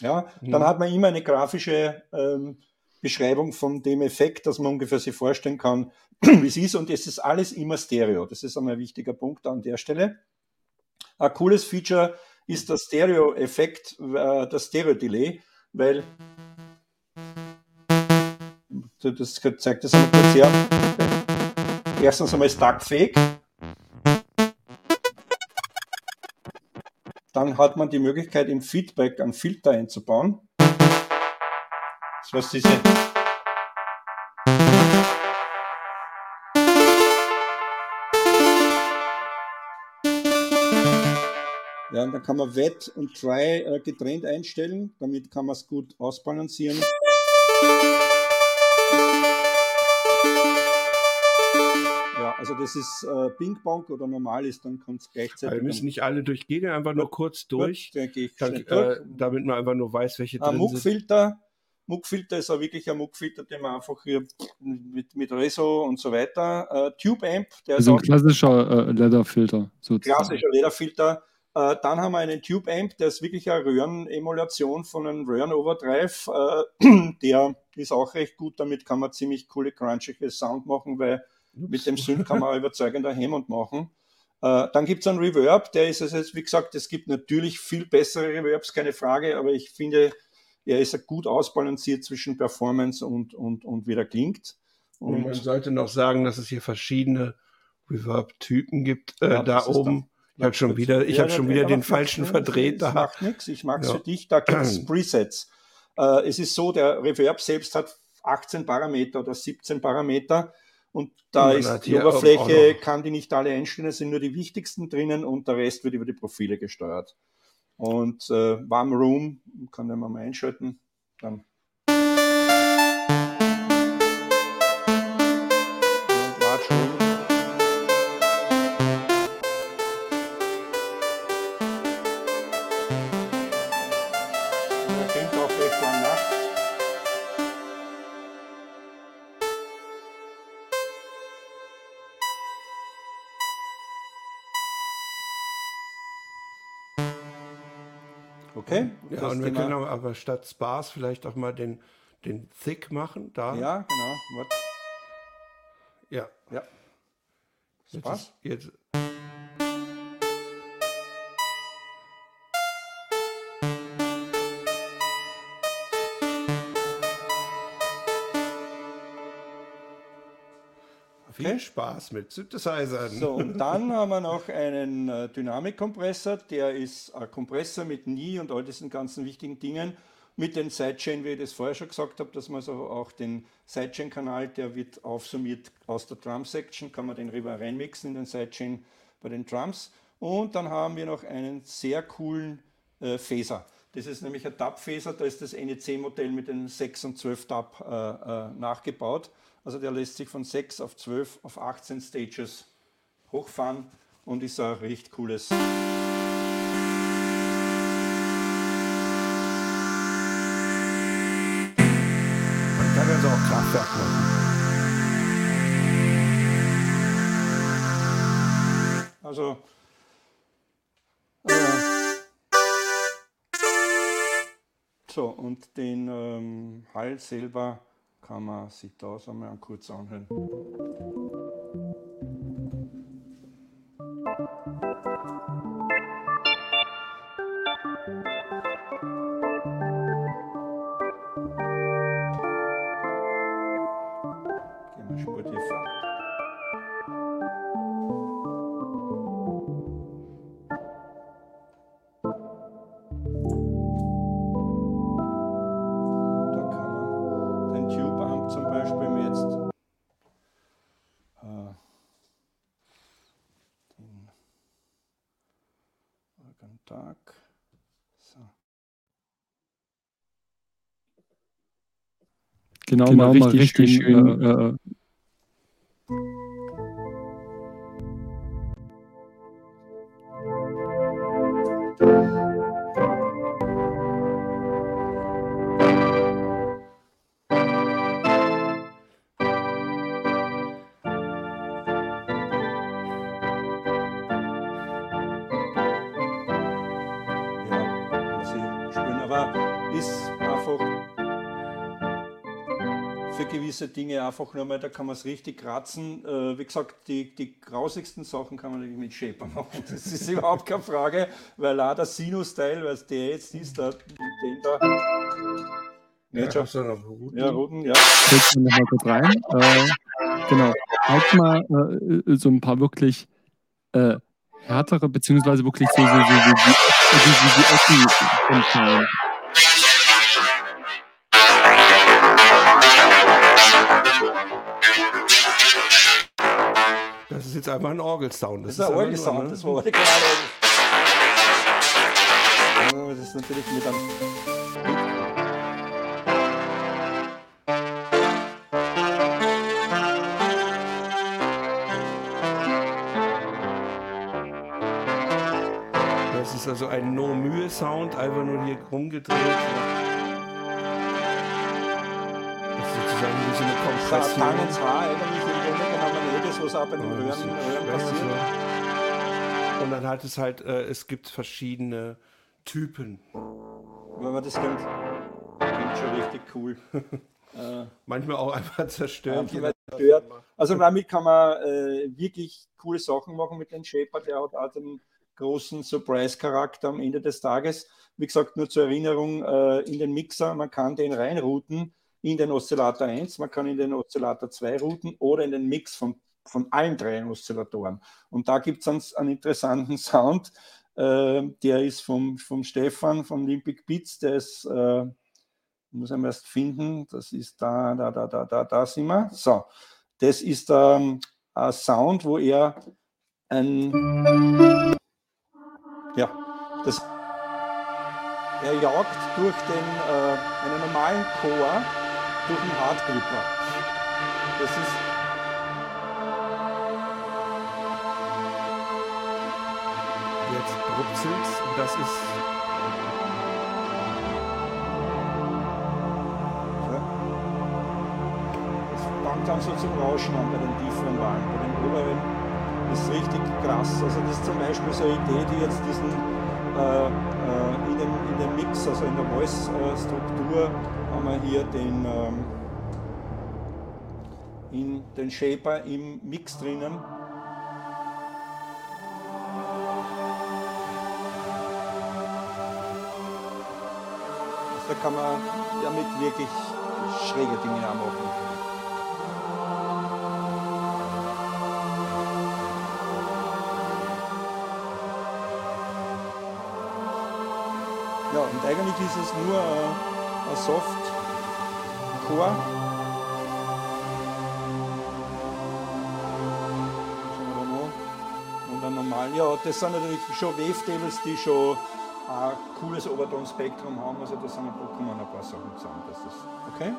Ja, mhm. dann hat man immer eine grafische ähm, Beschreibung von dem Effekt, dass man ungefähr sich vorstellen kann, wie es ist. Und es ist alles immer Stereo. Das ist einmal ein wichtiger Punkt an der Stelle. Ein cooles Feature ist der Stereo-Effekt, äh, das Stereo-Delay, weil das zeigt das einmal kurz her. Erstens einmal ist duckfähig. Dann hat man die Möglichkeit, im Feedback einen Filter einzubauen. Das was diese Ja, und dann kann man Wet und Dry äh, getrennt einstellen. Damit kann man es gut ausbalancieren. Also das ist äh, Ping-Pong oder normal ist, dann kommt es gleichzeitig. Also wir müssen nicht alle durchgehen, einfach nur kurz durch, Gut, ich dann, äh, durch. damit man einfach nur weiß, welche ein drin Muckfilter. Muckfilter ist auch wirklich ein Muckfilter, den man einfach hier mit, mit Reso und so weiter. Äh, Tube Amp, der also ist ein klassischer äh, Lederfilter. Sozusagen. Klassischer Lederfilter. Äh, dann haben wir einen Tube Amp, der ist wirklich eine Röhrenemulation von einem Röhren-Overdrive. Äh, der ist auch recht gut, damit kann man ziemlich coole, crunchige Sound machen, weil mit dem Synth kann man überzeugender Hammond machen. Äh, dann gibt es einen Reverb, der ist also, wie gesagt, es gibt natürlich viel bessere Reverbs, keine Frage, aber ich finde, er ist gut ausbalanciert zwischen Performance und, und, und wie er klingt. Und, und man sollte noch sagen, dass es hier verschiedene Reverb-Typen gibt. Äh, ja, da oben. Ich habe schon wieder, ich ja, habe schon wieder den falschen nix, verdreht. Das macht nichts. Ich mag es ja. für dich. Da gibt es Presets. Äh, es ist so, der Reverb selbst hat 18 Parameter oder 17 Parameter. Und da ist die Oberfläche, kann die nicht alle einstellen, es sind nur die wichtigsten drinnen und der Rest wird über die Profile gesteuert. Und äh, Warm Room kann man mal einschalten. Dann Ja, und wir können aber statt Sparse vielleicht auch mal den, den Thick machen. Da. Ja, genau. What? Ja. Ja. Spaß? Jetzt, jetzt, Spaß mit Synthesizern. So, und dann haben wir noch einen äh, Dynamikkompressor, der ist ein Kompressor mit Nie und all diesen ganzen wichtigen Dingen. Mit den Sidechain, wie ich das vorher schon gesagt habe, dass man so auch den Sidechain-Kanal, der wird aufsummiert aus der Drum-Section, kann man den rüber reinmixen in den Sidechain bei den Drums. Und dann haben wir noch einen sehr coolen äh, Phaser. Das ist nämlich ein Tab-Phaser, da ist das NEC-Modell mit den 6 und 12 Tab äh, äh, nachgebaut. Also der lässt sich von 6 auf 12 auf 18 Stages hochfahren und ist ein recht cooles. Man kann also auch Kraftwerk machen. Also so, und den ähm, Hall selber kann man sich das einmal kurz anhören. Genau, genau mal richtig, richtig schön. Äh, äh, einfach nur mal, da kann man es richtig kratzen. Äh, wie gesagt, die, die grausigsten Sachen kann man natürlich mit Shaper machen. Das ist überhaupt keine Frage, weil auch der Sinus-Teil, was der jetzt ist, da, den da. Ja, schon. So roten. Ja, roten, ja. Jetzt noch mal kurz rein. Äh, genau. Halt mal äh, so ein paar wirklich äh, härtere, beziehungsweise wirklich so, so, so, so, so die, die, die, die Ecken Das ist jetzt einfach ein Orgelsound. Das, das ist ein Orgelsound, ne? das war gerade. Das ist natürlich mit einem. Das ist also ein No-Mühe-Sound, einfach nur hier rumgedreht. Das ist sozusagen wie so eine Kompression. Was auch bei den Röhren, Röhren passiert. Und dann hat es halt, äh, es gibt verschiedene Typen. Wenn man das klingt, klingt schon richtig cool. äh, Manchmal auch einfach zerstört. Manchmal zerstört. Also damit kann man äh, wirklich coole Sachen machen mit dem Shaper, der hat auch den großen Surprise-Charakter am Ende des Tages. Wie gesagt, nur zur Erinnerung, äh, in den Mixer, man kann den reinrouten in den Oszillator 1, man kann in den Oszillator 2 routen oder in den Mix von, von allen drei Oszillatoren. Und da gibt es einen, einen, interessanten Sound, äh, der ist vom, vom Stefan von Olympic Beats, der ist, äh, muss ich erst finden, das ist da, da, da, da, da, da sind wir. So, das ist ähm, ein Sound, wo er ein, ja, das, er jagt durch den, äh, einen normalen Chor durch den Hardgripper. Das ist und das ist das fängt dann so zum Rauschen an bei den tieferen Wahlen. Bei den oberen ist richtig krass. Also das ist zum Beispiel so eine Idee, die jetzt diesen äh, äh, in, dem, in dem Mix, also in der Voice-Struktur haben wir hier den, ähm, in den Shaper im Mix drinnen. Kann man damit wirklich schräge Dinge machen. Ja, und eigentlich ist es nur äh, ein Soft Chor. Und dann normal, ja, das sind natürlich schon Wavetables, die schon ein cooles Obertonspektrum haben. Also da sind ein kommen ein paar Sachen zusammen. Das ist okay.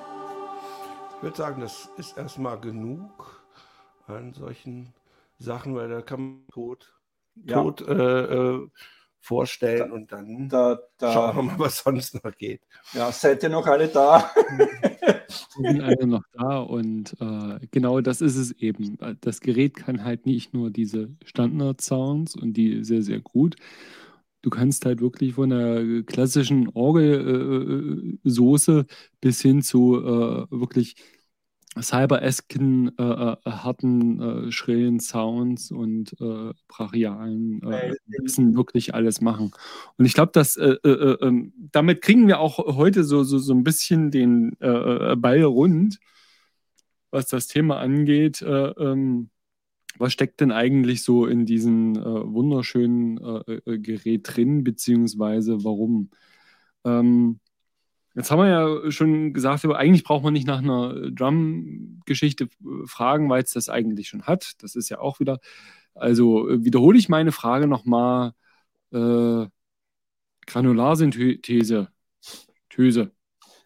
Ich würde sagen, das ist erstmal genug an solchen Sachen, weil da kann man tot, ja. tot äh, äh, vorstellen da, und dann da, da, schauen wir mal, was sonst noch geht. Ja, seid ihr noch alle da? sind alle noch da und äh, genau das ist es eben. Das Gerät kann halt nicht nur diese Standard-Sounds und die sehr, sehr gut. Du kannst halt wirklich von der klassischen Orgelsoße äh, bis hin zu äh, wirklich cyber-esken, äh, äh, harten, äh, schrillen Sounds und äh, brachialen äh, müssen wirklich alles machen. Und ich glaube, dass äh, äh, ähm, damit kriegen wir auch heute so, so, so ein bisschen den Ball rund, was das Thema angeht. Ähm, was steckt denn eigentlich so in diesem wunderschönen Gerät drin, beziehungsweise warum? Ähm, Jetzt haben wir ja schon gesagt, aber eigentlich braucht man nicht nach einer Drum-Geschichte äh, fragen, weil es das eigentlich schon hat. Das ist ja auch wieder. Also äh, wiederhole ich meine Frage nochmal. Äh, Granularsynthese.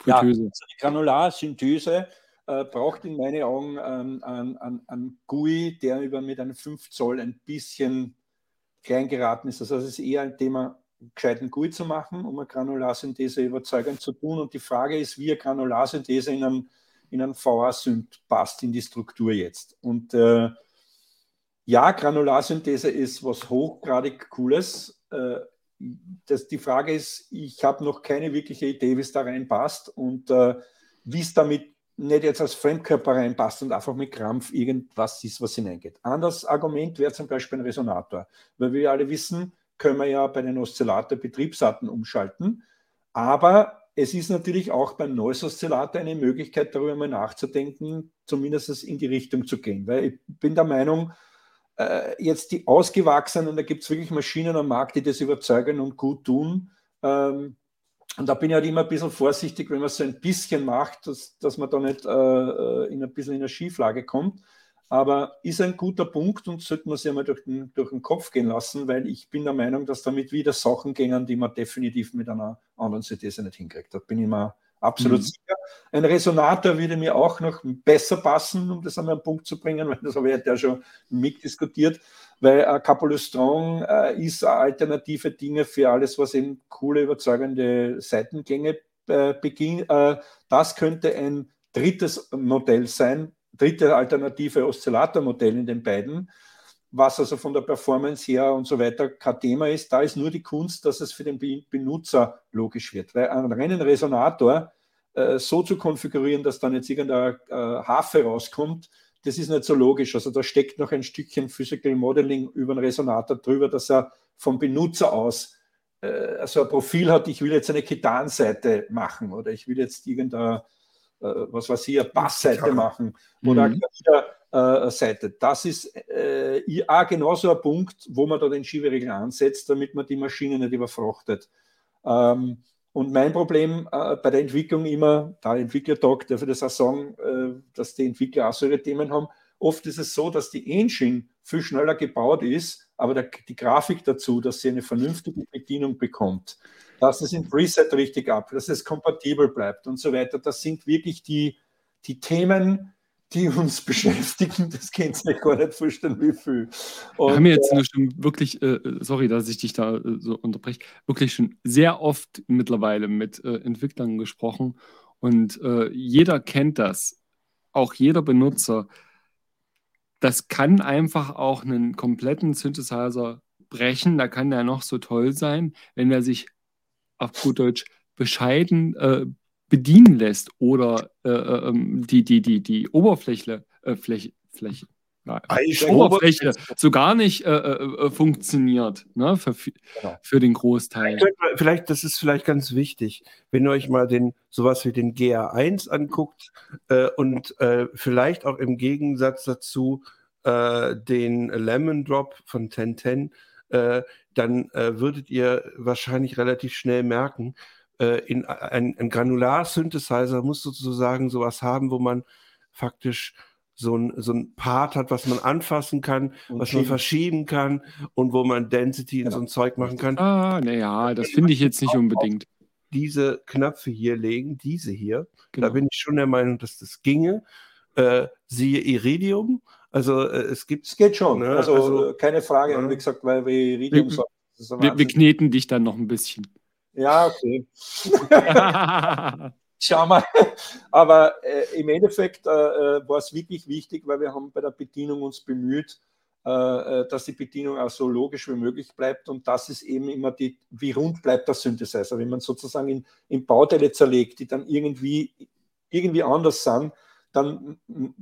Ja, also die Granularsynthese äh, braucht in meinen Augen ähm, einen, einen GUI, der über mit einem 5 Zoll ein bisschen klein geraten ist. Also es ist eher ein Thema, gescheiten GUI zu machen, um eine Granularsynthese überzeugend zu tun. Und die Frage ist, wie eine Granularsynthese in einem, in einem VA-Synth passt in die Struktur jetzt. Und äh, ja, Granularsynthese ist was hochgradig Cooles. Äh, das, die Frage ist, ich habe noch keine wirkliche Idee, wie es da reinpasst und äh, wie es damit nicht jetzt als Fremdkörper reinpasst und einfach mit Krampf irgendwas ist, was hineingeht. Anderes Argument wäre zum Beispiel ein Resonator, weil wir alle wissen, können wir ja bei den Oszillator Betriebsarten umschalten, aber es ist natürlich auch beim Noise Oszillator eine Möglichkeit, darüber mal nachzudenken, zumindest in die Richtung zu gehen, weil ich bin der Meinung, äh, jetzt die ausgewachsenen, da gibt es wirklich Maschinen am Markt, die das überzeugen und gut tun. Ähm, und da bin ich halt immer ein bisschen vorsichtig, wenn man so ein bisschen macht, dass, dass man da nicht äh, äh, in ein bisschen in eine Schieflage kommt. Aber ist ein guter Punkt und sollte man sich einmal durch den, durch den Kopf gehen lassen, weil ich bin der Meinung, dass damit wieder Sachen gehen, die man definitiv mit einer anderen CDs nicht hinkriegt. Da bin ich mir absolut mhm. sicher. Ein Resonator würde mir auch noch besser passen, um das einmal einen Punkt zu bringen, weil das habe ich ja schon mitdiskutiert weil äh, Capolo Strong äh, ist alternative Dinge für alles, was eben coole, überzeugende Seitengänge äh, beginnt. Äh, das könnte ein drittes Modell sein, dritte alternative Oszillatormodell in den beiden, was also von der Performance her und so weiter kein Thema ist. Da ist nur die Kunst, dass es für den Benutzer logisch wird, weil einen reinen Resonator äh, so zu konfigurieren, dass dann jetzt irgendein äh, Hafe rauskommt, das ist nicht so logisch. Also da steckt noch ein Stückchen Physical Modeling über den Resonator drüber, dass er vom Benutzer aus äh, also ein Profil hat, ich will jetzt eine Ketanseite machen oder ich will jetzt irgendeine, äh, was weiß ich, eine Bassseite machen oder mhm. eine äh, Seite. Das ist äh, ja genauso ein Punkt, wo man da den Schieberegler ansetzt, damit man die Maschine nicht überfrachtet. Ähm, und mein Problem äh, bei der Entwicklung immer, da Entwicklertalk, darf ich das auch sagen, äh, dass die Entwickler auch so ihre Themen haben. Oft ist es so, dass die Engine viel schneller gebaut ist, aber der, die Grafik dazu, dass sie eine vernünftige Bedienung bekommt, dass es im Preset richtig ab, dass es kompatibel bleibt und so weiter. Das sind wirklich die, die Themen, die uns beschäftigen, das könnt ihr euch gar nicht vorstellen, wie viel. Und, wir haben jetzt äh, schon wirklich, äh, sorry, dass ich dich da äh, so unterbreche, wirklich schon sehr oft mittlerweile mit äh, Entwicklern gesprochen und äh, jeder kennt das, auch jeder Benutzer. Das kann einfach auch einen kompletten Synthesizer brechen, da kann der noch so toll sein, wenn er sich auf gut Deutsch bescheiden äh, bedienen lässt oder äh, äh ähm, die, die, die, die Oberfläche, äh, Fläche, Fläche, ja, Oberfläche so gar nicht äh, äh, äh, funktioniert ne, für, genau. für den Großteil. Vielleicht, das ist vielleicht ganz wichtig, wenn ihr euch mal den sowas wie den GA1 anguckt äh, und äh, vielleicht auch im Gegensatz dazu den Lemon Drop von 1010, dann würdet ihr wahrscheinlich relativ schnell merken, äh, in ein, ein Granular-Synthesizer muss sozusagen sowas haben, wo man faktisch so ein, so ein Part hat, was man anfassen kann, und was man verschieben kann und wo man Density in genau. so ein Zeug machen kann. Ah, naja, das finde ich jetzt nicht unbedingt. Diese Knöpfe hier legen, diese hier, genau. da bin ich schon der Meinung, dass das ginge. Äh, siehe Iridium. Also äh, es gibt. Es geht schon. Ne? Also, also, keine Frage. Ja. Und wie gesagt, weil wir Iridium wir, wir, wir kneten dich dann noch ein bisschen. Ja, okay. Schau mal. Aber äh, im Endeffekt äh, äh, war es wirklich wichtig, weil wir haben bei der Bedienung uns bemüht, äh, äh, dass die Bedienung auch so logisch wie möglich bleibt. Und das ist eben immer die, wie rund bleibt der Synthesizer. Wenn man sozusagen in, in Bauteile zerlegt, die dann irgendwie, irgendwie anders sind, dann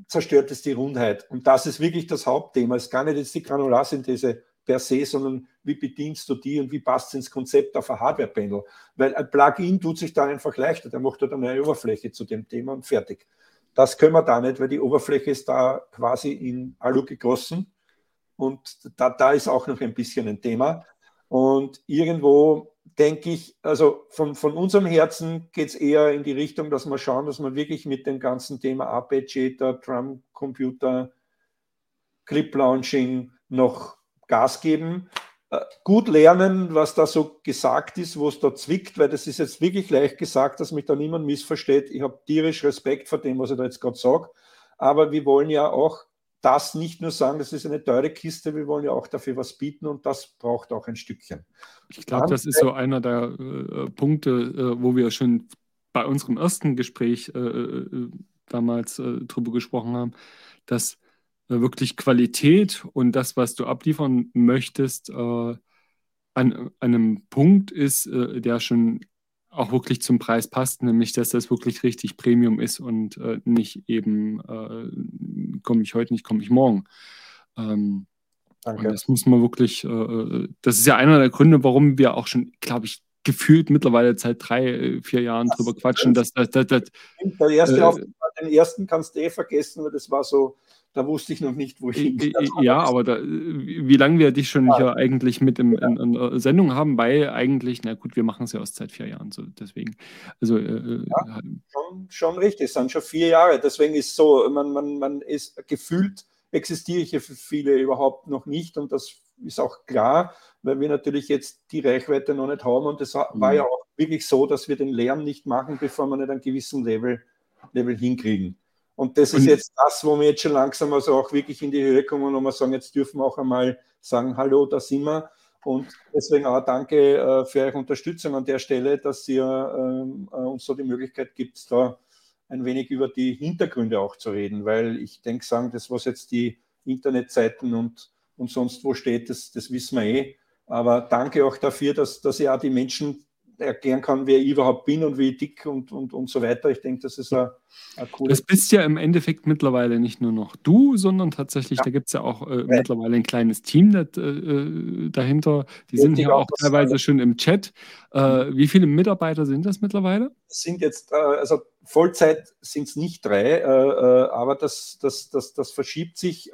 zerstört es die Rundheit. Und das ist wirklich das Hauptthema. Es ist gar nicht jetzt die Granularsynthese per se, sondern wie bedienst du die und wie passt es ins Konzept auf ein Hardware-Panel? Weil ein Plugin tut sich da einfach leichter, der macht halt eine neue Oberfläche zu dem Thema und fertig. Das können wir da nicht, weil die Oberfläche ist da quasi in Alu gegossen und da, da ist auch noch ein bisschen ein Thema. Und irgendwo denke ich, also von, von unserem Herzen geht es eher in die Richtung, dass wir schauen, dass wir wirklich mit dem ganzen Thema Arpeggiator, Drum Computer, Clip Launching noch Gas geben. äh, gut lernen, was da so gesagt ist, wo es da zwickt, weil das ist jetzt wirklich leicht gesagt, dass mich da niemand missversteht. Ich habe tierisch Respekt vor dem, was ich da jetzt gerade sage. Aber wir wollen ja auch das nicht nur sagen, das ist eine teure Kiste, wir wollen ja auch dafür was bieten und das braucht auch ein Stückchen. Ich glaube, das ist so einer der äh, Punkte, äh, wo wir schon bei unserem ersten Gespräch äh, äh damals äh, drüber gesprochen haben, dass wirklich Qualität und das, was du abliefern möchtest, an, an einem Punkt ist, der schon auch wirklich zum Preis passt, nämlich dass das wirklich richtig Premium ist und äh, nicht eben äh, komme ich heute nicht, komme ich morgen. Ähm, das muss man wirklich, äh, äh, das ist ja einer der Gründe, warum wir auch schon, glaube ich, gefühlt mittlerweile seit drei, äh, vier Jahren das drüber quatschen. Dass, dass, dass, dass der erste äh, den ersten kannst du eh vergessen, weil das war so da wusste ich noch nicht, wo ich hin. Ja, aber da, wie lange wir dich schon ja. hier eigentlich mit im, in, in, in Sendung haben, weil eigentlich, na gut, wir machen es ja erst seit vier Jahren, so deswegen. Also, äh, äh ja, schon, schon richtig, es sind schon vier Jahre. Deswegen ist so, man, man, man ist gefühlt, existiere ich ja für viele überhaupt noch nicht und das ist auch klar, weil wir natürlich jetzt die Reichweite noch nicht haben und es war mhm. ja auch wirklich so, dass wir den Lärm nicht machen, bevor wir nicht einen gewissen Level, Level hinkriegen. Und das ist jetzt das, wo wir jetzt schon langsam also auch wirklich in die Höhe kommen und wir sagen, jetzt dürfen wir auch einmal sagen, hallo, da sind wir. Und deswegen auch danke äh, für eure Unterstützung an der Stelle, dass ihr ähm, äh, uns so die Möglichkeit gibt, da ein wenig über die Hintergründe auch zu reden, weil ich denke, sagen, das, was jetzt die Internetseiten und, und sonst wo steht, das, das wissen wir eh. Aber danke auch dafür, dass, dass ihr auch die Menschen erklären kann, wer ich überhaupt bin und wie dick und, und, und so weiter. Ich denke, das ist ein, ein cooles. Das bist ja im Endeffekt mittlerweile nicht nur noch du, sondern tatsächlich, ja. da gibt es ja auch äh, ja. mittlerweile ein kleines Team das, äh, äh dahinter. Die sind ja auch teilweise schon im Chat. Äh, mhm. wie viele Mitarbeiter sind das mittlerweile? Sind jetzt, äh, also Vollzeit sind es nicht drei, äh, aber das, das, das, das verschiebt sich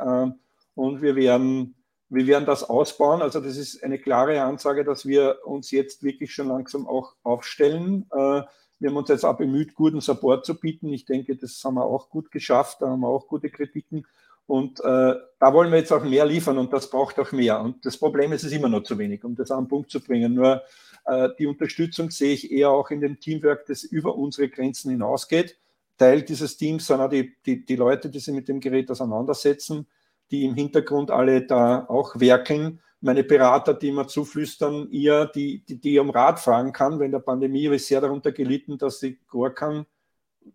und wir werden wir werden das ausbauen. Also das ist eine klare Ansage, dass wir uns jetzt wirklich schon langsam auch aufstellen. Äh, wir haben uns jetzt auch bemüht, guten Support zu bieten. Ich denke, das haben wir auch gut geschafft. Da haben wir auch gute Kritiken. Und äh, da wollen wir jetzt auch mehr liefern und das braucht auch mehr. Und das Problem ist, es ist immer noch zu wenig, um das an den Punkt zu bringen. Nur äh, die Unterstützung sehe ich eher auch in dem Teamwork, das über unsere Grenzen hinausgeht. Teil dieses Teams sind auch die, die, die Leute, die sich mit dem Gerät auseinandersetzen die im Hintergrund alle da auch werkeln. Meine Berater, die immer zuflüstern, ihr, die, die, die um Rad fahren kann, wenn der Pandemie habe ich sehr darunter gelitten, dass sie gar kann.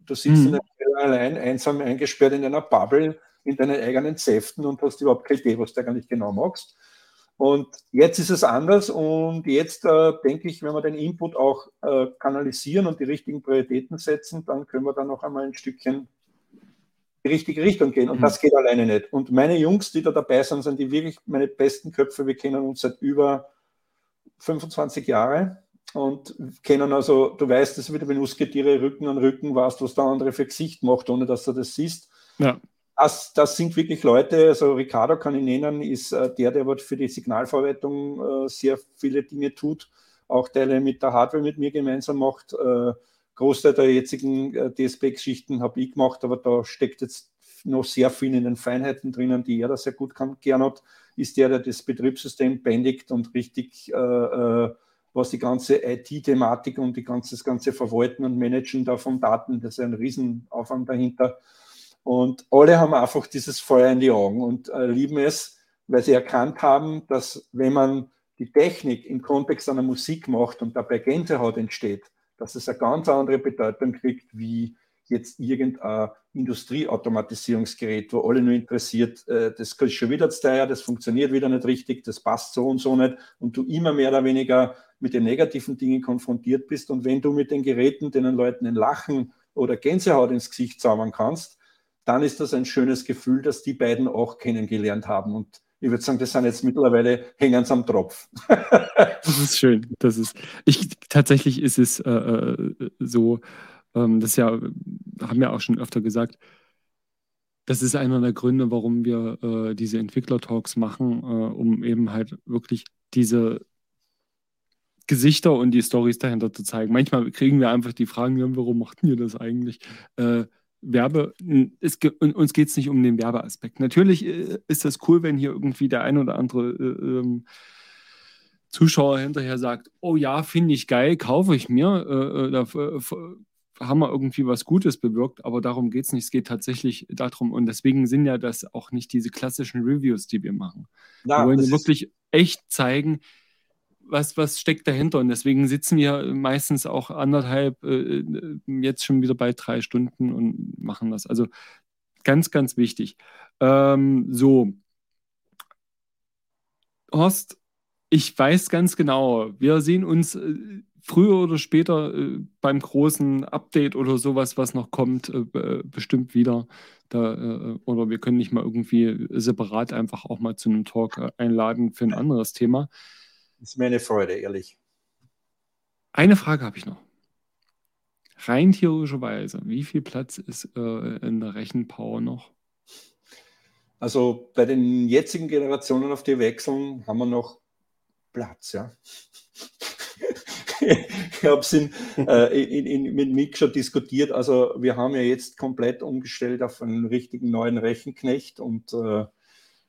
Du sitzt mhm. allein, einsam eingesperrt in einer Bubble, in deinen eigenen Säften und hast überhaupt keine Idee, was du eigentlich genau magst. Und jetzt ist es anders und jetzt äh, denke ich, wenn wir den Input auch äh, kanalisieren und die richtigen Prioritäten setzen, dann können wir dann noch einmal ein Stückchen die richtige Richtung gehen. Und mhm. das geht alleine nicht. Und meine Jungs, die da dabei sind, sind die wirklich meine besten Köpfe. Wir kennen uns seit über 25 Jahren und kennen also, du weißt, das wieder, wenn Musketiere Rücken an Rücken warst, was der andere für Gesicht macht, ohne dass du das siehst. Ja. Das, das sind wirklich Leute, also Ricardo kann ich nennen, ist äh, der, der für die Signalverarbeitung äh, sehr viele Dinge tut, auch Teile mit der Hardware mit mir gemeinsam macht. Großteil der jetzigen äh, DSP-Geschichten habe ich gemacht, aber da steckt jetzt noch sehr viel in den Feinheiten drinnen, die er da sehr gut kann. Gernot ist der, der das Betriebssystem bändigt und richtig, äh, äh, was die ganze IT-Thematik und die ganze, das ganze Verwalten und Managen da von Daten, das ist ein Riesenaufwand dahinter. Und alle haben einfach dieses Feuer in die Augen und äh, lieben es, weil sie erkannt haben, dass wenn man die Technik im Kontext einer Musik macht und dabei Gänsehaut entsteht, dass es eine ganz andere Bedeutung kriegt, wie jetzt irgendein Industrieautomatisierungsgerät, wo alle nur interessiert, äh, das ist schon wieder zu teuer, das funktioniert wieder nicht richtig, das passt so und so nicht. Und du immer mehr oder weniger mit den negativen Dingen konfrontiert bist. Und wenn du mit den Geräten den Leuten ein Lachen oder Gänsehaut ins Gesicht zaubern kannst, dann ist das ein schönes Gefühl, dass die beiden auch kennengelernt haben. Und ich würde sagen, das sind jetzt mittlerweile hängen am Tropf. das ist schön. Das ist, ich, tatsächlich ist es äh, äh, so, ähm, das ja, haben wir auch schon öfter gesagt, das ist einer der Gründe, warum wir äh, diese Entwickler-Talks machen, äh, um eben halt wirklich diese Gesichter und die Stories dahinter zu zeigen. Manchmal kriegen wir einfach die Fragen, warum machten ihr das eigentlich? Äh, Werbe, es, uns geht es nicht um den Werbeaspekt. Natürlich äh, ist das cool, wenn hier irgendwie der ein oder andere äh, ähm, Zuschauer hinterher sagt, oh ja, finde ich geil, kaufe ich mir, äh, äh da äh, haben wir irgendwie was Gutes bewirkt, aber darum geht es nicht. Es geht tatsächlich darum, und deswegen sind ja das auch nicht diese klassischen Reviews, die wir machen. Ja, wir wollen wirklich echt zeigen, was, was steckt dahinter. Und deswegen sitzen wir meistens auch anderthalb, äh, jetzt schon wieder bei drei Stunden und machen das. Also ganz, ganz wichtig. Ähm, so. Horst, ich weiß ganz genau, wir sehen uns äh, früher oder später äh, beim großen Update oder sowas, was noch kommt, äh, bestimmt wieder. Da, äh, oder wir können nicht mal irgendwie separat einfach auch mal zu einem Talk äh, einladen für ein anderes Thema. Das ist mir eine Freude, ehrlich. Eine Frage habe ich noch. Rein theoretischerweise, wie viel Platz ist äh, in der Rechenpower noch? Also bei den jetzigen Generationen, auf die wechseln, haben wir noch Platz, ja. ich habe es äh, in, in, mit Mick schon diskutiert. Also wir haben ja jetzt komplett umgestellt auf einen richtigen neuen Rechenknecht und äh,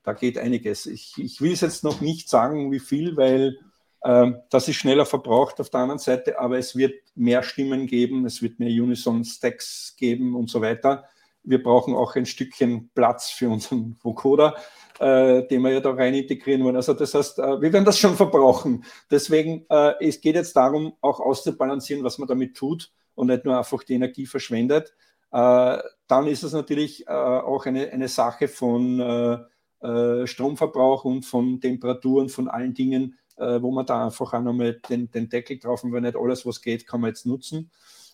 da geht einiges. Ich, ich will es jetzt noch nicht sagen, wie viel, weil äh, das ist schneller verbraucht auf der anderen Seite, aber es wird mehr Stimmen geben, es wird mehr Unison-Stacks geben und so weiter. Wir brauchen auch ein Stückchen Platz für unseren Vocoder äh, den wir ja da rein integrieren wollen. Also das heißt, äh, wir werden das schon verbrauchen. Deswegen, äh, es geht jetzt darum, auch auszubalancieren, was man damit tut und nicht nur einfach die Energie verschwendet. Äh, dann ist es natürlich äh, auch eine, eine Sache von äh, Stromverbrauch und von Temperaturen, von allen Dingen, wo man da einfach auch nochmal den, den Deckel drauf, weil nicht alles, was geht, kann man jetzt nutzen.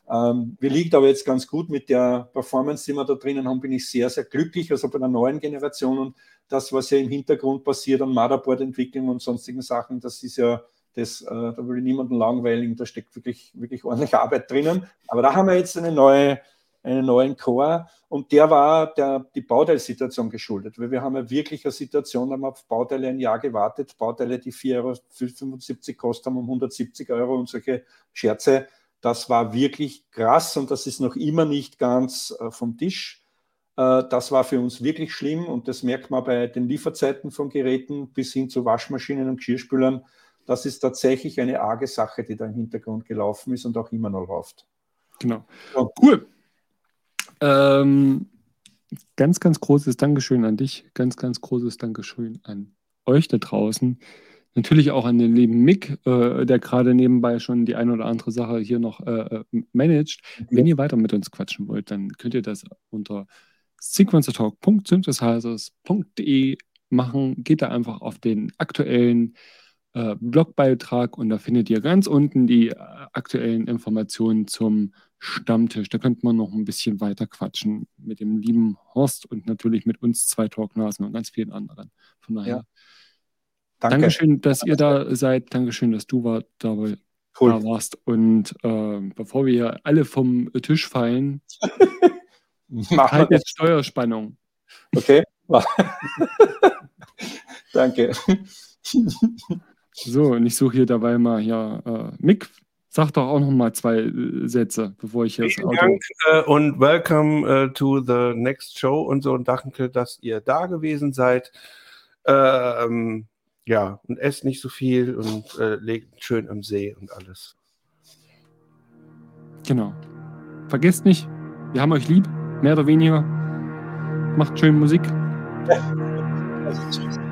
Ähm, mir liegt aber jetzt ganz gut mit der Performance, die wir da drinnen haben, bin ich sehr, sehr glücklich. Also bei der neuen Generation und das, was ja im Hintergrund passiert an Motherboard-Entwicklung und sonstigen Sachen, das ist ja, das, äh, da will ich niemanden langweilen, da steckt wirklich, wirklich ordentlich Arbeit drinnen. Aber da haben wir jetzt eine neue, einen neuen Core und der war der, die Bauteilsituation geschuldet, weil wir haben ja wirklich eine Situation, da haben wir auf Bauteile ein Jahr gewartet, Bauteile, die 4,75 Euro kosten haben, um 170 Euro und solche Scherze. Das war wirklich krass und das ist noch immer nicht ganz äh, vom Tisch. Äh, das war für uns wirklich schlimm und das merkt man bei den Lieferzeiten von Geräten bis hin zu Waschmaschinen und Geschirrspülern. Das ist tatsächlich eine arge Sache, die da im Hintergrund gelaufen ist und auch immer noch läuft. Genau. Ja. Cool. Ähm, ganz, ganz großes Dankeschön an dich. Ganz, ganz großes Dankeschön an euch da draußen. Natürlich auch an den lieben Mick, äh, der gerade nebenbei schon die eine oder andere Sache hier noch äh, äh managt. Wenn ihr weiter mit uns quatschen wollt, dann könnt ihr das unter sequencertalk.synthesizers.de machen. Geht da einfach auf den aktuellen äh, Blogbeitrag und da findet ihr ganz unten die äh, aktuellen Informationen zum Stammtisch. Da könnte man noch ein bisschen weiter quatschen mit dem lieben Horst und natürlich mit uns zwei Talknasen und ganz vielen anderen. Von daher. Ja. Danke. Dankeschön, dass ihr da seid. Dankeschön, dass du war, da, cool. da warst. Und äh, bevor wir hier alle vom Tisch fallen, Mach halt jetzt Steuerspannung. Okay. Danke. So, und ich suche hier dabei mal ja äh, Mick. Sag doch auch noch mal zwei äh, Sätze, bevor ich jetzt. Vielen Dank äh, und welcome uh, to the next show und so und danke, dass ihr da gewesen seid. Ähm, ja, und esst nicht so viel und äh, legt schön am See und alles. Genau. Vergesst nicht, wir haben euch lieb mehr oder weniger. Macht schön Musik. Ja. Also, tschüss.